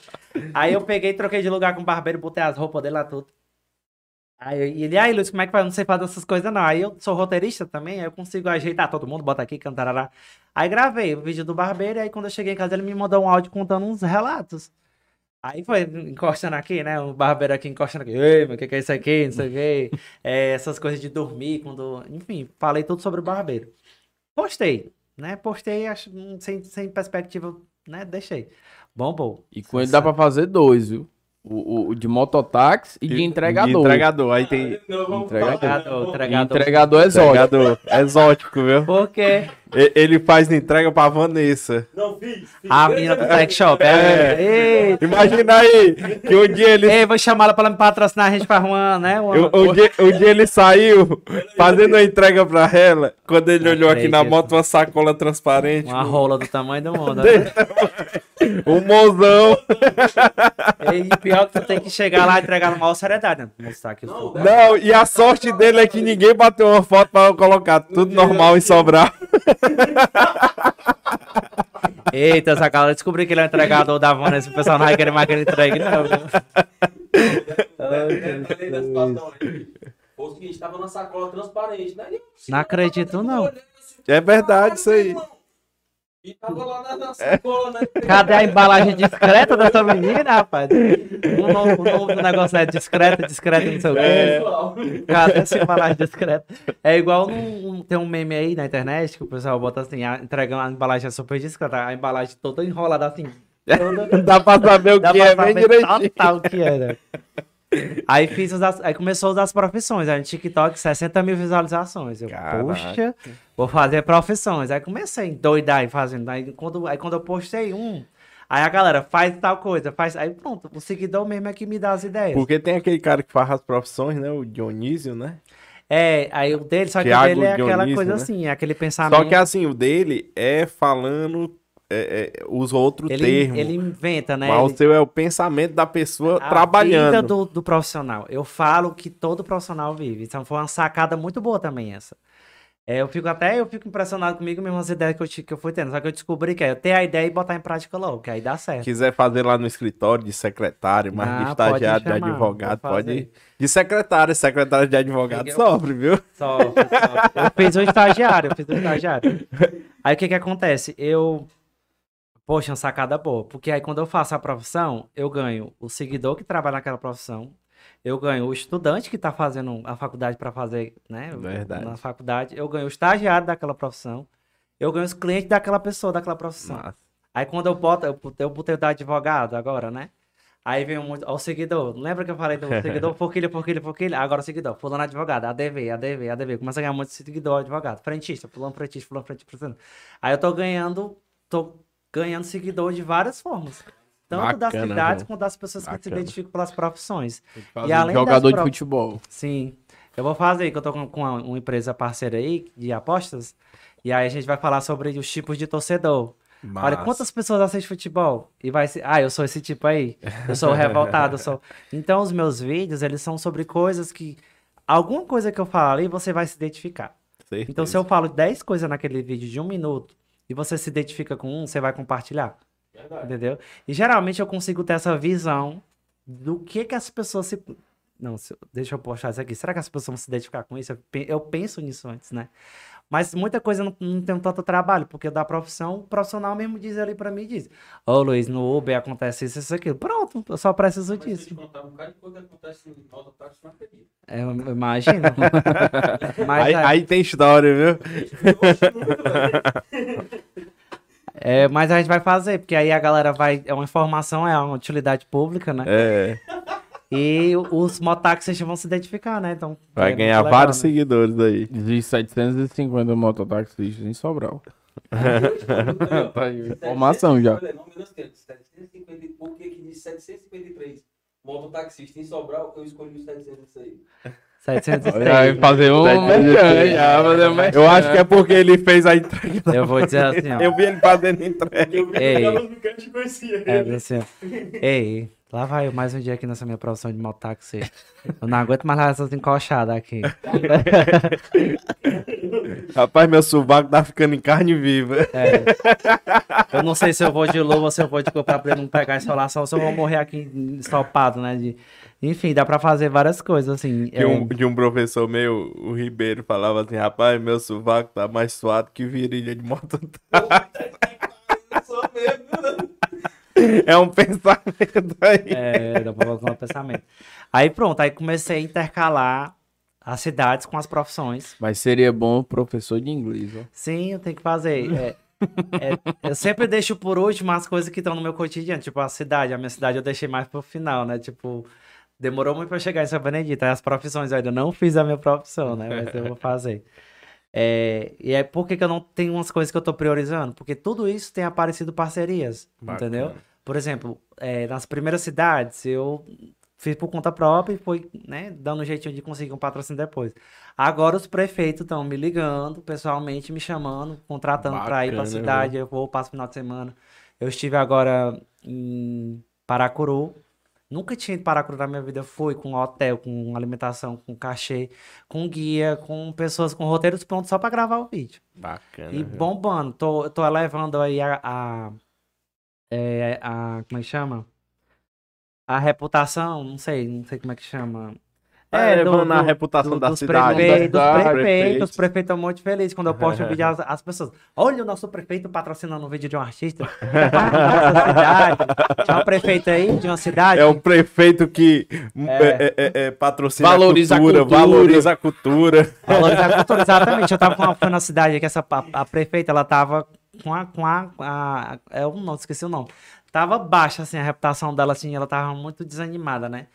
Aí eu peguei, troquei de lugar com o barbeiro, botei as roupas dele lá tudo. Aí ele, aí Luiz, como é que faz? Não sei fazer essas coisas não. Aí eu sou roteirista também, aí eu consigo ajeitar todo mundo, bota aqui, cantarará. Aí gravei o vídeo do barbeiro, e aí quando eu cheguei em casa ele me mandou um áudio contando uns relatos. Aí foi encostando aqui, né? O barbeiro aqui encostando aqui. Ei, mas o que, que é isso aqui? Não sei o quê. É, essas coisas de dormir, quando. Enfim, falei tudo sobre o barbeiro. Postei, né? Postei acho, hum, sem, sem perspectiva, né? Deixei. Bom, bom. E com ele dá pra fazer dois, viu? O, o- o de mototáxi e de entregador. De entregador. Aí tem Não, vamos Entregador. falar. Entregador, E entregador. Entregador exótico. entregador exótico, viu? Porque E- Ele faz entrega pra Vanessa. Não, fiz. fiz. A menina do sex shop. É. É. Imagina aí que um dia ele, ei, vou chamar ela pra ela me patrocinar a gente pra uma, né? Uma... um, um dia, um dia ele saiu fazendo a entrega pra ela. Quando ele olhou aqui na moto, uma sacola transparente. Uma rola do tamanho do mundo. né? Um mozão. E pior que tu tem que chegar lá e entregar numa maior seriedade. Né? Mostrar aqui o Não, Não, e a sorte dele é que ninguém bateu uma foto pra eu colocar tudo normal em Sobral. Eita, essa cara, eu descobri que ele é o entregador da Vanessa. O pessoal não vai querer mais que ele entregue, não. viu? Lembrei da situação aí. Foi o seguinte, tava na sacola transparente, né? Não acredito, não. olhando assim, É verdade isso aí. E tava lá na, na sacola, né? Cadê a embalagem discreta dessa menina, rapaz? O nome, o nome do negócio é discreta, discreta, não sei o quê. Pessoal. Cadê essa embalagem discreta? É igual num, um- tem um meme aí na internet que o pessoal bota assim, a- entregando a embalagem super discreta, a embalagem toda enrolada assim. Toda, Dá pra saber o dá que é bem saber direitinho. total o que é, né? Aí fiz as- aí começou a usar as profissões. Aí no TikTok, 60 mil visualizações. Eu, Caraca. poxa, vou fazer profissões. Aí comecei a endoidar e fazendo. Aí quando, aí quando eu postei um, aí a galera faz tal coisa, faz. Aí pronto, o seguidor mesmo é que me dá as ideias. Porque tem aquele cara que faz as profissões, né? O Dionísio, né? É, aí o dele, só que Thiago o dele é aquela Dionísio, coisa né? assim, é aquele pensamento. Só que assim, o dele é falando é, é, os outros ele, termos. ele inventa, né? Mas Ele- o seu é o pensamento da pessoa a trabalhando. vida do, do profissional. Eu falo que todo profissional vive. Então foi uma sacada muito boa também essa. É, eu fico até eu fico impressionado comigo mesmo as ideias que eu, que eu fui tendo. Só que eu descobri que é eu ter a ideia e botar em prática logo, que aí dá certo. Quiser fazer lá no escritório de secretário, mas Ah, de estagiário, de chamar, advogado, vou pode. De secretário, secretário de advogado Eu- sofre, viu? Só, só. Eu fiz o estagiário, eu fiz o estagiário. Aí o que que acontece? Eu. Poxa, uma sacada boa. Porque aí quando eu faço a profissão, eu ganho o seguidor que trabalha naquela profissão. Eu ganho o estudante que está fazendo a faculdade para fazer, né? Verdade. Na faculdade. Eu ganho o estagiário daquela profissão. Eu ganho os clientes daquela pessoa, daquela profissão. Massa. Aí quando eu boto, eu, botei- eu botei o da advogado agora, né? Aí vem ó, o seguidor. Lembra que eu falei do seguidor? Forquilha, forquilha, forquilha. Agora o seguidor. Fulano advogado, ADV, ADV, ADV. Começa a ganhar muito seguidor advogado. Frentista, fulano frentista, fulano frentista. Aí eu tô ganhando, tô ganhando seguidor de várias formas. Tanto das Bacana, cidades viu? quanto das pessoas que se Bacana. identificam pelas profissões. Fazer além das jogador de pro- futebol. Sim. Eu vou fazer, que eu tô com, com uma, uma empresa parceira aí de apostas. E aí a gente vai falar sobre os tipos de torcedor. Olha, Massa. quantas pessoas assistem futebol? E vai ser, ah, eu sou esse tipo aí. Eu sou revoltado, eu sou. Então, os meus vídeos, eles são sobre coisas que. Alguma coisa que eu falo ali, você vai se identificar. Certeza. Então, se eu falo 10 coisas naquele vídeo de um minuto e você se identifica com um, você vai compartilhar. Verdade. Entendeu? E geralmente eu consigo ter essa visão do que que as pessoas se. Não, se- deixa eu postar isso aqui. Será que as pessoas vão se identificar com isso? Eu pe- Eu penso nisso antes, né? Mas muita coisa não, não tem tanto trabalho, porque da profissão, o profissional mesmo diz ali pra mim, diz, ô Luiz, no Uber acontece isso, isso, aquilo. Pronto, eu só preciso Mas disso. contar um bocado de coisa que acontece não acredito. É, eu imagino. Mas Aí, é- aí tem história, viu? É, mas a gente vai fazer, porque aí a galera vai. É uma informação, é uma utilidade pública, né? É, E os mototáxis vão se identificar, né? Então. vai é ganhar legal, vários né? seguidores aí. Existe 750 mototaxistas em Sobral. Tá aí, informação já. Olha, não, menos tempo. 750, por que que diz 753? Mototaxista em Sobral, eu escolhi os 700 aí. 706. Vai fazer um merchan, já, fazer um. Eu acho que é porque ele fez a entrega. Eu vou dizer assim, ó. Eu vi ele fazendo entrega. Eu vi Ei. que. É, assim, ó. Ei, lá vai eu mais um dia aqui nessa minha profissão de mototáxi. Eu não aguento mais essas encoxadas aqui. Rapaz, meu sovaco tá ficando em carne viva. É. Eu não sei se eu vou de luva ou se eu vou de comprar pra ele não pegar insolação, ou se eu vou morrer aqui ensopado, né? De... Enfim, dá pra fazer várias coisas, assim. De um, de um professor meu, o Ribeiro, falava assim, rapaz, meu sovaco tá mais suado que virilha de moto. Eu sou mesmo, né? É um pensamento aí. É, dá pra colocar um pensamento. Aí pronto, aí comecei a intercalar as cidades com as profissões. Mas seria bom professor de inglês, ó. Sim, eu tenho que fazer. É, é, eu sempre deixo por último as coisas que estão no meu cotidiano. Tipo, a cidade. A minha cidade eu deixei mais pro final, né? Tipo, demorou muito pra chegar em São Benedito. Aí as profissões eu ainda não fiz a minha profissão, né? Mas eu vou fazer. É, e é por que, que eu não tenho umas coisas que eu tô priorizando? Porque tudo isso tem aparecido parcerias, entendeu? Bacana. Por exemplo, é, nas primeiras cidades, eu fiz por conta própria e foi, né, dando um jeitinho de conseguir um patrocínio depois. Agora os prefeitos estão me ligando, pessoalmente me chamando, contratando para ir para a cidade. Eu vou, passo o final de semana. Eu estive agora em Paracuru. Nunca tinha ido para na minha vida. Fui com hotel, com alimentação, com cachê, com guia, com pessoas com roteiros prontos só para gravar o vídeo. Bacana. E bombando. Tô, tô elevando aí a, a, é, a- Como é que chama? A reputação, não sei, não sei como é que chama. É, levando a reputação da dos cidade, Prefeitos, da dos cidade, prefeitos, prefeitos. os prefeitos estão muito felizes quando eu posto um vídeo. As, as pessoas, olha o nosso prefeito patrocinando um vídeo de um artista. Tinha um prefeito aí de uma cidade. É o prefeito que é, é, é, é, patrocina Valoriza a a cultura, cultura. valoriza a cultura. Valorizar a cultura, exatamente. Eu tava com uma, foi na cidade que essa a, a prefeita, ela tava com a, com a, a é o nome, esqueci o nome. Tava baixa assim a reputação dela assim, ela tava muito desanimada, né?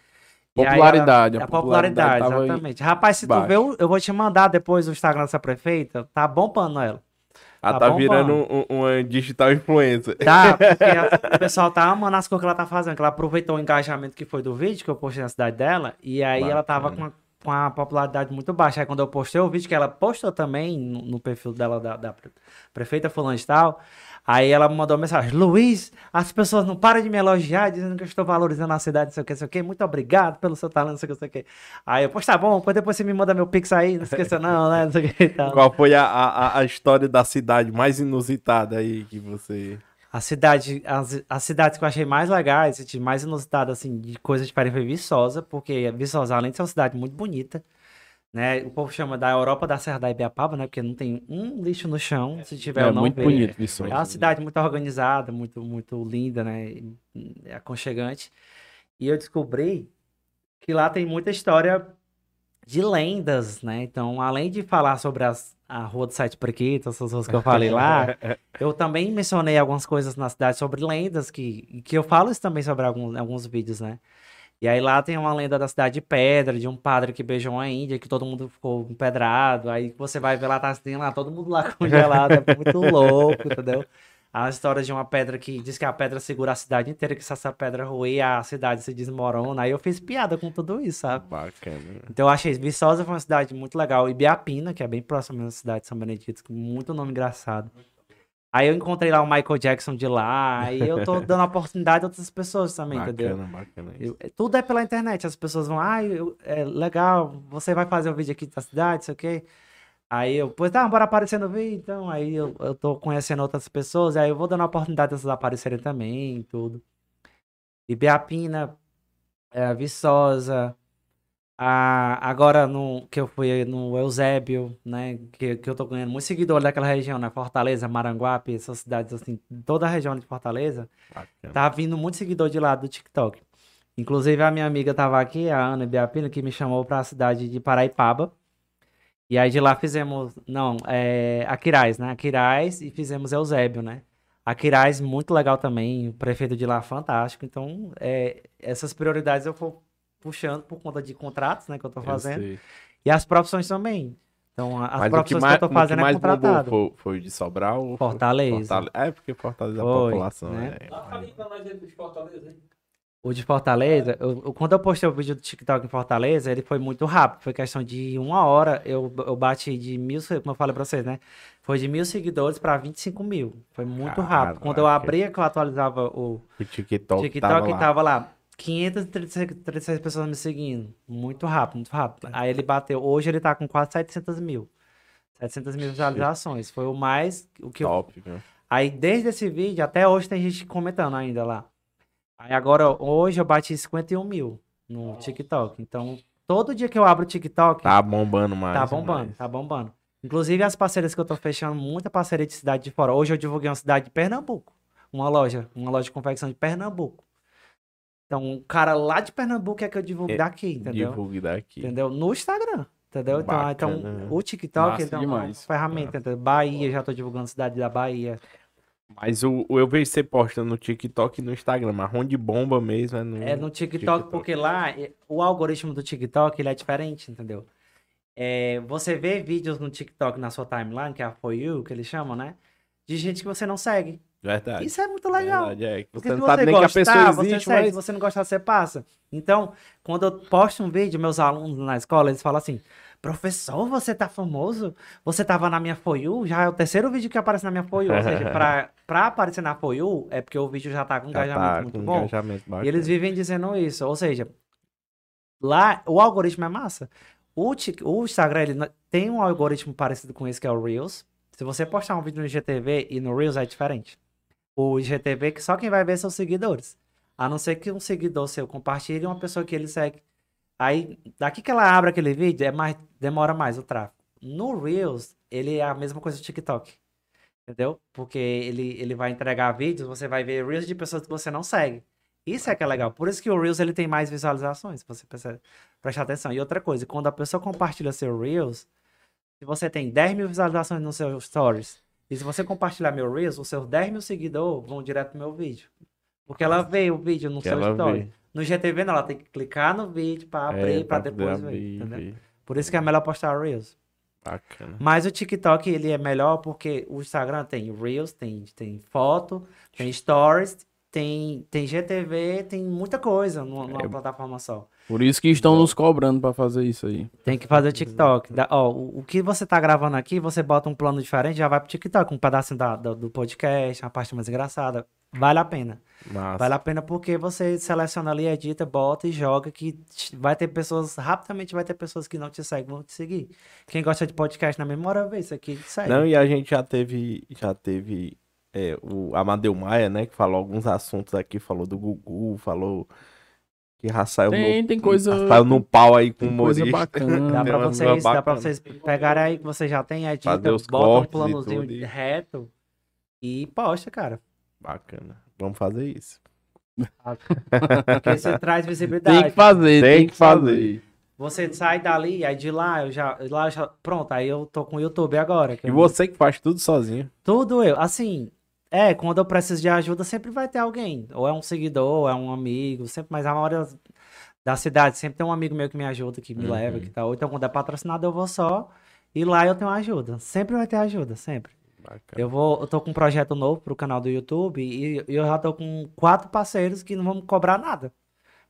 E Popularidade, ela- a a popularidade, popularidade exatamente. Rapaz, se tu baixa. ver, eu eu vou te mandar depois o Instagram dessa prefeita, tá bombando ela. Ela Tá tá, bombando. virando um- um- uma digital influencer. Tá, porque a- o pessoal tá amando as coisas que ela tá fazendo, que ela aproveitou o engajamento que foi do vídeo que eu postei na cidade dela, e aí ela tava com a, com a popularidade muito baixa. Aí quando eu postei o vídeo, que ela postou também no, no perfil dela, da, da pre- prefeita fulano de tal, aí ela me mandou uma mensagem, Luiz, as pessoas não param de me elogiar, dizendo que eu estou valorizando a cidade, não sei o que, não sei o que, muito obrigado pelo seu talento, não sei o que, não sei o que. Aí eu, pois tá bom, depois você me manda meu pix aí, não esqueça não, né, não sei o que e tal. Qual foi a, a, a história da cidade mais inusitada aí que você. A cidade, as, as cidades que eu achei mais legais, de mais inusitadas, assim, de coisa diferente foi Viçosa, porque Viçosa, além de ser uma cidade muito bonita, né, o povo chama da Europa da Serra da Ibiapaba, né, porque não tem um lixo no chão, se tiver É ou não muito ver. bonito isso. É uma cidade muito organizada, muito, muito linda, né, e- e aconchegante. E eu descobri que lá tem muita história de lendas, né, então, além de falar sobre as, a Rua do Sete Prequitos, essas ruas que eu falei lá, eu também mencionei algumas coisas na cidade sobre lendas, que, que eu falo isso também sobre alguns, alguns vídeos, né? E aí lá tem uma lenda da cidade de Pedra, de um padre que beijou uma índia, que todo mundo ficou empedrado. Aí você vai ver lá, tá, tem lá todo mundo lá congelado, é muito louco, entendeu? A história de uma pedra que diz que a pedra segura a cidade inteira, que se essa pedra ruir, a cidade se desmorona. Aí eu fiz piada com tudo isso, sabe? Bacana. Então eu achei Viçosa foi uma cidade muito legal. Ibiapina, que é bem próxima da cidade de São Benedito, com muito nome engraçado. Aí eu encontrei lá o Michael Jackson de lá, aí eu tô dando oportunidade a outras pessoas também, entendeu? Bacana, bacana. É- tudo é pela internet, as pessoas vão, ah, eu- é legal, você vai fazer o vídeo aqui da cidade, sei o quê. Aí eu, pois tá, bora aparecer no vídeo, então, aí eu, eu tô conhecendo outras pessoas, aí eu vou dando a oportunidade dessas aparecerem também, tudo. Ibiapina, é, Viçosa, a, agora no, que eu fui no Eusébio, né, que, que eu tô ganhando muito seguidor daquela região, né, Fortaleza, Maranguape, essas cidades assim, toda a região de Fortaleza, bacana. Tá vindo muito seguidor de lá do TikTok. Inclusive, a minha amiga tava aqui, a Ana Biapino, que me chamou pra cidade de Paraipaba. E aí de lá fizemos, não, é, Aquiraz, né? Aquiraz e fizemos Eusébio, né? Aquiraz, muito legal também, o prefeito de lá, fantástico. Então, é, essas prioridades eu vou puxando por conta de contratos, né, que eu tô Eu fazendo. sei. E as profissões também. Então, a- as Mas que profissões que, mais, eu tô que fazendo é mais bombou contratado. foi, foi o de Sobral? ou Fortaleza. Fortale- É, porque Fortaleza a Foi, população. né? é- Fortaleza, hein? O de Fortaleza, eu- eu- quando eu postei o vídeo do TikTok em Fortaleza, ele foi muito rápido. Foi questão de uma hora. Eu, eu bati de mil, como eu falei pra vocês, né? Foi de mil seguidores pra 25 mil. Foi muito rápido. Quando eu Caraca. abria, que eu atualizava o O TikTok, TikTok, tava lá. tava lá. 536 pessoas me seguindo. Muito rápido, muito rápido. Aí ele bateu. Hoje ele tá com quase 700 mil. 700 mil visualizações. Foi o mais. O que eu, Top, viu? Aí, desde esse vídeo, até hoje tem gente comentando ainda lá. Aí agora, hoje eu bati 51 mil no TikTok. Então, todo dia que eu abro o TikTok, Tá bombando mais. tá bombando, mais. tá bombando. Inclusive, as parcerias que eu tô fechando, muita parceria de cidade de fora. Hoje eu divulguei uma cidade de Pernambuco. Uma loja, uma loja de confecção de Pernambuco. Então, um cara lá de Pernambuco é que eu divulgo É, daqui, entendeu? Divulgue daqui. Entendeu? No Instagram. Entendeu? Então, ah, então Bacana. o TikTok Massa então, é uma ferramenta. entendeu? Bahia, já tô divulgando cidade da Bahia. Mas o, o- eu vejo você postando no TikTok e no Instagram, mas onde bomba mesmo é no, É no TikTok, TikTok. porque lá eh, o algoritmo do TikTok ele é diferente, entendeu? é, você vê vídeos no TikTok na sua timeline, que é a For You, que eles chamam, né? De gente que você não segue. Verdade. Isso é muito legal. Verdade, é. Porque Você se não sabe nem que a gostar, pessoa você existe, segue. mas... Se você não gostar, você passa. Então, quando eu posto um vídeo, meus alunos na escola, eles falam assim, professor, você tá famoso? Você tava na minha For You? Já é o terceiro vídeo que aparece na minha For You. Ou seja, pra, pra aparecer na For You, é porque o vídeo já tá com um Já engajamento tá muito bom. engajamento. E eles vivem dizendo isso. Ou seja, lá o algoritmo é massa. O, o Instagram ele tem um algoritmo parecido com esse que é o Reels. Se você postar um vídeo no IGTV e no Reels é diferente. O IGTV que só quem vai ver são os seguidores. A não ser que um seguidor seu compartilhe uma pessoa que ele segue. Aí, daqui que ela abre aquele vídeo, é mais, demora mais o tráfego. No Reels, ele é a mesma coisa do TikTok. Entendeu? Porque ele, ele vai entregar vídeos, você vai ver Reels de pessoas que você não segue. Isso é que é legal. Por isso que o Reels ele tem mais visualizações, se você prestar, prestar atenção. E outra coisa, quando a pessoa compartilha seu Reels, se você tem 10 mil visualizações no seu Stories, e se você compartilhar meu Reels, os seus 10 mil seguidores vão direto pro meu vídeo. Porque ela vê o vídeo no Que seu Story. vê. No GTV não, ela tem que clicar no vídeo pra abrir, É, pra poder depois ver, abrir, entendeu? Por isso que é melhor postar Reels. Bacana. Mas o TikTok, ele é melhor porque o Instagram tem Reels, tem, tem foto, tem Stories, tem, tem GTV, tem muita coisa numa, numa É. plataforma só. Por isso que estão nos cobrando pra fazer isso aí. Tem que fazer o TikTok. Da- ó, o, o que você tá gravando aqui, você bota um plano diferente, já vai pro TikTok, um pedacinho da, do, do podcast, uma parte mais engraçada. Vale a pena. Massa. Vale a pena porque você seleciona ali, edita, bota e joga que vai ter pessoas, rapidamente vai ter pessoas que não te seguem, vão te seguir. Quem gosta de podcast na memória, vê isso aqui, segue. Não, e a gente já teve, já teve é, o Amadeu Maia, né, que falou alguns assuntos aqui, falou do Gugu, falou que já saiu Tem, no, tem coisa. saiu no pau aí com tem coisa humorista. bacana. Dá pra vocês, dá pra vocês pegarem aí que você já tem, edita, Fazer os bota um e planozinho tudo reto e posta, cara. Bacana. Vamos fazer isso. Porque você traz visibilidade. Tem que fazer, Tem tem, que que fazer. Você sai dali, aí de lá eu já, lá eu já, pronto, aí eu tô com o YouTube agora. que E eu- você que faz tudo sozinho. Tudo eu, assim, é, quando eu preciso de ajuda sempre vai ter alguém, ou é um seguidor, ou é um amigo, sempre, mas a maioria da cidade sempre tem um amigo meu que me ajuda, que me Uhum. leva, que tal. Então quando é patrocinado eu vou só, e lá eu tenho ajuda. Sempre vai ter ajuda, sempre. Bacana. Eu vou, eu tô com um projeto novo pro canal do YouTube e eu já tô com quatro parceiros que não vão me cobrar nada.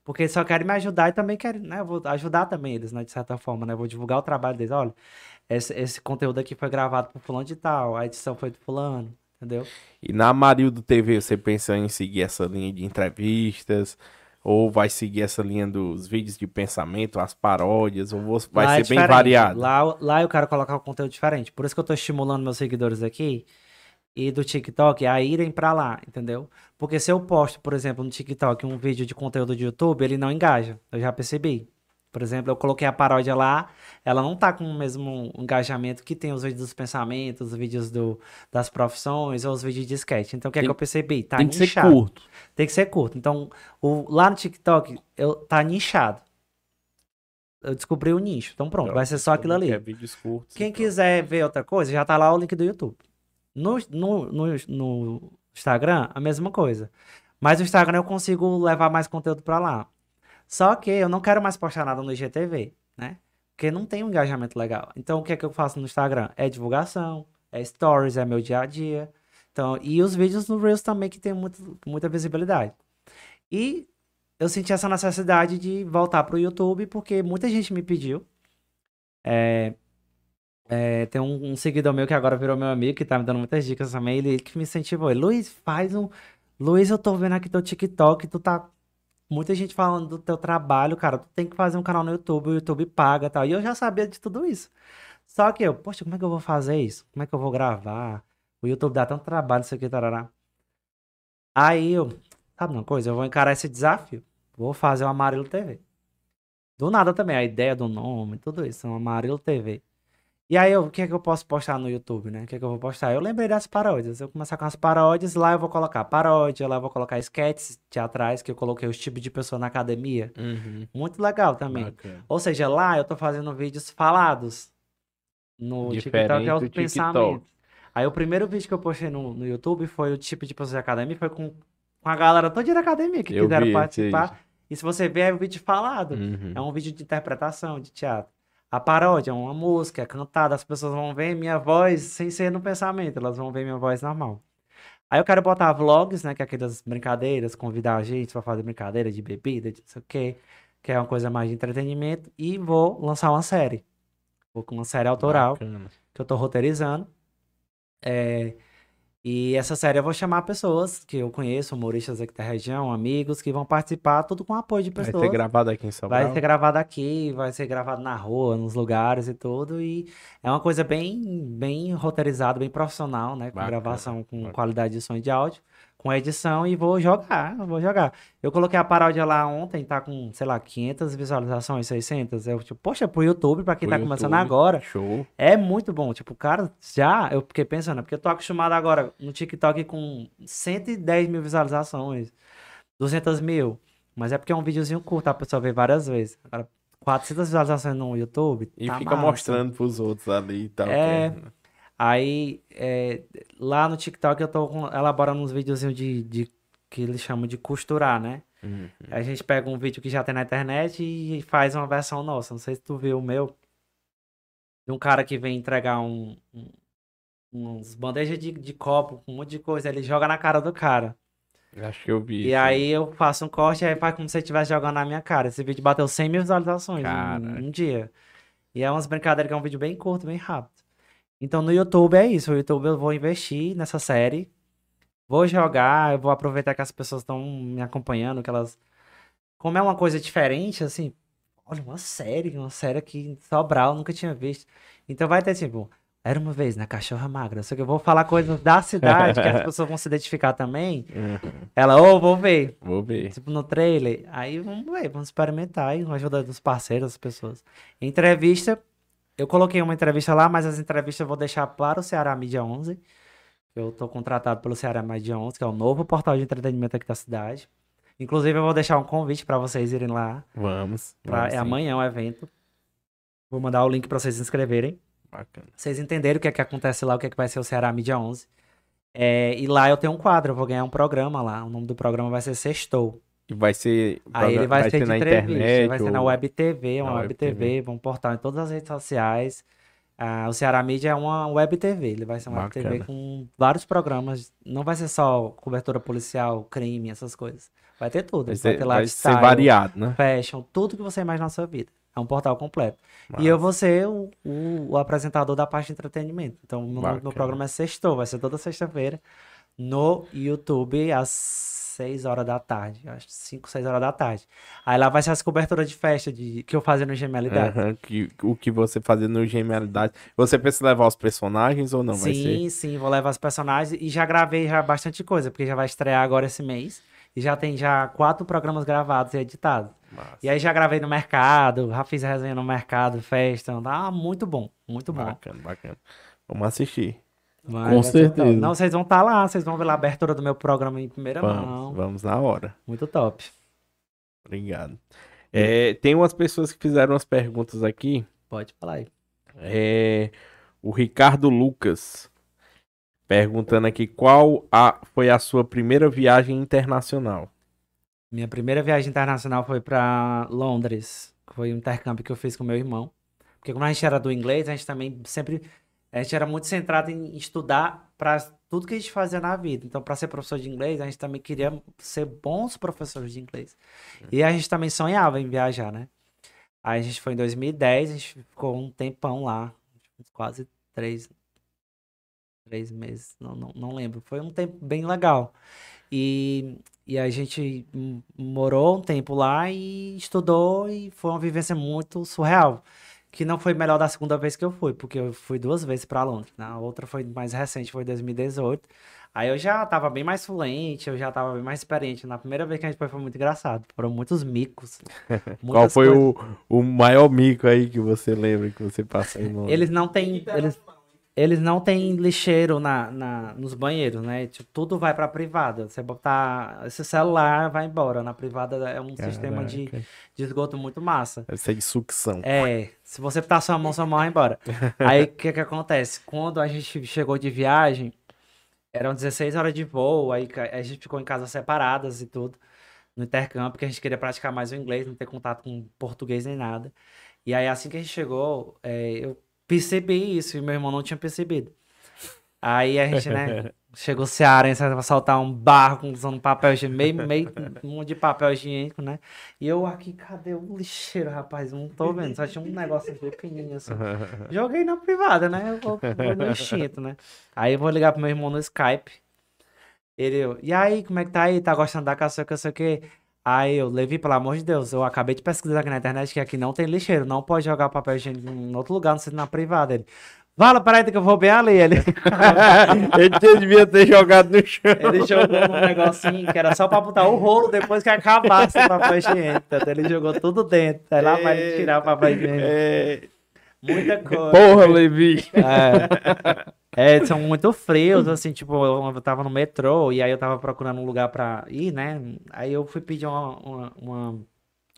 Porque eles só querem me ajudar e também querem, né? Eu vou ajudar também eles, né? De certa forma, né? Eu vou divulgar o trabalho deles. Olha, esse, esse conteúdo aqui foi gravado por fulano de tal, a edição foi do fulano, entendeu? E na Amarildo TV, você pensa em seguir essa linha de entrevistas? Ou vai seguir essa linha dos vídeos de pensamento, as paródias? Ou vai Lá é ser bem diferente. variado? Lá, lá eu quero colocar um conteúdo diferente. Por isso que eu tô estimulando meus seguidores aqui e do TikTok a irem pra lá, entendeu? Porque se eu posto, por exemplo, no TikTok um vídeo de conteúdo de YouTube, ele não engaja. Eu já percebi. Por exemplo, eu coloquei a paródia lá, ela não tá com o mesmo engajamento que tem os vídeos dos pensamentos, os vídeos do, das profissões ou os vídeos de sketch. Então, o que é Tem- que eu percebi? Tá Tem que ser nichado. curto. Tem que ser curto. Então, o, lá no TikTok, eu, tá nichado. Eu descobri o nicho. Então, pronto, vai ser só aquilo ali. É vídeos curtos. Quem então. quiser ver outra coisa, já tá lá o link do YouTube. No, no, no, no Instagram, a mesma coisa. Mas no Instagram eu consigo levar mais conteúdo pra lá. Só que eu não quero mais postar nada no IGTV, né? Porque não tem um engajamento legal. Então, o que é que eu faço no Instagram? É divulgação, é stories, é meu dia a dia. Então, e os vídeos no Reels também, que tem muito, muita visibilidade. E eu senti essa necessidade de voltar pro YouTube, porque muita gente me pediu. É, é, tem um, um seguidor meu que agora virou meu amigo, que tá me dando muitas dicas também. Ele, ele que me incentivou. Luiz, faz um. Luiz, eu tô vendo aqui teu TikTok, tu tá. Muita gente falando do teu trabalho, cara. Tu tem que fazer um canal no YouTube, o YouTube paga e tal. E eu já sabia de tudo isso. Só que eu, poxa, como é que eu vou fazer isso? Como é que eu vou gravar? O YouTube dá tanto trabalho, isso aqui, tarará. Aí eu, sabe uma coisa? Eu vou encarar esse desafio. Vou fazer o Amarelo TV. Do nada também, a ideia do nome, tudo isso, um Amarelo TV. E aí, eu, o que é que eu posso postar no YouTube, né? O que é que eu vou postar? Eu lembrei das paródias. Eu vou começar com as paródias, lá eu vou colocar paródia, lá eu vou colocar sketches teatrais, que eu coloquei os tipos de pessoa na academia. Uhum. Muito legal também. Bacana. Ou seja, lá eu tô fazendo vídeos falados. No Diferente TikTok é TikTok. pensamentos. Aí o primeiro vídeo que eu postei no, no YouTube foi o tipo de pessoa de academia, foi com, com a galera toda de academia que vi quiseram aí. participar. E se você ver, é um vídeo falado. Uhum. É um vídeo de interpretação, de teatro. A paródia, uma música, é cantada, as pessoas vão ver minha voz sem ser no pensamento, elas vão ver minha voz normal. Aí eu quero botar vlogs, né, que é aquelas brincadeiras, convidar a gente pra fazer brincadeira de bebida, de não sei o quê, que é uma coisa mais de entretenimento, e vou lançar uma série. Vou com uma série autoral Bacana. que eu tô roteirizando. É, e essa série eu vou chamar pessoas que eu conheço, humoristas aqui da região, amigos, que vão participar, tudo com apoio de Vai pessoas. ser gravado aqui em São Vai Paulo. ser gravado aqui, vai ser gravado na rua, nos lugares e tudo. E é uma coisa bem, bem roteirizada, bem profissional, né? Com Bacana, gravação, com bacana. qualidade de som e de áudio, com edição e vou jogar, vou jogar. Eu coloquei a paródia lá ontem, tá com, sei lá, 500 visualizações, 600. Eu, tipo, poxa, pro YouTube, pra quem Pro tá começando YouTube. agora, Show. é muito bom. Tipo, cara, já eu fiquei pensando, porque eu tô acostumado agora no TikTok com 110 mil visualizações, 200 mil. Mas é porque é um videozinho curto, a pessoa vê várias vezes. Agora, 400 visualizações no YouTube. E tá fica massa. mostrando pros outros ali e tal. É. que Aí, é, lá no TikTok eu tô elaborando uns videozinhos de, de que eles chamam de costurar, né? Hum. A gente pega um vídeo que já tem na internet e faz uma versão nossa. Não sei se tu viu o meu. De um cara que vem entregar um, um- uns bandejas de, de copo com um monte de coisa. Ele joga na cara do cara. Acho que eu vi. E isso. aí eu faço um corte e aí faz como se ele estivesse jogando na minha cara. Esse vídeo bateu 100 mil visualizações em Caraca. um dia. E é umas brincadeiras que é um vídeo bem curto, bem rápido. Então no YouTube é isso. O YouTube eu vou investir nessa série. Vou jogar, eu vou aproveitar que as pessoas estão me acompanhando, que elas. Como é uma coisa diferente, assim. Olha, uma série, uma série aqui em Sobral, eu nunca tinha visto. Então vai ter tipo. Era uma vez na Cachorra Magra. Só que eu vou falar coisas da cidade que as pessoas vão se identificar também. Uhum. Ela, ô, vou ver. Vou ver. Tipo, no trailer. Aí vamos ver, vamos experimentar aí com a ajuda dos parceiros, das pessoas. Entrevista, eu coloquei uma entrevista lá, mas as entrevistas eu vou deixar para o Ceará Mídia 11. Eu tô contratado pelo Ceará Mídia 11, que é o novo portal de entretenimento aqui da cidade. Inclusive, eu vou deixar um convite para vocês irem lá. Vamos. Pra, vamos é sim. amanhã o evento. Vou mandar o link para vocês se inscreverem. Bacana. Vocês entenderem o que é que acontece lá, o que é que vai ser o Ceará Mídia 11. É, e lá eu tenho um quadro, eu vou ganhar um programa lá. O nome do programa vai ser Sextou. E vai ser. Aí ele vai, ser, de na entrevista, internet. vai ser na ou- Web TV, uma na Web TV, um portal em todas as redes sociais. Ah, o Ceará Mídia é uma Web TV, ele vai ser uma Web TV com vários programas. Não vai ser só cobertura policial, crime, essas coisas. Vai ter tudo. Vai Vai, ser, vai ser variado, né? fashion, tudo que você imagina na sua vida. É um portal completo. E eu vou ser o, o- o apresentador da parte de entretenimento. Então, meu, Bacana. programa é Sextou, vai ser toda sexta-feira no YouTube às 6 horas da tarde. Acho 5, 6 horas da tarde. Aí lá vai ser as coberturas de festa de, que eu fazia no Gemelidade. Aham, que, o que você fazia no Genialidade. Você pensa em levar os personagens ou não? vai ser? sim, sim, vou levar os personagens e já gravei já bastante coisa, porque já vai estrear agora esse mês. E já tem já quatro programas gravados e editados. Massa. E aí já gravei no mercado, já fiz resenha no mercado, festa. Ah, muito bom, muito bom. Bacana, bacana. Vamos assistir. Vai, Com certeza. Não, vocês vão estar lá, vocês vão ver lá a abertura do meu programa em primeira Vamos, mão. vamos na hora. Muito top. Obrigado. É, tem umas pessoas que fizeram umas perguntas aqui. Pode falar aí. É, o Ricardo Lucas perguntando aqui qual a, foi a sua primeira viagem internacional. Minha primeira viagem internacional foi pra Londres. Foi um intercâmbio que eu fiz com meu irmão. Porque como a gente era do inglês, a gente também sempre. A gente era muito centrado em estudar para tudo que a gente fazia na vida. Então, para ser professor de inglês, a gente também queria ser bons professores de inglês. E a gente também sonhava em viajar, né? Aí a gente foi em 2010, a gente ficou um tempão lá. Quase três, três meses, não, não, não lembro. Foi um tempo bem legal. E, e a gente morou um tempo lá e estudou e foi uma vivência muito surreal. Que não foi melhor da segunda vez que eu fui, porque eu fui duas vezes para Londres. né? A outra foi mais recente, foi em 2018. Aí eu já tava bem mais fluente, eu já tava bem mais experiente. Na primeira vez que a gente foi foi muito engraçado. Foram muitos micos. Qual foi coisas. o, o maior mico aí que você lembra que você passou em Londres? Eles não têm. Eles, eles não têm lixeiro na, na, nos banheiros, né? Tipo, tudo vai pra privada. Você botar esse celular, vai embora. Na privada é um sistema de, Caraca. de esgoto muito massa. Deve ser de sucção. É, se você botar sua mão, sua mão vai embora. Aí o que que acontece? Quando a gente chegou de viagem, eram 16 horas de voo, aí a gente ficou em casas separadas e tudo, no intercâmbio, porque a gente queria praticar mais o inglês, não ter contato com português nem nada. E aí, assim que a gente chegou, é, eu percebi isso e meu irmão não tinha percebido. Aí a gente, né, chegou cearense pra soltar um barco usando papel higiênico, meio, meio, um monte de papel higiênico, né? E eu aqui, cadê o lixeiro, rapaz? Não tô vendo, só tinha um negócio pequenininho assim. Joguei na privada, né? Eu vou, vou no instinto, né? Aí eu vou ligar pro meu irmão no Skype. Ele, eu, e aí, como é que tá aí? Tá gostando da caçoca, sei o quê? Aí eu, Levi, pelo amor de Deus, eu acabei de pesquisar aqui na internet que aqui não tem lixeiro, não pode jogar papel higiênico em outro lugar, não sei na privada. Ele, Fala, peraí, que eu vou bem ali. Ele, Ele devia ter jogado no chão. ele jogou num negocinho que era só pra botar o rolo depois que acabasse o papel higiênico. Ele jogou tudo dentro. Aí lá vai ele tirar o papel higiênico. É, Muita coisa. Porra, Levi. É. É, são muito frios, assim, tipo, eu tava no metrô e aí eu tava procurando um lugar pra ir, né? Aí eu fui pedir uma, uma, uma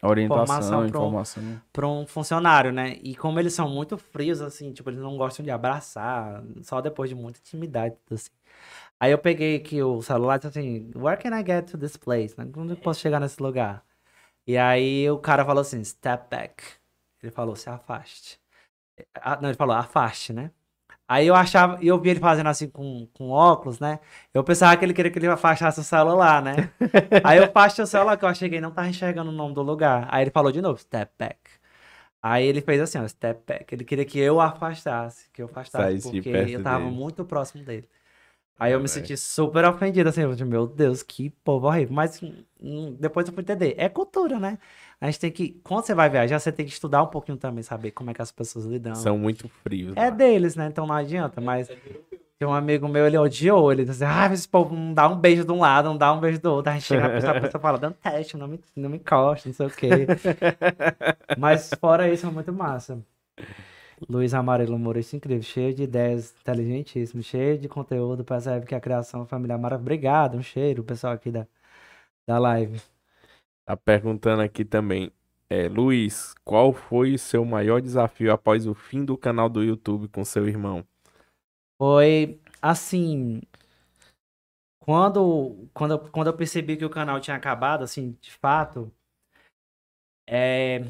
Orientação, Informação pro- informação. pra um funcionário, né? E como eles são muito frios, assim, tipo, eles não gostam de abraçar, só depois de muita intimidade, tudo assim. Aí eu peguei aqui o celular e disse assim, where can I get to this place? né? Onde eu posso chegar nesse lugar? E aí o cara falou assim, step back. Ele falou, se afaste. Ah, não, ele falou, afaste, né? Aí eu achava, e eu vi ele fazendo assim com, com óculos, né? Eu pensava que ele queria que ele afastasse o celular, né? Aí eu afastei o celular, que eu achei que ele não tava enxergando o nome do lugar. Aí ele falou de novo, step back. Aí ele fez assim, ó, step back. Ele queria que eu afastasse, que eu afastasse, Saísse porque eu tava dele. muito próximo dele. Aí eu me senti super ofendido, assim, meu Deus, que povo horrível. Mas hum, depois eu fui entender, é cultura, né? A gente tem que, quando você vai viajar, você tem que estudar um pouquinho também, saber como é que as pessoas lidam. São muito frios. É lá. deles, né? Então não adianta, mas tem um amigo meu, ele odiou, ele disse, ah, esse povo não dá um beijo de um lado, não dá um beijo do outro. Aí chega a pessoa, a pessoa fala, dando teste, não me, não me encosta, não sei o quê. Mas fora isso, é muito massa. Luiz Amarelo, humorista incrível, cheio de ideias, inteligentíssimo, cheio de conteúdo, percebe que a criação familiar é maravilhosa. Obrigado, um cheiro, pessoal aqui da, da live. Tá perguntando aqui também. É, Luiz, qual foi o seu maior desafio após o fim do canal do YouTube com seu irmão? Foi assim. Quando, quando, eu- quando eu percebi que o canal tinha acabado, assim, de fato, é,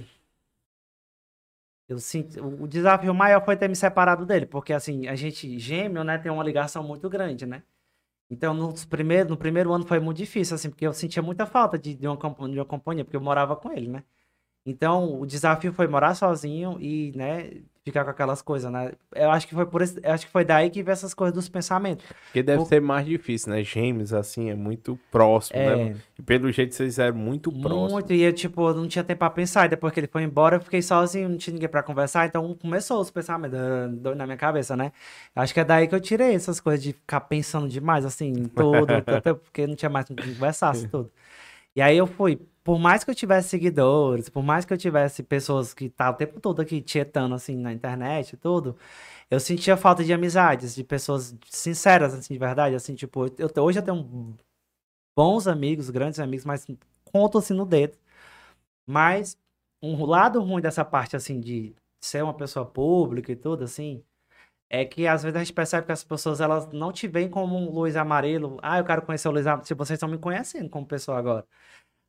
eu senti, o desafio maior foi ter me separado dele, porque assim, a gente, gêmeo, né, tem uma ligação muito grande, né? Então, nos primeiros, no primeiro ano foi muito difícil, assim, porque eu sentia muita falta de, de, uma, de uma companhia, porque eu morava com ele, né? Então, o desafio foi morar sozinho e, né, ficar com aquelas coisas, né? Eu acho que foi por esse, acho que foi daí que veio essas coisas dos pensamentos. Porque deve ser mais difícil, né? Gêmeos, assim, é muito próximo, né? É, E pelo jeito vocês eram muito próximos. muito, e eu, tipo, não tinha tempo pra pensar, e depois que ele foi embora, eu fiquei sozinho, não tinha ninguém pra conversar, então começou os pensamentos na minha cabeça, né? Acho que é daí que eu tirei essas coisas de ficar pensando demais, assim, em tudo, porque não tinha mais com quem conversasse, tudo. E aí eu fui, por mais que eu tivesse seguidores, por mais que eu tivesse pessoas que estavam o tempo todo aqui tietando, assim, na internet e tudo, eu sentia falta de amizades, de pessoas sinceras, assim, de verdade, assim, tipo, eu, hoje eu tenho bons amigos, grandes amigos, mas conto assim no dedo. Mas um lado ruim dessa parte, assim, de ser uma pessoa pública e tudo, assim, é que às vezes a gente percebe que as pessoas, elas não te veem como um Luiz Amarelo. Ah, eu quero conhecer o Luiz Amarelo. Tipo, vocês estão me conhecendo como pessoa agora.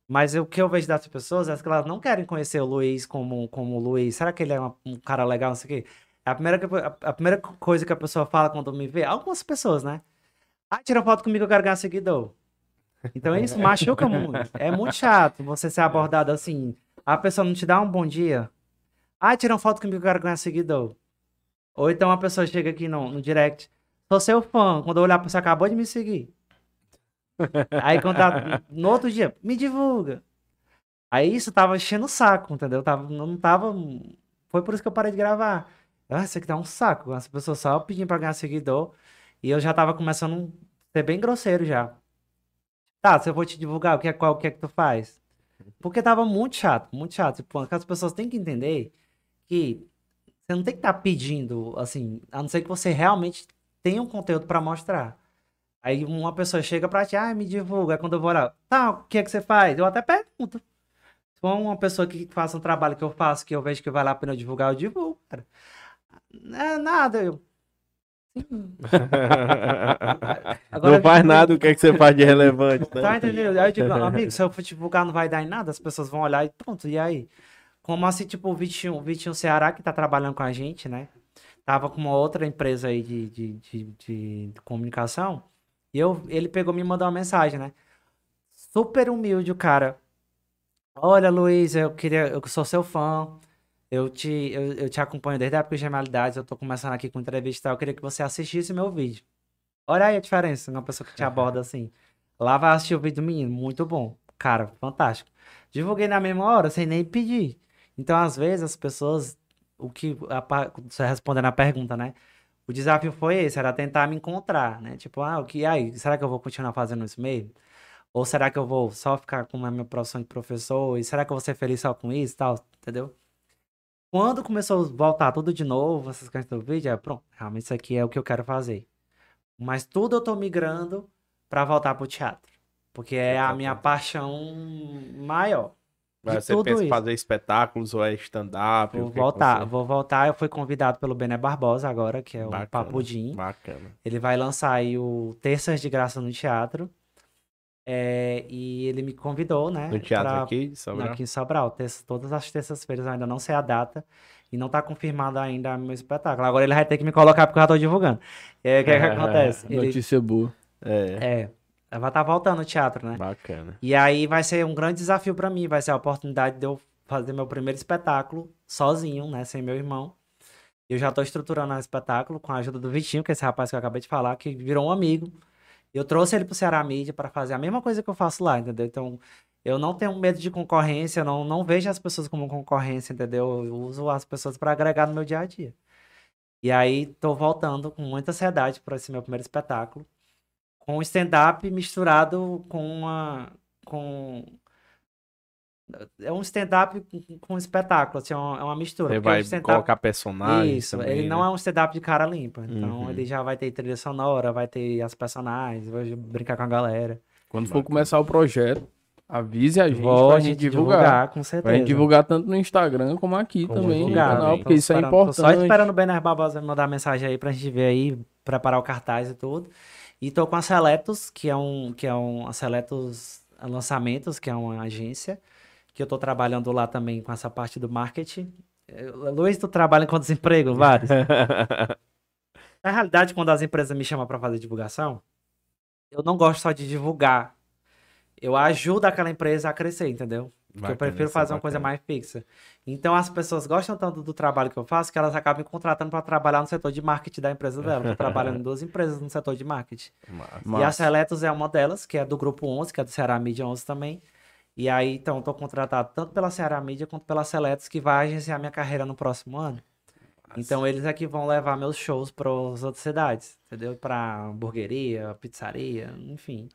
Mas o que eu vejo dessas pessoas é que elas não querem conhecer o Luiz como, como o Luiz. Será que ele é uma- um cara legal, não sei o quê? A primeira, que- a, a primeira coisa que a pessoa fala quando me vê, algumas pessoas, né? Ah, tira foto comigo, eu quero ganhar seguidor. Então isso machuca muito. É muito chato você ser abordado assim. A pessoa não te dá um bom dia. Ah, tira uma foto comigo, eu quero ganhar seguidor. Ou então a pessoa chega aqui no, no direct. Sou seu fã. Quando eu olhar, pessoa acabou de me seguir. Aí quando tá, no outro dia, me divulga. Aí isso tava enchendo o saco, entendeu? Tava, não tava. Foi por isso que eu parei de gravar. Ah, isso aqui tá um saco. As pessoas só pedindo pra ganhar seguidor. E eu já tava começando a ser bem grosseiro já. Tá, se eu vou te divulgar, o que é, qual, o que é que tu faz? Porque tava muito chato, muito chato. Tipo, as pessoas têm que entender que você não tem que estar pedindo, assim, a não ser que você realmente tenha um conteúdo pra mostrar. Aí uma pessoa chega pra ti, ah, me divulga. Aí quando eu vou lá, tá, o que é que você faz? Eu até pergunto. Se for uma pessoa que faça um trabalho que eu faço, que eu vejo que vale a pena eu divulgar, eu divulgo, cara. Não é nada, eu. Agora, não faz nada, o que, é que você faz de relevante, né? Tá entendendo? Aí eu digo, amigo, se eu for divulgar não vai dar em nada, as pessoas vão olhar e pronto, e aí? Como assim, tipo, o Vitinho, o Vitinho Ceará, que tá trabalhando com a gente, né? Tava com uma outra empresa aí de, de, de, de comunicação. E eu, ele pegou me mandou uma mensagem, né? Super humilde o cara. Olha, Luiz, eu queria. Eu sou seu fã. Eu te, eu, eu te acompanho desde a época de Gemalidades. Eu tô começando aqui com entrevista. e tal, Eu queria que você assistisse meu vídeo. Olha aí a diferença, uma pessoa que te aborda assim. Lá vai assistir o vídeo do menino, muito bom. Cara, fantástico. Divulguei na mesma hora, sem nem pedir. Então, às vezes, as pessoas. O que. A, você respondendo a pergunta, né? O desafio foi esse, era tentar me encontrar, né? Tipo, ah, o que aí? Será que eu vou continuar fazendo isso mesmo? Ou será que eu vou só ficar com a minha profissão de professor? E será que eu vou ser feliz só com isso e tal? Entendeu? Quando começou a voltar tudo de novo, essas questões do vídeo, é, pronto, realmente isso aqui é o que eu quero fazer. Mas tudo eu tô migrando pra voltar pro teatro. Porque é a minha paixão maior. Mas você tudo pensa em fazer espetáculos ou é stand-up? Vou que voltar, você- vou voltar. Eu fui convidado pelo Bené Barbosa agora, que é o Bacana. Papudim. Bacana. Ele vai lançar aí o Terças de Graça no Teatro. É, e ele me convidou, né? No teatro pra- aqui de Sobral? Aqui em Sobral. terça- todas as terças-feiras, eu ainda não sei a data. E não tá confirmado ainda meu espetáculo. Agora ele vai ter que me colocar porque eu já tô divulgando. E aí, o que, que acontece? Ele, Notícia boa. É, é, vai estar voltando no teatro, né? bacana. E aí vai ser um grande desafio pra mim, vai ser a oportunidade de eu fazer meu primeiro espetáculo sozinho, né, sem meu irmão. Eu já tô estruturando o espetáculo com a ajuda do Vitinho, que é esse rapaz que eu acabei de falar, que virou um amigo. Eu trouxe ele pro Ceará Mídia pra fazer a mesma coisa que eu faço lá, entendeu? Então, eu não tenho medo de concorrência, eu não, não vejo as pessoas como concorrência, entendeu? Eu uso as pessoas pra agregar no meu dia a dia. E aí, tô voltando com muita ansiedade para esse meu primeiro espetáculo com stand-up misturado com uma com é um stand-up com- com espetáculo, assim, é uma, é mistura. O vai colocar personagens Isso, também, ele não né? é um stand-up de cara limpa. Então Uhum. ele já vai ter trilha sonora, vai ter as personagens, vai brincar com a galera. Quando for começar o projeto, avise a gente Vou pra a gente divulgar. divulgar, com Pra certeza. gente divulgar tanto no Instagram como aqui Como também no divulgar, canal, hein? porque isso é tô importante. Só esperando o Bener Barbosa me mandar mensagem aí pra gente ver aí, preparar o cartaz e tudo. E tô com a Seletos, que é um, que é um, a Seletos Lançamentos, que é uma agência, que eu tô trabalhando lá também com essa parte do marketing. Eh, Luiz, tu trabalha com desemprego, vários? Na realidade, quando as empresas me chamam para fazer divulgação, eu não gosto só de divulgar. Eu ajudo aquela empresa a crescer, entendeu? Porque eu prefiro fazer uma coisa mais fixa. Então as pessoas gostam tanto do trabalho que eu faço que elas acabam me contratando para trabalhar no setor de marketing da empresa dela. Tô trabalhando em duas empresas no setor de marketing. Massa. E a Seletos é uma delas, que é do grupo 11, que é do Ceará Mídia 11 também. E aí, então, eu tô contratado tanto pela Ceará Mídia quanto pela Seletos, que vai agenciar minha carreira no próximo ano. Então, eles é que vão levar meus shows para as outras cidades, entendeu? Para hamburgueria, pizzaria, enfim.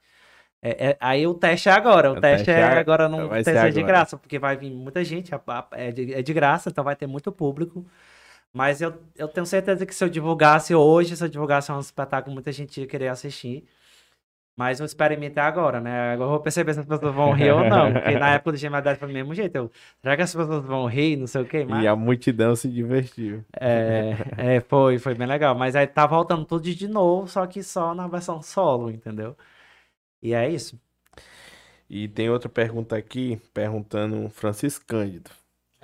É, é- aí o teste é agora. O, O teste, teste é é- agora, não vai teste é de graça, porque vai vir muita gente, é de, é de graça, então vai ter muito público. Mas eu, eu tenho certeza que se eu divulgasse hoje, se eu divulgasse um espetáculo, muita gente ia querer assistir. Mas o experimento é agora, né? Agora eu vou perceber se as pessoas vão rir ou não. Porque na época do Genialidade foi do mesmo jeito. Eu, será que as pessoas vão rir, não sei o quê? Mas, E a multidão se divertiu. é, é, foi, foi bem legal. Mas aí tá voltando tudo de novo, só que só na versão solo, entendeu? E é isso. E tem outra pergunta aqui, perguntando Francisco Cândido.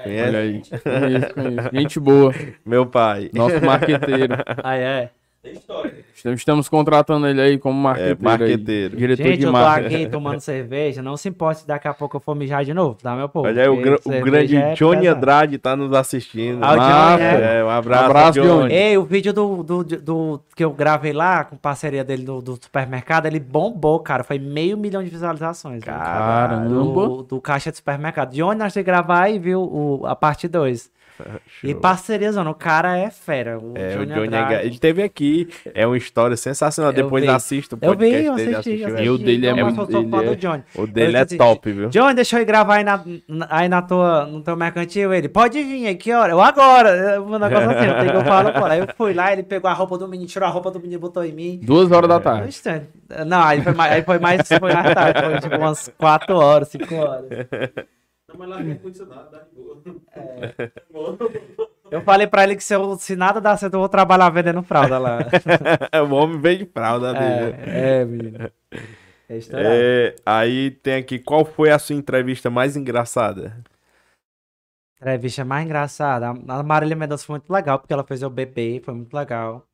Conhece? Olha aí. Conheço, conheço. Gente boa. Meu pai. Nosso marqueteiro. Ah, é? Tem história. Estamos- contratando ele aí como marqueteiro. aí. marqueteiro. Diretor Gente, de eu tô aqui tomando cerveja. Não se importe se daqui a pouco eu for mijar de novo, tá, meu povo? Olha aí, o, gra- o grande é Johnny pesado. Andrade tá nos assistindo. Ah, o Johnny, Massa, é. é, um abraço, Abraço, Johnny. Johnny. Ei, o vídeo do, do, do- que eu gravei lá, com parceria dele do, do supermercado, ele bombou, cara. Foi meio milhão de visualizações. Caramba. do, do caixa de supermercado. De onde nós temos que gravar e viu o, a parte 2. E zona, o cara é fera. O É, o Johnny Johnny Andrade. Andrade. Ele teve aqui, é uma história sensacional. Eu Depois vi. assista o Eu vi, podcast eu dele. assisti, eu assistiu, assisti. E o dele é muito- eu sou fã ele do é- Johnny. O dele Eu é top, viu? Johnny, deixa eu ir gravar aí, na, aí na tua, no teu mercantil. Ele, pode vir aí, que hora? Eu agora. Um negócio assim, que eu falo, pô. Aí eu fui lá, ele pegou a roupa do menino, tirou a roupa do menino e botou em mim. Duas horas da tarde. Não, aí foi mais, aí foi mais, foi mais tarde, foi tipo umas 4 horas, 5 horas. Não, mas lá tem condicionado, dá de boa. É. Eu falei pra ele que se, eu, se nada dar certo, eu vou trabalhar vendendo fralda lá. o homem veio de fralda. É, é, menino. É. É, aí tem aqui, qual foi a sua entrevista mais engraçada? Entrevista mais engraçada. A a Marília Mendonça foi muito legal, porque ela fez o bebê, foi muito legal.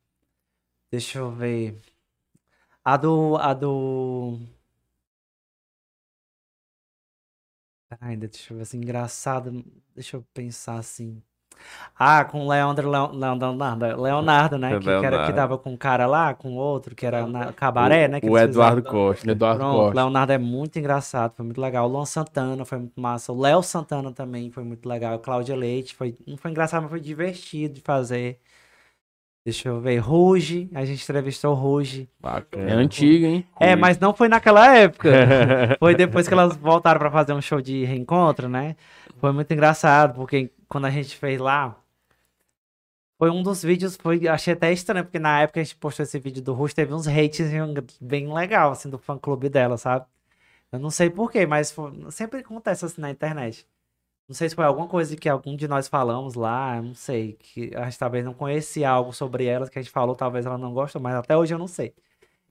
Deixa eu ver. A do. A do. Ainda, deixa eu ver assim, engraçado. Deixa eu pensar assim. Ah, com o Leandro, Leo- Leonardo, Leonardo, né? Que, que era, que Leonardo. tava com um cara lá, com outro, que era na Cabaré, né? que o eles fizeram. Eduardo Costa. Eduardo Pronto, Costa. Leonardo é muito engraçado, foi muito legal. O Luan Santana foi muito massa. O Léo Santana também foi muito legal. Cláudia Leite foi, não foi engraçado, mas foi divertido de fazer. Deixa eu ver. Ruge, a gente entrevistou o Ruge. É Bacana. antiga, hein? É, mas não foi naquela época. Foi depois que elas voltaram pra fazer um show de reencontro, né? Foi muito engraçado, porque quando a gente fez lá, foi um dos vídeos, foi, achei até estranho, porque na época a gente postou esse vídeo do Rush, teve uns hates bem legal, assim, do fã clube dela, sabe? Eu não sei porquê, mas foi- sempre acontece assim na internet. Não sei se foi alguma coisa que algum de nós falamos lá, não sei, que a gente talvez não conhecia algo sobre elas que a gente falou, talvez ela não gostou, mas até hoje eu não sei.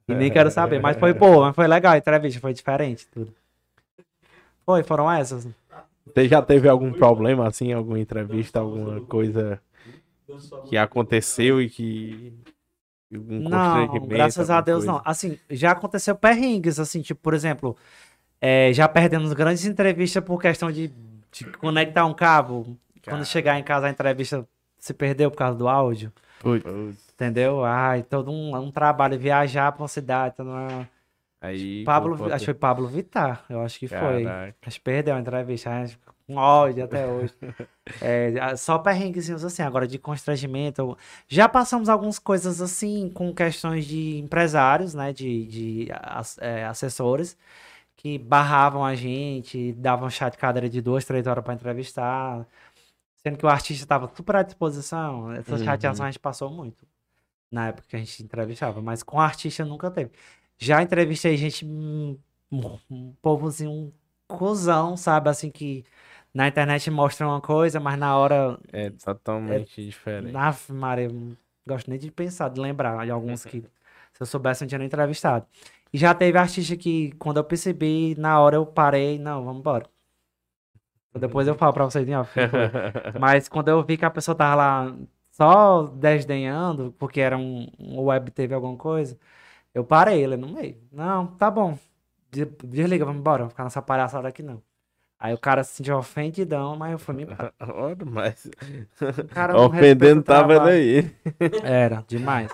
E nem quero saber, mas foi boa, mas foi legal a entrevista, foi diferente, tudo. Foi, foram essas. Você já teve algum problema, assim, alguma entrevista, alguma coisa que aconteceu e que. Um Não, graças a Deus coisa? não. Assim, já aconteceu perrengues, assim, tipo, por exemplo, é, já perdemos grandes entrevistas por questão de conectar um cabo. Quando chegar em casa a entrevista se perdeu por causa do áudio, Putz, entendeu? Ai, todo um, um trabalho, viajar pra uma cidade. Uma... Aí. Pablo, pô, acho que foi Pablo Vittar, eu acho que foi. Caraca. Acho que perdeu a entrevista, a gente com ódio até hoje. É, só perrenguezinhos assim, agora de constrangimento. Já passamos algumas coisas assim com questões de empresários, né? De, de é, assessores que barravam a gente, davam chá de cadeira de duas, três horas para entrevistar. Sendo que o artista estava super à disposição. Essa Uhum. chateação a gente passou muito na época que a gente entrevistava, mas com artista nunca teve. Já entrevistei gente, um, um, povozinho, um cuzão, sabe? Assim que na internet mostra uma coisa, mas na hora. É totalmente diferente. Na Maria, não gosto nem de pensar, de lembrar de alguns que, se eu soubesse, não tinha nem entrevistado. E já teve artista que, quando eu percebi, na hora eu parei, não, vamos embora. Depois eu falo pra vocês foi. Mas quando eu vi que a pessoa tava lá só desdenhando, porque era um, um web teve alguma coisa, eu parei ele no meio. Não, tá bom. De- Desliga, vamos embora, vou ficar nessa palhaçada aqui não. Aí o cara se sentiu ofendidão, mas eu fui me embora. Ora, mas. O cara Ofendendo tava trabalho. aí. Era, demais.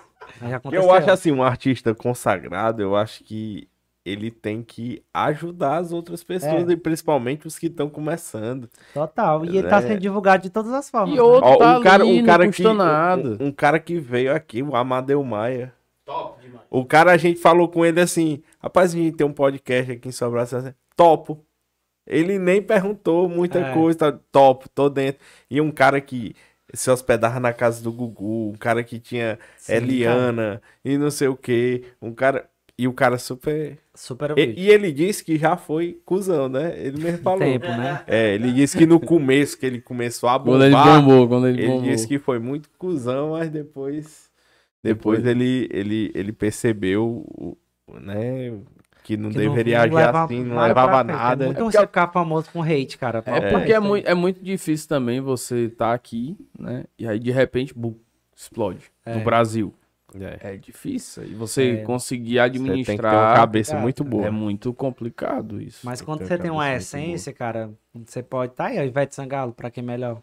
Eu acho assim, um artista consagrado, eu acho que ele tem que ajudar as outras pessoas, É. e principalmente os que estão começando. Total. E ele tá É. sendo divulgado de todas as formas. E né? outro Ó, tá um cara, ali, um cara que. Um, um cara que veio aqui, o Amadeu Maia. Top demais. O cara, a gente falou com ele assim, rapaz, a gente tem um podcast aqui em Sobral, assim, topo. Ele nem perguntou muita É. coisa, tá, topo, tô dentro. E um cara que se hospedava na casa do Gugu, um cara que tinha Sim, Eliana e não sei o que, um cara... E o cara super... Super E, e ele disse que já foi cuzão, né? Ele mesmo falou. Tempo, né? É, ele disse que no começo, que ele começou a Quando ele bombar, bombou, quando ele, ele bombou. disse que foi muito cuzão, mas depois. Depois, Depois- ele, ele, ele percebeu, o- né? Que não Que não- deveria não agir leva assim, não nada levava frente. nada. É muito você ficar famoso com hate, cara. É porque é muito, é muito difícil também você tá aqui, né? E aí de repente, bum, explode. É. No Brasil. É, É difícil. E você É. conseguir Você tem que ter uma administrar cabeça muito boa. é muito complicado isso. Mas quando você tem uma essência, cara, você pode. Tá aí, a Ivete Sangalo, pra quem melhor.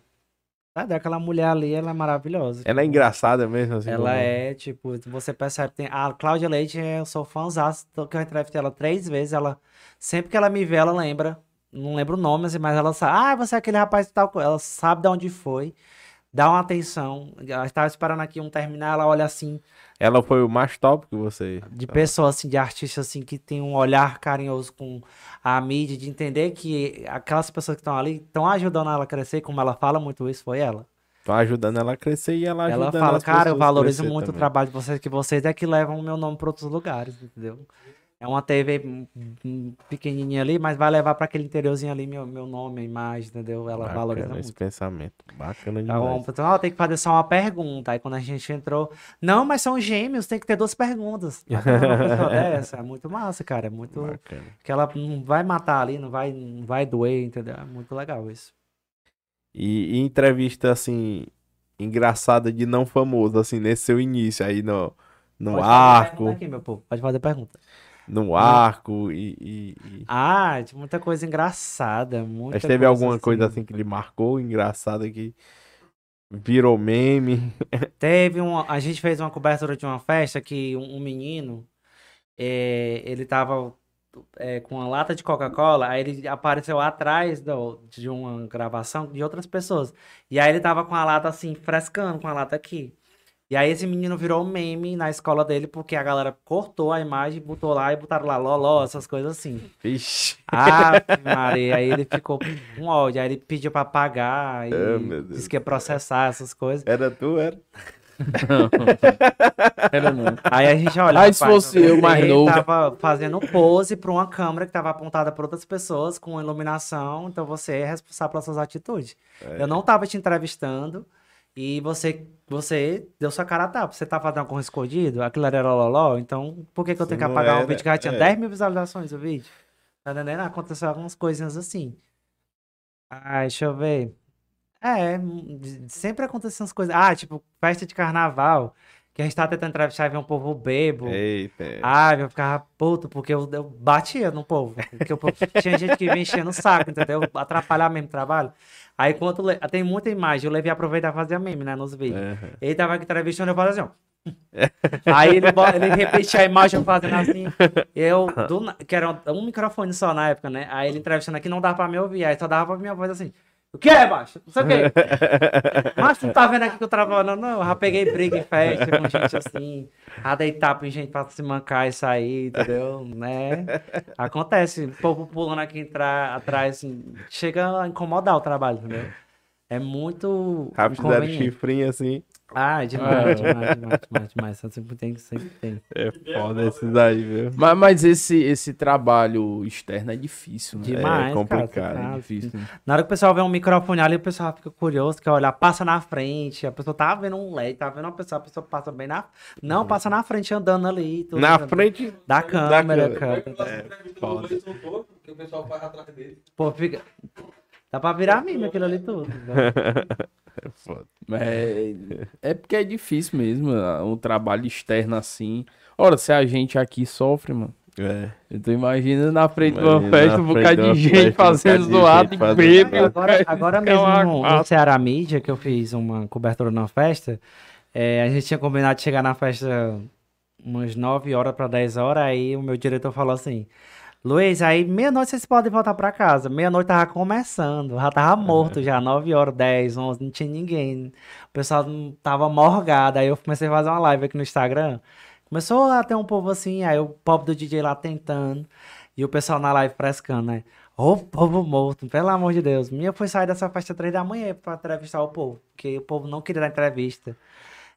Sabe, aquela mulher ali, ela é maravilhosa. Ela é Tipo, engraçada mesmo, assim. Ela como- é, tipo, você percebe. Tem... A Cláudia Leite, eu sou fãzaço, tô- que eu entrevistei ela três vezes. Ela, sempre que ela me vê, ela lembra. Não lembro o nome, assim, mas ela sabe. Ah, você é aquele rapaz que tal. co-" Ela sabe de onde foi. Dá uma atenção. Ela estava esperando aqui um terminar, ela olha assim. Ela foi o mais top que você. de pessoa assim, de artista assim que tem um olhar carinhoso com a mídia, de entender que aquelas pessoas que estão ali estão ajudando ela a crescer, como ela fala muito isso, foi ela. Tá ajudando ela a crescer e ela ela ajudando fala, as cara, eu valorizo muito o também." trabalho de vocês, que vocês é que levam o meu nome para outros lugares, entendeu? É uma TV pequenininha ali, mas vai levar para aquele interiorzinho ali meu, meu nome, a imagem, entendeu? Ela valoriza Bacana esse muito. pensamento. Bacana Tá demais. então, ó, tem que fazer só uma pergunta. Aí quando a gente entrou, não, mas são gêmeos, tem que ter duas perguntas. Dessa, é muito massa, cara. É muito. Bacana. Que ela não vai matar ali, não vai, não vai doer, entendeu? É muito legal isso. E, e entrevista, assim, engraçada de não famoso, assim, nesse seu início aí no, no Pode fazer arco, pergunta Aqui, meu povo. Pode fazer pergunta. No arco e... e- e- Ah, de muita coisa engraçada. Muita Mas teve alguma coisa assim que lhe marcou, engraçada, que virou meme? Teve um. A gente fez uma cobertura de uma festa que um, um menino. eh, ele tava eh, com uma lata de Coca-Cola, aí ele apareceu atrás do- de uma gravação de outras pessoas. E aí ele tava com a lata assim, frescando com a lata aqui. E aí esse menino virou um meme na escola dele, porque a galera cortou a imagem, botou lá e botaram lá loló, essas coisas assim. Vixe. Ah, Maria, aí ele ficou com ódio, aí ele pediu pra pagar, meu Deus. disse que ia processar essas coisas. Era tu, era? Era não. Aí a gente olha. Aí se fosse eu mais ele novo. tava fazendo pose pra uma câmera que tava apontada pra outras pessoas com iluminação, então você é responsável pelas suas atitudes. É. Eu não tava te entrevistando e você você deu sua cara a tapa. Você tá fazendo algum escondido? Aquilo era loló, então por que, que eu tenho que apagar um era, vídeo que já tinha é. 10 mil visualizações o vídeo? Tá entendendo? Aconteceu algumas coisinhas assim. Ai, deixa eu ver. É, hum, sempre acontecem as coisas. Ah, tipo, festa de carnaval. Que a gente tava tentando entrevistar e ver um povo bebo. Eita. Ah, eu ficava puto, porque eu, eu batia no povo. Porque o povo, tinha gente que vinha enchendo o saco, entendeu? Atrapalhar mesmo o trabalho. Aí, quando tem muita imagem, eu levei aproveitar e fazia meme, né, nos vídeos. Aham. Ele tava aqui entrevistando, eu fazia assim, ó. Aí ele, ele repetia a imagem fazendo assim. Eu, do que era um, um microfone só na época, né? Aí ele entrevistando aqui, não dava pra me ouvir. Aí só dava pra minha voz assim. O que é, macho? Não sei o quê. Mas tu não tá vendo aqui que eu trabalhando? Não, eu já peguei briga em festa com gente assim. Já dei tapa em gente pra se mancar e sair, entendeu? Né? Acontece. O povo pulando aqui entrar, atrás, assim, chega a incomodar o trabalho, entendeu? É muito Rápido inconveniente. chifrinho assim. Ah, demais, demais, demais, demais, demais. Sempre tem, sempre tem. É foda esses aí, viu? Mas, mas esse, esse trabalho externo é difícil, né? Demais, complicado, cara. É tá- difícil. Na hora que o pessoal vê um microfone ali, o pessoal fica curioso, quer olhar, passa na frente. A pessoa tá vendo um LED, tá vendo uma pessoa, a pessoa passa bem na. Não, passa na frente andando ali. tudo, Na frente. Da câmera, câmera. cara. Como é o pessoal faz atrás dele. Pô, fica. Dá pra virar mime aquilo ali tudo. né? É foda. É, é porque é difícil mesmo, ah, um trabalho externo assim. Ora, se a gente aqui sofre, mano. É. Eu tô imaginando na frente de uma Imagina festa, um bocado de gente fazendo zoado e bêbado. Agora, agora É mesmo no, no. Ceará Mídia, que eu fiz uma cobertura numa festa, é, a gente tinha combinado de chegar na festa umas 9 horas para 10 horas, aí o meu diretor falou assim, Luiz, aí meia-noite vocês podem voltar para casa. Meia-noite tava começando, já tava morto já, 9 horas, 10, 11, não tinha ninguém. O pessoal tava morgado, aí eu comecei a fazer uma live aqui no Instagram. Começou a ter um povo assim, aí o povo do DJ lá tentando, e o pessoal na live frescando, né? Ô, povo morto, pelo amor de Deus. Minha foi sair dessa festa três da manhã pra entrevistar o povo, porque o povo não queria dar entrevista.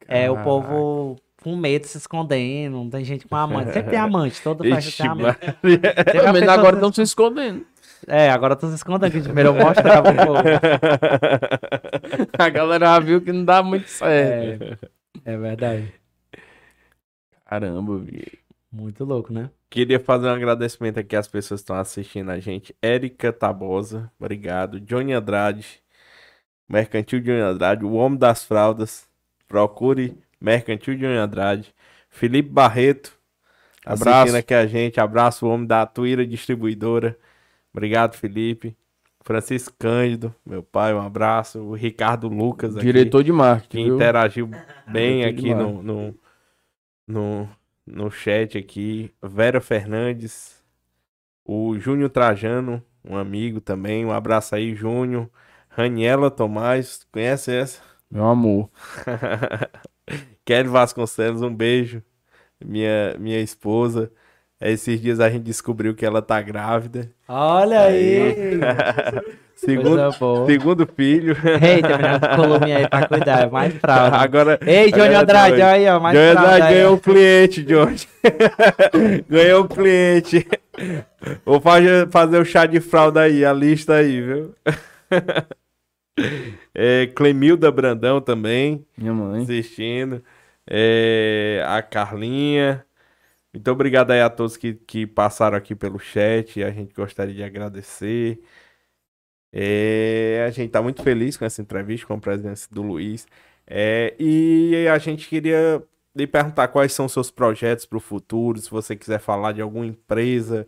É, o povo com medo, se escondendo, tem gente com amante. Sempre tem amante, toda festa Ixi, tem amante. Pessoa agora estão se escondendo. É, agora tô se escondendo aqui. Primeiro eu mostrava pro povo. A galera já viu que não dá muito certo. É, é verdade. Caramba, velho. Muito louco, né? Queria fazer um agradecimento aqui às pessoas que estão assistindo a gente. Érica Tabosa, obrigado. Johnny Andrade, Mercantil Johnny Andrade, o Homem das Fraldas. Procure Mercantil Johnny Andrade. Felipe Barreto, assistindo Abraço. aqui a gente. Abraço, o homem da Tuíra Distribuidora. Obrigado, Felipe. Francisco Cândido, meu pai, um abraço. O Ricardo Lucas aqui Diretor de que marketing, viu? interagiu bem Diretor aqui no, no, no, no chat aqui. Vera Fernandes, o Júnior Trajano, um amigo também. Um abraço aí, Júnior. Raniela Tomás, conhece essa? Meu amor. Kelly Vasconcelos, um beijo. Minha, minha esposa. Esses dias a gente descobriu que ela tá grávida. Olha aí! Segundo, Coisa boa. segundo filho. Eita, menina, colume aí pra cuidar, é mais fralda. Agora. Ei, Johnny agora Andrade, olha aí, ó, mais Johnny fralda Andrade aí. ganhou um cliente, Johnny. ganhou um cliente. Vou fazer, fazer o chá de fralda aí, a lista aí, viu? é, Clemilda Brandão também, Minha mãe. assistindo. É, a Carlinha. Muito obrigado aí a todos que, que passaram aqui pelo chat. A gente gostaria de agradecer. É, a gente tá muito feliz com essa entrevista, com a presença do Luiz. É, e a gente queria lhe perguntar quais são seus projetos para o futuro, se você quiser falar de alguma empresa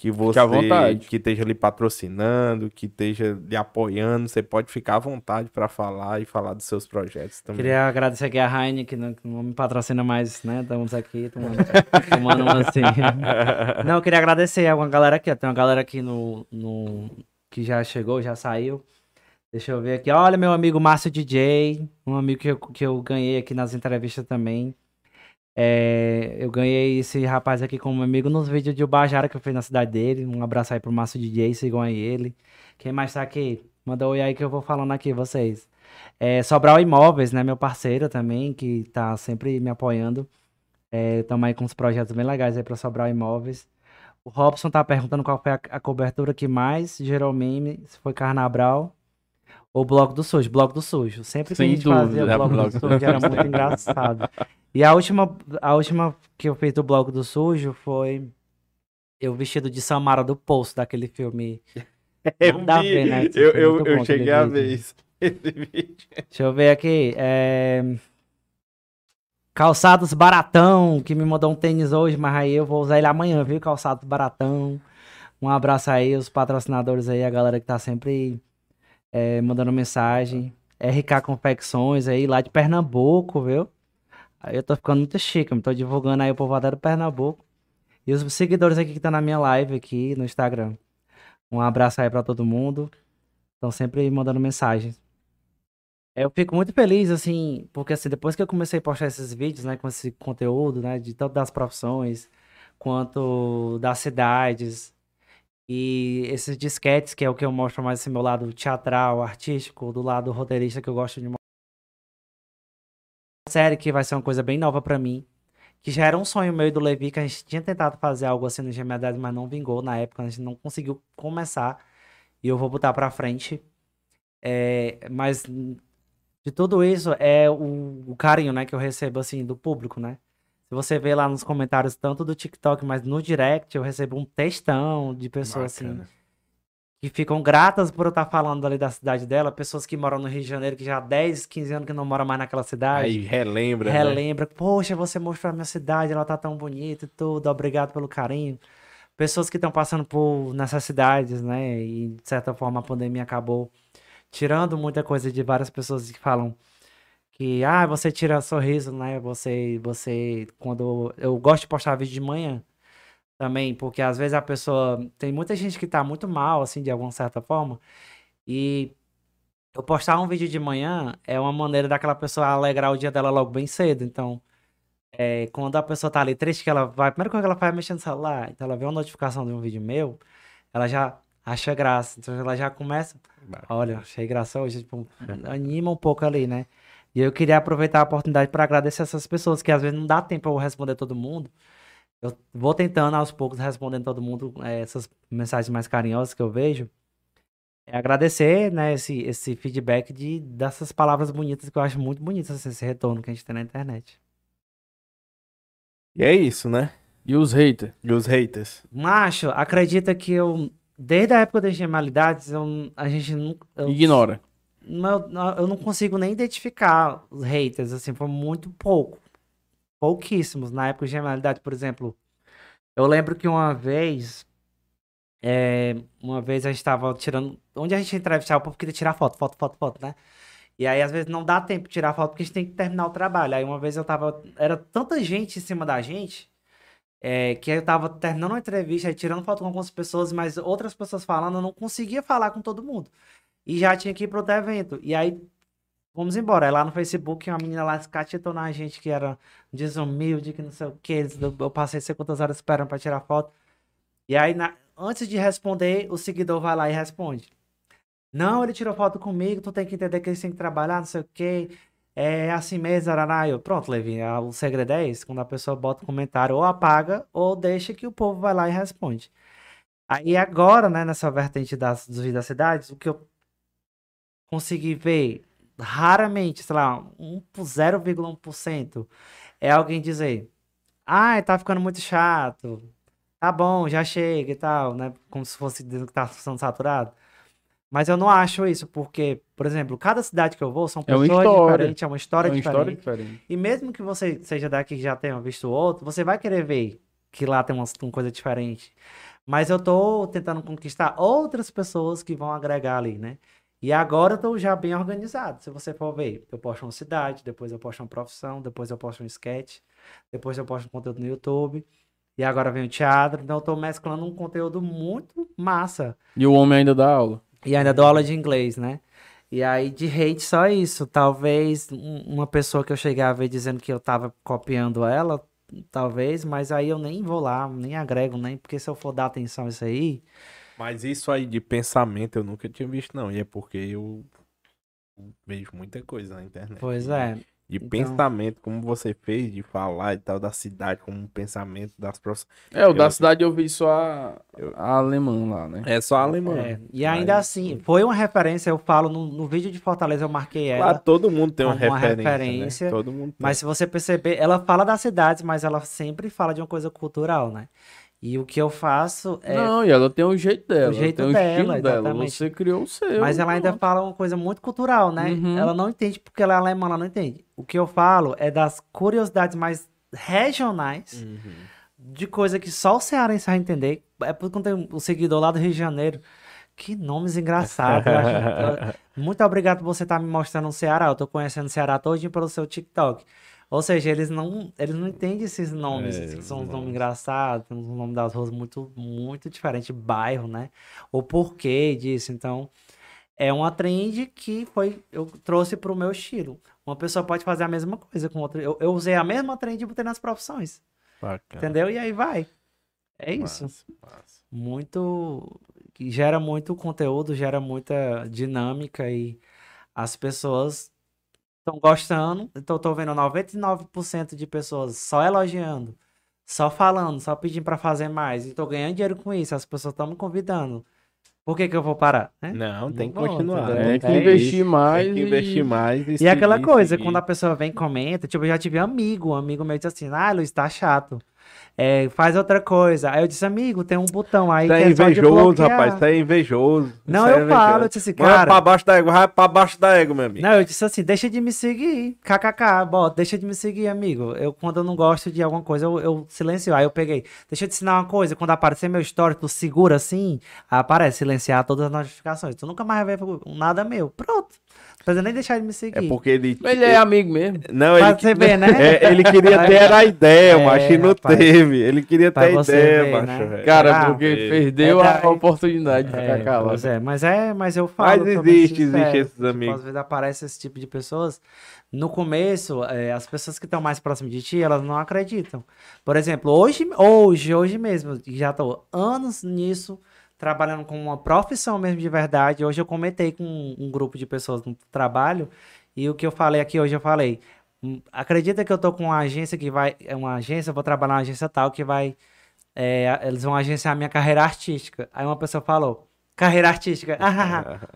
que você à vontade. que esteja lhe patrocinando, que esteja lhe apoiando, você pode ficar à vontade para falar e falar dos seus projetos também. Queria agradecer aqui a Heine, que não, que não me patrocina mais, né? Estamos aqui tomando, tomando uma assim. Não, eu queria agradecer a uma galera aqui, ó. Tem uma galera aqui no, no. que já chegou, já saiu. Deixa eu ver aqui. Olha, meu amigo Márcio DJ, um amigo que eu, que eu ganhei aqui nas entrevistas também. É, eu ganhei esse rapaz aqui como amigo nos vídeos de Ubajara que eu fiz na cidade dele. Um abraço aí pro Márcio DJ, sigam aí ele. Quem mais tá aqui? Manda um oi aí que eu vou falando aqui, vocês. É, Sobral Imóveis, né? Meu parceiro também, que tá sempre me apoiando. É, tamo aí com uns projetos bem legais aí pra Sobral Imóveis. O Robson tá perguntando qual foi a, a cobertura que mais gerou meme, se foi Carnaval ou Bloco do Sujo. Bloco do Sujo. Sempre que Sem a gente fazia dúvida, o Bloco Bloco do Sujo era muito engraçado. E a última, a última que eu fiz do Bloco do Sujo foi eu vestido de Samara do Poço, daquele filme. Eu, a vi, ver, né? Eu, é eu, eu cheguei a ver isso. Esse vídeo. Deixa eu ver aqui. é, Calçados Baratão, que me mandou um tênis hoje, mas aí eu vou usar ele amanhã, viu? Calçados Baratão. Um abraço aí, os patrocinadores aí, a galera que tá sempre é, mandando mensagem. RK Confecções aí, lá de Pernambuco, viu? Aí eu tô ficando muito chique, eu tô divulgando aí o povoado do Pernambuco. E os seguidores aqui que estão na minha live aqui no Instagram. Um abraço aí pra todo mundo. Estão sempre mandando mensagens. É, Eu fico muito feliz, assim, porque assim, depois que eu comecei a postar esses vídeos, né, com esse conteúdo, né, de tanto das profissões, quanto das cidades, e esses disquetes, que é o que eu mostro mais esse meu lado teatral, artístico, do lado roteirista que eu gosto de. Série que vai ser uma coisa bem nova pra mim, que já era um sonho meu e do Levi, que a gente tinha tentado fazer algo assim no Gemiadade, mas não vingou na época, a gente não conseguiu começar, e eu vou botar pra frente. É, mas de tudo isso é o, o carinho, né, que eu recebo, assim, do público, né? Se você vê lá nos comentários, tanto do TikTok, mas no direct, eu recebo um textão de pessoas, assim. Que ficam gratas por eu estar falando ali da cidade dela, pessoas que moram no Rio de Janeiro, que já há 10, 15 anos que não moram mais naquela cidade. Aí relembra, né? Relembra, poxa, você mostrou a minha cidade, ela tá tão bonita e tudo, obrigado pelo carinho. Pessoas que estão passando por necessidades, né? E de certa forma a pandemia acabou tirando muita coisa de várias pessoas que falam que, ah, você tira sorriso, né? Você, você, quando eu gosto de postar vídeo de manhã também, porque às vezes a pessoa, tem muita gente que tá muito mal, assim, de alguma certa forma, e eu postar um vídeo de manhã é uma maneira daquela pessoa alegrar o dia dela logo bem cedo. Então, é, quando a pessoa tá ali triste, que ela vai. Primeiro que ela faz é mexer no celular. Então, ela vê uma notificação de um vídeo meu, ela já acha graça. Então, ela já começa. Olha, achei graça hoje. Tipo, anima um pouco ali, né? E eu queria aproveitar a oportunidade para agradecer essas pessoas, que às vezes não dá tempo eu responder todo mundo. Eu vou tentando aos poucos respondendo todo mundo é, essas mensagens mais carinhosas que eu vejo. É agradecer, né, esse, esse feedback de, dessas palavras bonitas que eu acho muito bonitas, assim, esse retorno que a gente tem na internet. E é isso, né? E os haters? E os haters? Macho, acredita que eu, desde a época das gemalidades, eu, a gente não. Eu, Ignora. não- eu não consigo nem identificar os haters, assim, foi muito pouco. Pouquíssimos. Na época de gemalidade, por exemplo, eu lembro que uma vez. é, uma vez a gente tava tirando. Onde a gente entrevistava, o povo queria tirar foto, foto, foto, foto, né? E aí, às vezes, não dá tempo de tirar foto porque a gente tem que terminar o trabalho. Aí, uma vez eu tava. Era tanta gente em cima da gente. é, que eu tava terminando uma entrevista, aí tirando foto com algumas pessoas, mas outras pessoas falando, eu não conseguia falar com todo mundo. E já tinha que ir pro outro evento. E aí, vamos embora. Aí lá no Facebook, uma menina lá escatetou na gente que era desumilde, que não sei o que. Eu passei sei quantas horas esperando pra tirar foto. E aí, na- antes de responder, o seguidor vai lá e responde. Não, ele tirou foto comigo, tu tem que entender que eles têm que trabalhar, não sei o que. É assim mesmo, arará. Eu, pronto, Levi, o segredo é esse. Quando a pessoa bota um comentário, ou apaga, ou deixa que o povo vai lá e responde. Aí agora, né, nessa vertente das, dos cidades, o que eu consegui ver raramente, sei lá, um, por 0,1% é alguém dizer, ai, tá ficando muito chato, tá bom, já chega e tal, né? Como se fosse dizendo que tá sendo saturado. Mas eu não acho isso, porque, por exemplo, cada cidade que eu vou são É pessoas história. diferentes, é uma história É uma diferente. história diferente. E mesmo que você seja daqui que já tenha visto outro, você vai querer ver que lá tem uma, uma coisa diferente. Mas eu tô tentando conquistar outras pessoas que vão agregar ali, né? E agora eu tô já bem organizado. Se você for ver, eu posto uma cidade, depois eu posto uma profissão, depois eu posto um sketch, depois eu posto um conteúdo no YouTube. E agora vem o teatro. Então eu tô mesclando um conteúdo muito massa. E o homem ainda dá aula. E ainda dou aula de inglês, né? E aí, de hate, só isso. Talvez um- uma pessoa que eu cheguei a ver dizendo que eu tava copiando ela, talvez, mas aí eu nem vou lá, nem agrego, nem, porque se eu for dar atenção a isso aí. Mas isso aí de pensamento eu nunca tinha visto, não. E é porque eu vejo muita coisa na internet. Pois é. De Então- pensamento, como você fez, de falar e tal, da cidade, como um pensamento das próximas. É, o da Eu- cidade eu vi só a, a alemã lá, né? É só alemão. é. E ainda Mas- assim, foi uma referência, eu falo no, no vídeo de Fortaleza, eu marquei ela. Claro, todo mundo tem uma referência. referência, né? Todo mundo tem. Mas se você perceber, ela fala das cidades, mas ela sempre fala de uma coisa cultural, né? E o que eu faço é. Não, e ela tem o jeito dela, O jeito tem dela, estilo dela. Você criou o seu. Mas ela ainda fala uma coisa muito cultural, né? Uhum. Ela não entende porque ela é alemã, ela não entende. O que eu falo é das curiosidades mais regionais, Uhum. de coisa que só o cearense vai entender. É porque eu tenho um seguidor lá do Rio de Janeiro. Que nomes engraçados. eu acho- Muito obrigado por você estar me mostrando o Ceará. Eu tô conhecendo o Ceará todinho pelo seu TikTok. Ou seja, eles não, eles não entendem esses nomes, É, que são os nomes engraçados, tem os nomes das ruas muito, muito diferente, bairro, né? O porquê disso. Então, é uma trend que foi eu trouxe para o meu estilo. Uma pessoa pode fazer a mesma coisa com outra. Eu, eu usei a mesma trend e botei nas profissões, Bacana. entendeu? E aí vai. É isso. Massa, massa. Muito gera muito conteúdo, gera muita dinâmica e as pessoas estão gostando. Então, tô vendo 99% de pessoas só elogiando, só falando, só pedindo para fazer mais. E tô ganhando dinheiro com isso. As pessoas estão me convidando. Por que que eu vou parar, né? Não, tem que continuar. entendeu? né? Tem que É investir mais. Tem que investir mais. E é aquela coisa, seguir. quando a pessoa vem e comenta, tipo, eu já tive amigo, um amigo meu disse assim, ah, Luiz, tá chato. É, faz outra coisa. Aí eu disse, amigo, tem um botão aí Você que é é invejoso, rapaz. Você é invejoso. Não, Você é eu falo, eu invejoso. disse assim, cara. pra baixo da égua, vai pra baixo da égua, meu amigo. Não, eu disse assim, deixa de me seguir. KKK, bota, deixa de me seguir, amigo. Eu, quando eu não gosto de alguma coisa, eu, eu silencio. Aí eu peguei, deixa eu te ensinar uma coisa. Quando aparecer meu tu segura assim, aparece silenciar todas as notificações. Tu nunca mais vai ver nada meu. Pronto. Não precisa nem deixar de me seguir. É porque ele. Ele é amigo mesmo. Não, ele, Pra você ver, né? É, ele queria ter a ideia, É, macho, e não rapaz. teve. Ele queria Pra ter a ideia, ver, macho. né? Cara, Ah, porque é. perdeu É a oportunidade de É, ficar calado. pois é, mas é, mas eu falo. Mas existe, existe esses Tipo, amigos. às vezes aparece esse tipo de pessoas. No começo, é, as pessoas que estão mais próximas de ti, elas não acreditam. Por exemplo, hoje, hoje, hoje mesmo, já tô anos nisso, trabalhando com uma profissão mesmo de verdade. Hoje eu comentei com um, um grupo de pessoas no trabalho, e o que eu falei aqui hoje, eu falei. "Hum, Acredita que eu tô com uma agência que vai. É uma agência, eu vou trabalhar numa agência tal que vai. é, eles vão agenciar a minha carreira artística. Aí uma pessoa falou, carreira artística.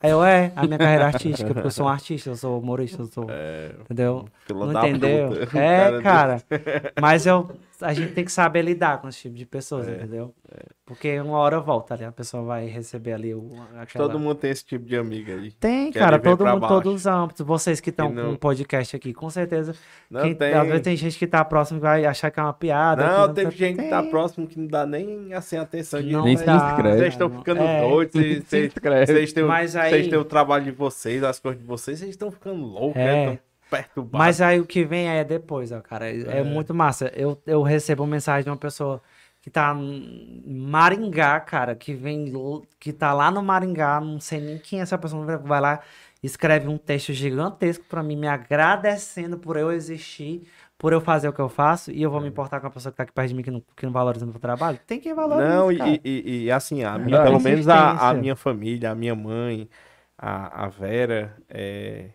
Aí eu, é, a minha carreira artística, porque eu sou um artista, eu sou humorista, eu sou. entendeu? Fila Não entendeu? puta. É, cara. Mas eu, a gente tem que saber lidar com esse tipo de É, pessoas, entendeu? Porque uma hora volta ali, a pessoa vai receber ali o, aquela... Todo mundo tem esse tipo de amigo aí. Tem, quer cara, todo mundo, baixo. todos os âmbitos. Vocês que estão não- com um podcast aqui, com certeza. Não quem- tem. Às vezes tem gente que tá próximo que vai achar que é uma piada. Não, teve tá- gente que tá tem. próximo que não dá nem assim atenção de Não Nem vocês se inscreve. Vocês estão ficando É. doidos, vocês- Se vocês vocês têm, o- Mas aí- vocês têm o trabalho de vocês, as coisas de vocês, vocês estão ficando loucos, É. né? Tão perturbados. Mas aí o que vem aí é depois, ó, cara. É, muito massa. Eu, eu recebo mensagem de uma pessoa que tá em Maringá, cara, que vem, que tá lá no Maringá, não sei nem quem é essa pessoa, vai lá, escreve um texto gigantesco pra mim, me agradecendo por eu existir, por eu fazer o que eu faço, e eu vou me importar com a pessoa que tá aqui perto de mim que não, que não valoriza meu trabalho? Tem quem valoriza, Não, e, e, e- assim, a minha, Dá pelo menos a, a minha família, a minha mãe, a, a Vera, é,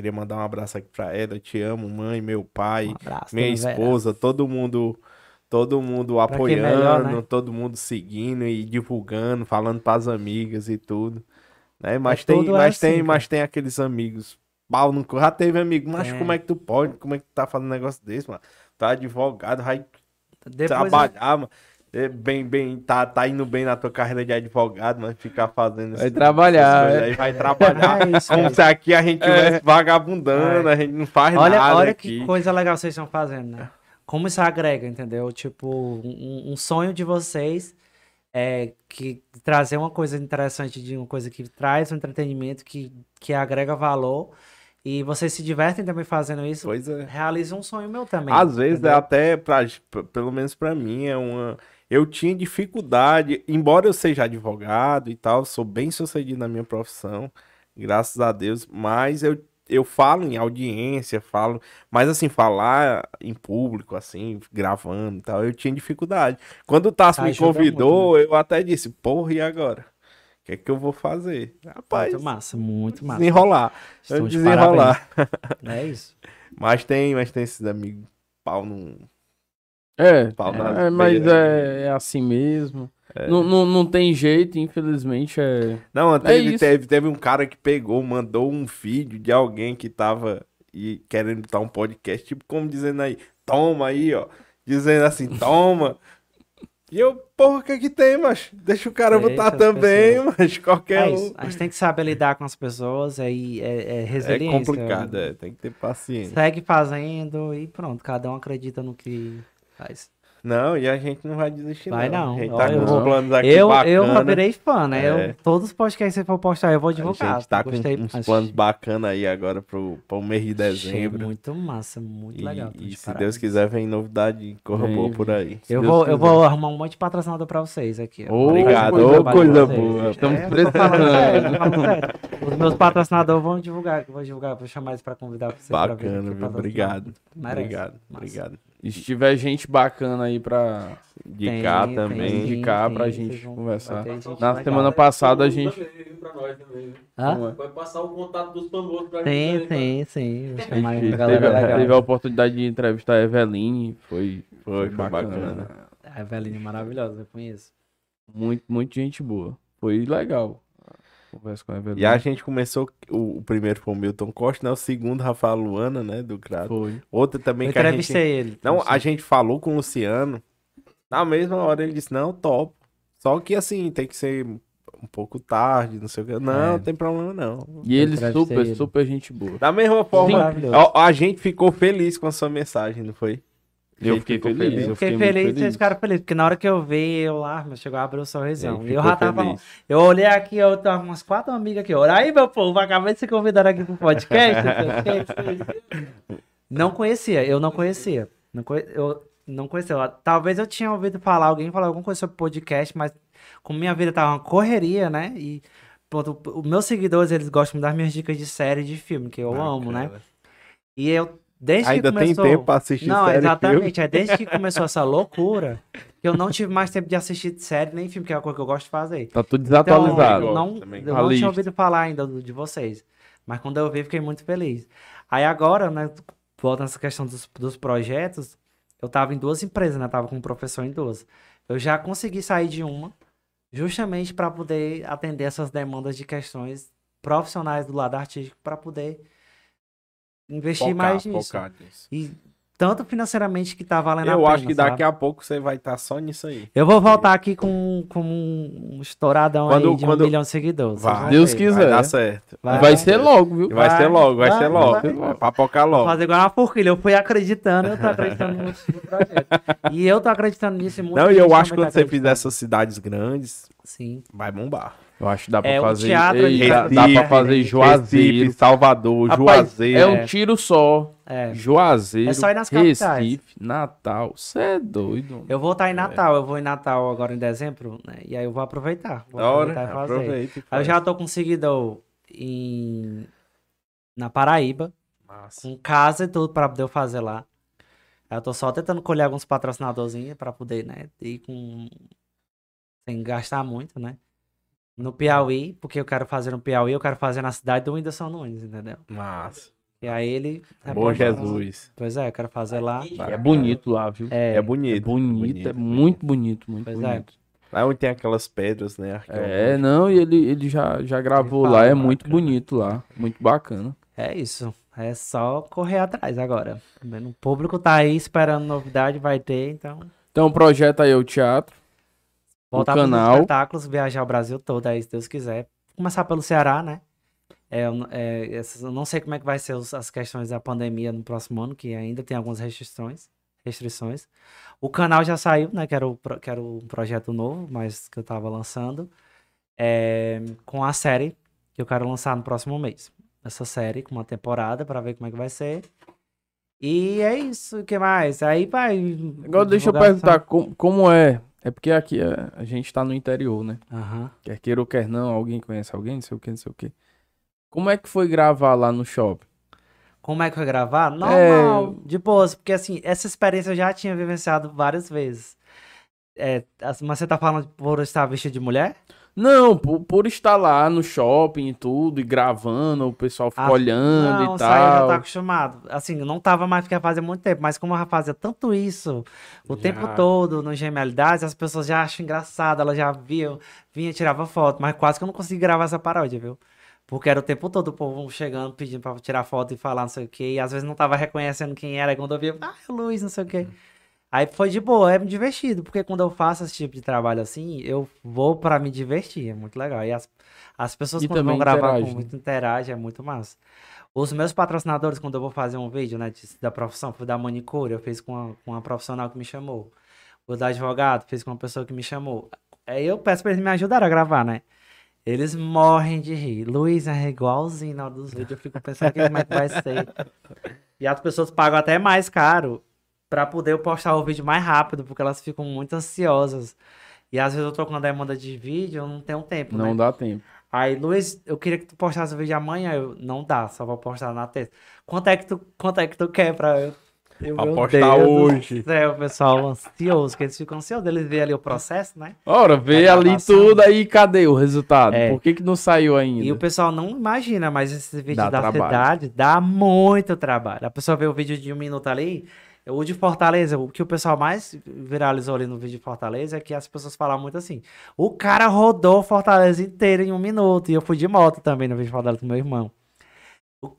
queria mandar um abraço aqui pra ela, eu te amo, mãe, meu pai, Um abraço, minha Vera. esposa, todo mundo, todo mundo apoiando, melhor, né? todo mundo seguindo e divulgando, falando pras amigas e tudo, né? Mas tem, é mas tem, assim, mas tem aqueles amigos, pau no já teve amigo, mas Tem. como é que tu pode, como é que tu tá fazendo um negócio desse, mano? Tá advogado, vai Depois eu- trabalhar, mano. É bem, bem, tá, tá indo bem na tua carreira de advogado, mas ficar fazendo Vai trabalhar, coisas é. aí, vai trabalhar. É isso, é Como isso. se aqui a gente estivesse vagabundando, a gente não faz Olha, nada olha aqui. que coisa legal vocês estão fazendo, né? Como isso agrega, entendeu? Tipo, um, um sonho de vocês é que trazer uma coisa interessante de uma coisa que traz um entretenimento que, que agrega valor e vocês se divertem também fazendo isso. Pois é. Realiza um sonho meu também. Às vezes é até, pra, pelo menos pra mim, é uma. Eu tinha dificuldade, embora eu seja advogado e tal, sou bem sucedido na minha profissão, graças a Deus, mas eu, eu falo em audiência, falo, mas assim, falar em público, assim, gravando e tal, eu tinha dificuldade. Quando o Tasso me Ajuda convidou, eu até disse, porra, e agora? O que é que eu vou fazer? Rapaz, Muito massa, muito massa. desenrolar. Estou Eu de desenrolar. É isso. Mas tem, mas tem esses amigos pau no. É, é, mas é, é assim mesmo. Não, não, não tem jeito, infelizmente. É... Não, É teve, teve, teve um cara que pegou, mandou um vídeo de alguém que tava e querendo botar um podcast, tipo, como dizendo aí, toma aí, ó. Dizendo assim, toma. E eu, porra, o que que tem, mas Deixa o cara Deixa botar também, mas qualquer É um. isso. A gente tem que saber lidar com as pessoas, aí é, é É resiliência. complicado, é, tem que ter paciência. Segue fazendo e pronto, cada um acredita no que faz. Não, e a gente não vai desistir, Vai não. não. A gente tá eu com uns planos aqui Eu, eu bacana. já virei fã, né? É. Eu, todos os podcasts que você for postar, eu vou A divulgar. gente tá com Gostei. uns Achei- planos bacanas aí agora pro, pro mês de achei dezembro. muito massa, muito E, legal. e se. Deus quiser, vem novidade, corra boa por aí. Se Eu Deus vou, eu vou arrumar um monte de patrocinador pra vocês aqui. ó. Obrigado, coisa ô, boa. coisa boa. Estamos É, eu precisando. Os meus patrocinadores vão divulgar, vou divulgar, vou chamar eles pra convidar vocês pra vir Bacana, aqui. Obrigado. Merece. Obrigado, Massa. obrigado. E se tiver gente bacana aí pra Indicar Tem, também. tem, indicar tem, pra gente conversar. Na legal. semana passada a gente. Viu? Hã? É? Vai passar o contato dos famosos pra Sim, gente. também, sim, sim. Vou A gente a teve, legal. teve a oportunidade de entrevistar a Eveline, foi, Foi, foi bacana. A Eveline é maravilhosa, eu conheço. Muito, muito gente boa. Foi legal. Conversa com a Eveline. E a gente começou, o, o primeiro foi o Milton Costa, né? O segundo, Rafael Luana, né? Do Crato. Foi. Outro também Eu que a gente... entrevistei ele. Não, a gente falou com o Luciano. Na mesma hora ele disse, não, top. Só que assim, tem que ser um pouco tarde, não sei o que. Não, É. não tem problema não. E ele super, ele. super gente boa. Da mesma forma, a, a gente ficou feliz com a sua mensagem, não foi? A Eu fiquei ficou feliz. Eu fiquei feliz, feliz. vocês ficaram felizes, porque na hora que eu vi, eu lá, meu, chegou a abrir o sorrisão. E eu já tava feliz. falando, eu olhei aqui, eu tava com umas quatro amigas aqui, olha aí, meu povo, acabei de ser convidado aqui pro podcast. não conhecia, eu não conhecia. Não conhe- Eu não conhecia. Eu- Talvez eu tinha ouvido falar, alguém falar alguma coisa sobre podcast, mas como minha vida tava uma correria, né? E pronto, os meus seguidores, eles gostam das minhas dicas de série e de filme, que eu amo, né? E eu, desde Ainda que começou... tem tempo pra assistir Não, série e filme? exatamente. É desde que começou essa loucura que eu não tive mais tempo de assistir série nem filme, que é uma coisa que eu gosto de fazer. Tá tudo Então, desatualizado. eu não, também. eu não tinha ouvido falar ainda de vocês. Mas quando eu vi, fiquei muito feliz. Aí agora, né, voltando essa questão dos, dos projetos, eu tava em duas empresas, né? Tava com um professor em duas. Eu já consegui sair de uma, justamente para poder atender essas demandas de questões profissionais do lado artístico, para poder investir Focar, mais nisso. focar nisso. E tanto financeiramente que tá valendo a Eu pena, acho que daqui sabe? a pouco você vai estar só nisso aí. Eu vou voltar aqui com, com um estouradão Quando- aí de quando- um milhão de seguidores. Vai. Deus quiser. Vai dar certo. Vai. Vai ser logo, viu? Vai, Vai, ser logo, vai, vai, ser logo. vai. Vai papocar Vou logo. fazer igual uma forquilha. Eu fui acreditando, eu tô acreditando no, no projeto. E eu tô acreditando nisso e muita Não, e eu acho que quando tá você fizer essas cidades grandes, Sim. vai bombar. Eu acho que dá pra É, fazer. teatro Ei, de- dá, dá pra fazer Recife, Juazeiro. Salvador, Rapaz, Juazeiro. é um tiro só. É. Juazeiro, É só ir nas capitais. Recife, Natal. Você é doido. Eu vou estar em Natal. Eu vou em Natal agora em dezembro, né? E aí eu vou aproveitar. Vou Da hora, aproveitar e fazer. aproveita. e Aí eu já tô com seguidor em... na Paraíba. Massa. com casa e tudo pra poder fazer lá. Eu tô só tentando colher alguns patrocinadorzinhos pra poder, né, ir com... sem gastar muito, né? No Piauí, porque eu quero fazer no Piauí, eu quero fazer na cidade do Whindersson Nunes, entendeu? Massa. E aí ele... Bom é, Jesus. Pois é, eu quero fazer lá. É bonito lá, viu? É, É bonito. É bonito, é muito bonito, muito Pois é. bonito. Lá onde tem aquelas pedras, né? É, não, e ele, ele já, já gravou Ele lá, é muito bacana. bonito lá, muito bacana. é isso. É só correr atrás agora. O público tá aí esperando novidade, vai ter, então... Então o projeto aí é o teatro, Voltar para os espetáculos, viajar o Brasil todo, aí, se Deus quiser. Começar pelo Ceará, né? É, é, eu não sei como é que vai ser os- as questões da pandemia no próximo ano, que ainda tem algumas restrições. restrições. O canal já saiu, né? Que era, o, que era um projeto novo, mas que eu tava lançando. é, com a série que eu quero lançar no próximo mês. Essa série com uma temporada para ver como é que vai ser. E é isso, o que mais? Aí vai. Agora deixa eu perguntar como, como é. É porque aqui é, a gente tá no interior, né? Aham. Quer queira ou quer não, alguém conhece alguém, não sei o que, não sei o que. Como é que foi gravar lá no shopping? Como é que foi gravar? É. Normal, de boas, porque assim, essa experiência eu já tinha vivenciado várias vezes. É, as- mas você tá falando por estar vestido de mulher? Não, por, por estar lá no shopping e tudo, e gravando, o pessoal fica Ah, olhando não, e aí eu já tal. tá acostumado. Assim, eu não tava mais porque fazia muito tempo, mas como eu já fazia tanto isso o Já. tempo todo no Genialidades, as pessoas já acham engraçado, elas já viam, vinha, tirava foto, mas quase que eu não consegui gravar essa paródia, viu? Porque era o tempo todo o povo chegando, pedindo pra tirar foto e falar não sei o quê, e às vezes não tava reconhecendo quem era, e quando eu via, ah, é o Luiz, não sei o quê. Aí foi de boa, é divertido, porque quando eu faço esse tipo de trabalho assim, eu vou pra me divertir, é muito legal. E as, as pessoas E quando vão gravar interage, com né? muito interage, é muito massa. Os meus patrocinadores, quando eu vou fazer um vídeo, né, de- da profissão, fui da manicure, eu fiz com uma, com uma profissional que me chamou. O da advogado, fiz com uma pessoa que me chamou. Aí eu peço pra eles me ajudarem a gravar, né? Eles morrem de rir. Luiz é igualzinho na hora dos vídeos. Eu fico pensando aqui como é que vai ser. E as pessoas pagam até mais caro pra poder eu postar o vídeo mais rápido, porque elas ficam muito ansiosas. E às vezes eu tô com uma demanda de vídeo, eu não tenho tempo, né? Não dá tempo. Aí, Luiz, eu queria que tu postasse o vídeo amanhã. Eu, não dá, só vou postar na terça. Quanto é que tu, quanto é que tu quer pra eu? eu Pra postar Deus hoje. Céu, pessoal, ansioso, que eles ficam ansiosos. Eles veem ali o processo, né? Ora, vê ali tudo aí, cadê o resultado? É. Por que que não saiu ainda? E o pessoal não imagina, mas esse vídeo Dá da trabalho. cidade dá muito trabalho. A pessoa vê o vídeo de um minuto ali. O de Fortaleza, o que o pessoal mais viralizou ali no vídeo de Fortaleza é que as pessoas falam muito assim: o cara rodou Fortaleza inteiro em um minuto. E eu fui de moto também no vídeo de Fortaleza com meu irmão.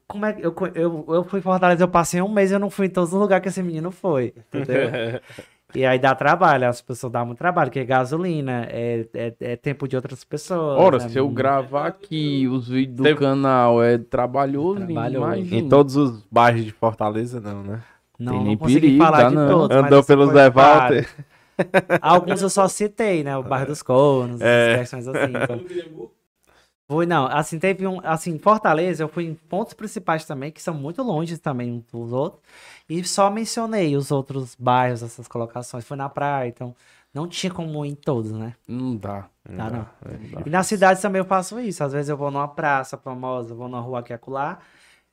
Como é que eu, eu, eu fui em Fortaleza, eu passei um mês e eu não fui em todos os lugares que esse menino foi. Entendeu? e aí dá trabalho, as pessoas dão muito trabalho, porque é gasolina, é, é, é tempo de outras pessoas. Ora, né? se eu gravar aqui os vídeos do Teve- canal é trabalhoso, Trabalhoso. imagina. Em todos os bairros de Fortaleza, não, né? Não, Tem não consegui perigo, falar dá de não. todos. Andou pelos. Walter. Alguns eu só citei, né? O bairro dos Cornos, É. essas questões assim. Então, No Pirambu, fui, não, assim, teve um, assim, Fortaleza, eu fui em pontos principais também, que são muito longe também uns dos outros, e só mencionei os outros bairros, essas colocações. Fui na praia, então não tinha como ir em todos, né? Não dá. Tá, não. não E na cidade também eu faço isso. Às vezes eu vou numa praça famosa, vou numa rua aqui e acolá.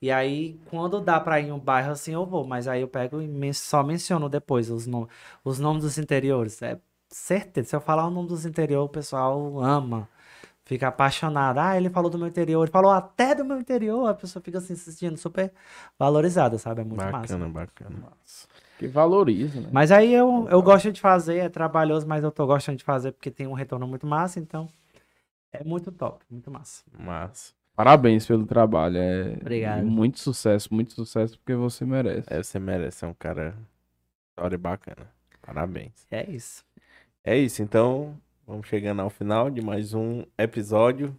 E aí, quando dá pra ir em um bairro assim, eu vou. Mas aí eu pego e men- só menciono depois os, nom os nomes dos interiores. É certeza. Se eu falar o nome dos interiores, o pessoal ama. Fica apaixonado. Ah, ele falou do meu interior. Ele falou até do meu interior. A pessoa fica assim, se sentindo super valorizada, sabe? É muito massa. Bacana, bacana. Que valoriza, né? Mas aí eu, eu gosto de fazer, é trabalhoso, mas eu tô gostando de fazer porque tem um retorno muito massa, então é muito top, muito massa. Massa. Parabéns pelo trabalho. É Obrigado. e muito sucesso, muito sucesso porque você merece. É, você merece, é um cara. História bacana. Parabéns. É isso. É isso, então. Vamos chegando ao final de mais um episódio.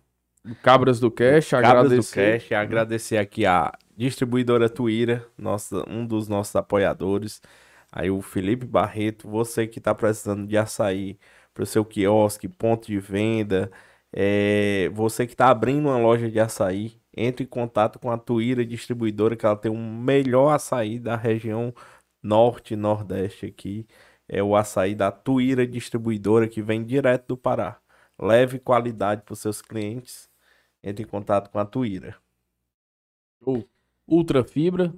Cabras do Cash, Cabras agradecer. do Cash. Agradecer aqui a distribuidora Tuíra, nossa, um dos nossos apoiadores. Aí o Felipe Barreto, você que está precisando de açaí para o seu quiosque, ponto de venda, é, você que está abrindo uma loja de açaí, entre em contato com a Tuíra Distribuidora, que ela tem o melhor açaí da região norte e nordeste aqui. É o açaí da Tuíra Distribuidora, que vem direto do Pará. Leve qualidade para os seus clientes. Entre em contato com a Tuíra. Ultra Fibra,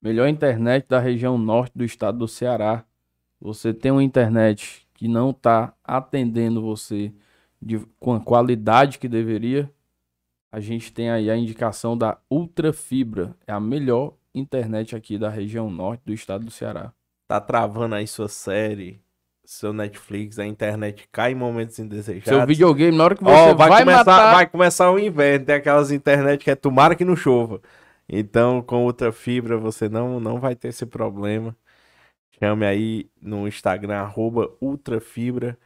melhor internet da região norte do estado do Ceará. Você tem uma internet que não está atendendo você de, com a qualidade que deveria. A gente tem aí a indicação da Ultra Fibra. É a melhor internet aqui da região norte do estado do Ceará. Tá travando aí sua série, seu Netflix, a internet cai em momentos indesejados. Seu videogame, na hora que você vai, vai, começar, matar... vai começar o inverno, tem aquelas internet que é tomara que não chova. Então, com outra fibra, você não, não vai ter esse problema. Chame aí no Instagram, arroba ultrafibra,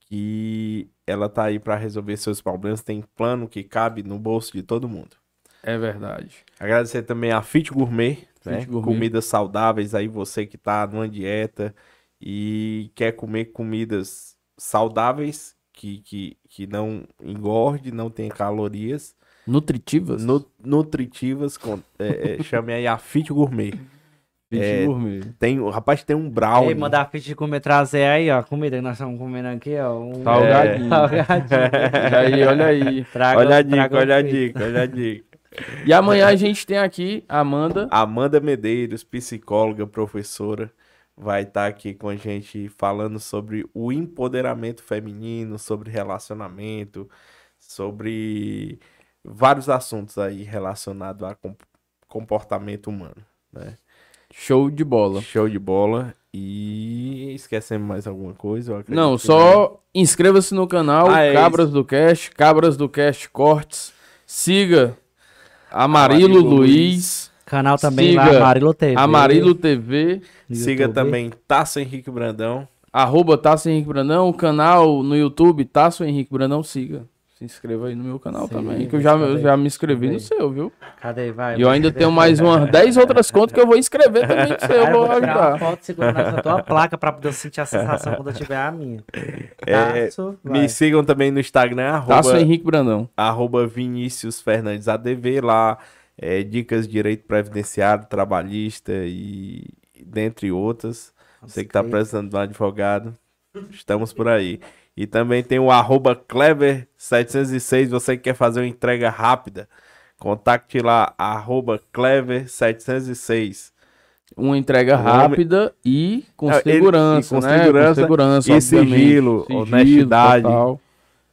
que ela tá aí para resolver seus problemas, tem plano que cabe no bolso de todo mundo. É verdade. Agradecer também a Fit Gourmet, né? Gourmet. Comidas saudáveis aí, você que tá numa dieta e quer comer comidas saudáveis, que, que, que não engorde, não tenha calorias, Nutritivas? nu- nutritivas, com, é, é, chame aí a Fit Gourmet. É. Tem, o rapaz tem um brownie. Ei, mandar a Fit comer trazer aí, ó. a Comida que nós estamos comendo aqui, ó. Um... Salgadinho. Salgadinho. E aí, olha aí. Traga- Olha a dica, olha a dica, olha a dica. E amanhã a gente tem aqui a Amanda. Amanda Medeiros, psicóloga, professora, vai estar aqui com a gente falando sobre o empoderamento feminino, sobre relacionamento, sobre vários assuntos aí relacionados a com- comportamento humano. Show de bola. Show de bola. E esquecemos mais alguma coisa? Não, que só inscreva-se no canal Ah, é Cabras do Cast, Cabras do Cast Cortes. Siga Amarilo, Amarilo Luiz, Canal também Siga lá, Amarilo TV. Amarilo TV, Siga YouTube. também Tasso Henrique Brandão. arroba Tasso Henrique Brandão, o canal no YouTube Tasso Henrique Brandão, siga. Se inscreva aí no meu canal Sim, também, que eu já, eu já me inscrevi Cadê? no seu, viu? Cadê? Vai. E eu ainda tenho mais umas 10 outras contas que eu vou inscrever também no seu, eu Aí vou tirar uma ajudar. foto segurando essa tua placa pra poder sentir a sensação quando eu tiver a minha. É, Taço. Me sigam também no Instagram, arroba, Henrique Brandão. arroba Vinícius Fernandes ADV, lá é, dicas de direito previdenciário, trabalhista e dentre outras. Você que tá precisando de um advogado, estamos por aí. E também tem o arroba Clever706, você que quer fazer uma entrega rápida, contacte lá, arroba Clever706. Uma entrega rápida e com segurança, e com né? segurança segurança, e obviamente. sigilo, honestidade. total.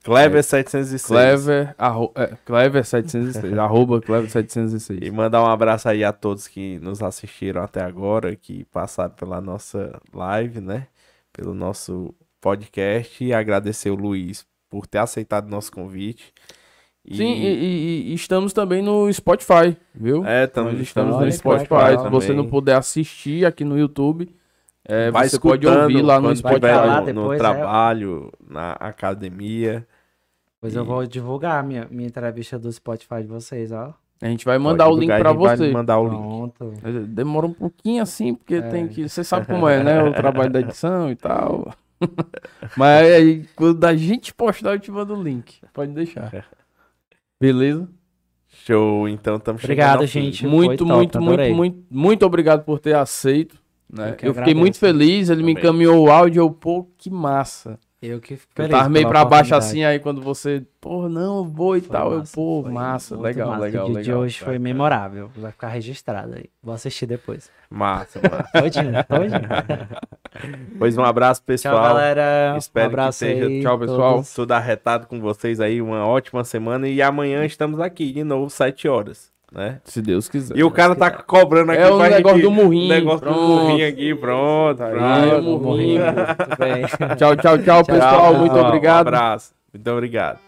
Clever706. Clever, arro, é, Clever 706, arroba Clever 706. E mandar um abraço aí a todos que nos assistiram até agora, que passaram pela nossa live, né? Pelo nosso podcast. E agradecer o Luiz por ter aceitado nosso convite. E- Sim, e, e- e estamos também no Spotify, viu? É, estamos, Nós estamos estamos no Spotify. Se você não puder assistir aqui no YouTube, é, Vai você pode ouvir lá no Spotify. lá no, no depois, é. trabalho, na academia. Depois eu vou divulgar a minha, minha entrevista do Spotify de vocês, ó. A gente vai mandar Pode o link divulgar, pra a gente vai você. mandar o link. Pronto. Demora um pouquinho assim, porque É. tem que. Você sabe como é, né? O trabalho da edição e tal. Mas aí, quando a gente postar, eu te mando o link. Pode deixar. Beleza? Show, então estamos chegando Obrigado, gente. Foi Muito, top, muito, muito, muito, muito obrigado por ter aceito. né? Eu Eu, que fiquei muito feliz. Ele me Também. encaminhou o áudio. Eu, pô, que massa. Eu que Eu tava meio pra baixo assim, aí quando você, pô, não, eu vou e Foi tal. eu, massa, pô, foi massa, legal, massa. legal, O dia legal. de hoje foi memorável. Vai ficar registrado aí. Vou assistir depois. Massa, massa. Todinho, todinho. pois um abraço, Tchau, pessoal. galera. Espero um que abraço esteja- aí. Tchau, pessoal. todos. Tudo arretado com vocês aí. Uma ótima semana. E amanhã estamos aqui de novo, 7 horas. Né? Se Deus quiser. E o cara tá cobrando aqui É o negócio gente- do murrinho, O negócio do pronto. murrinho aqui, pronto. Aí, pronto. o murrinho. Bem. Tchau, tchau, tchau, pessoal. Tchau, Muito obrigado. Um abraço. Muito obrigado.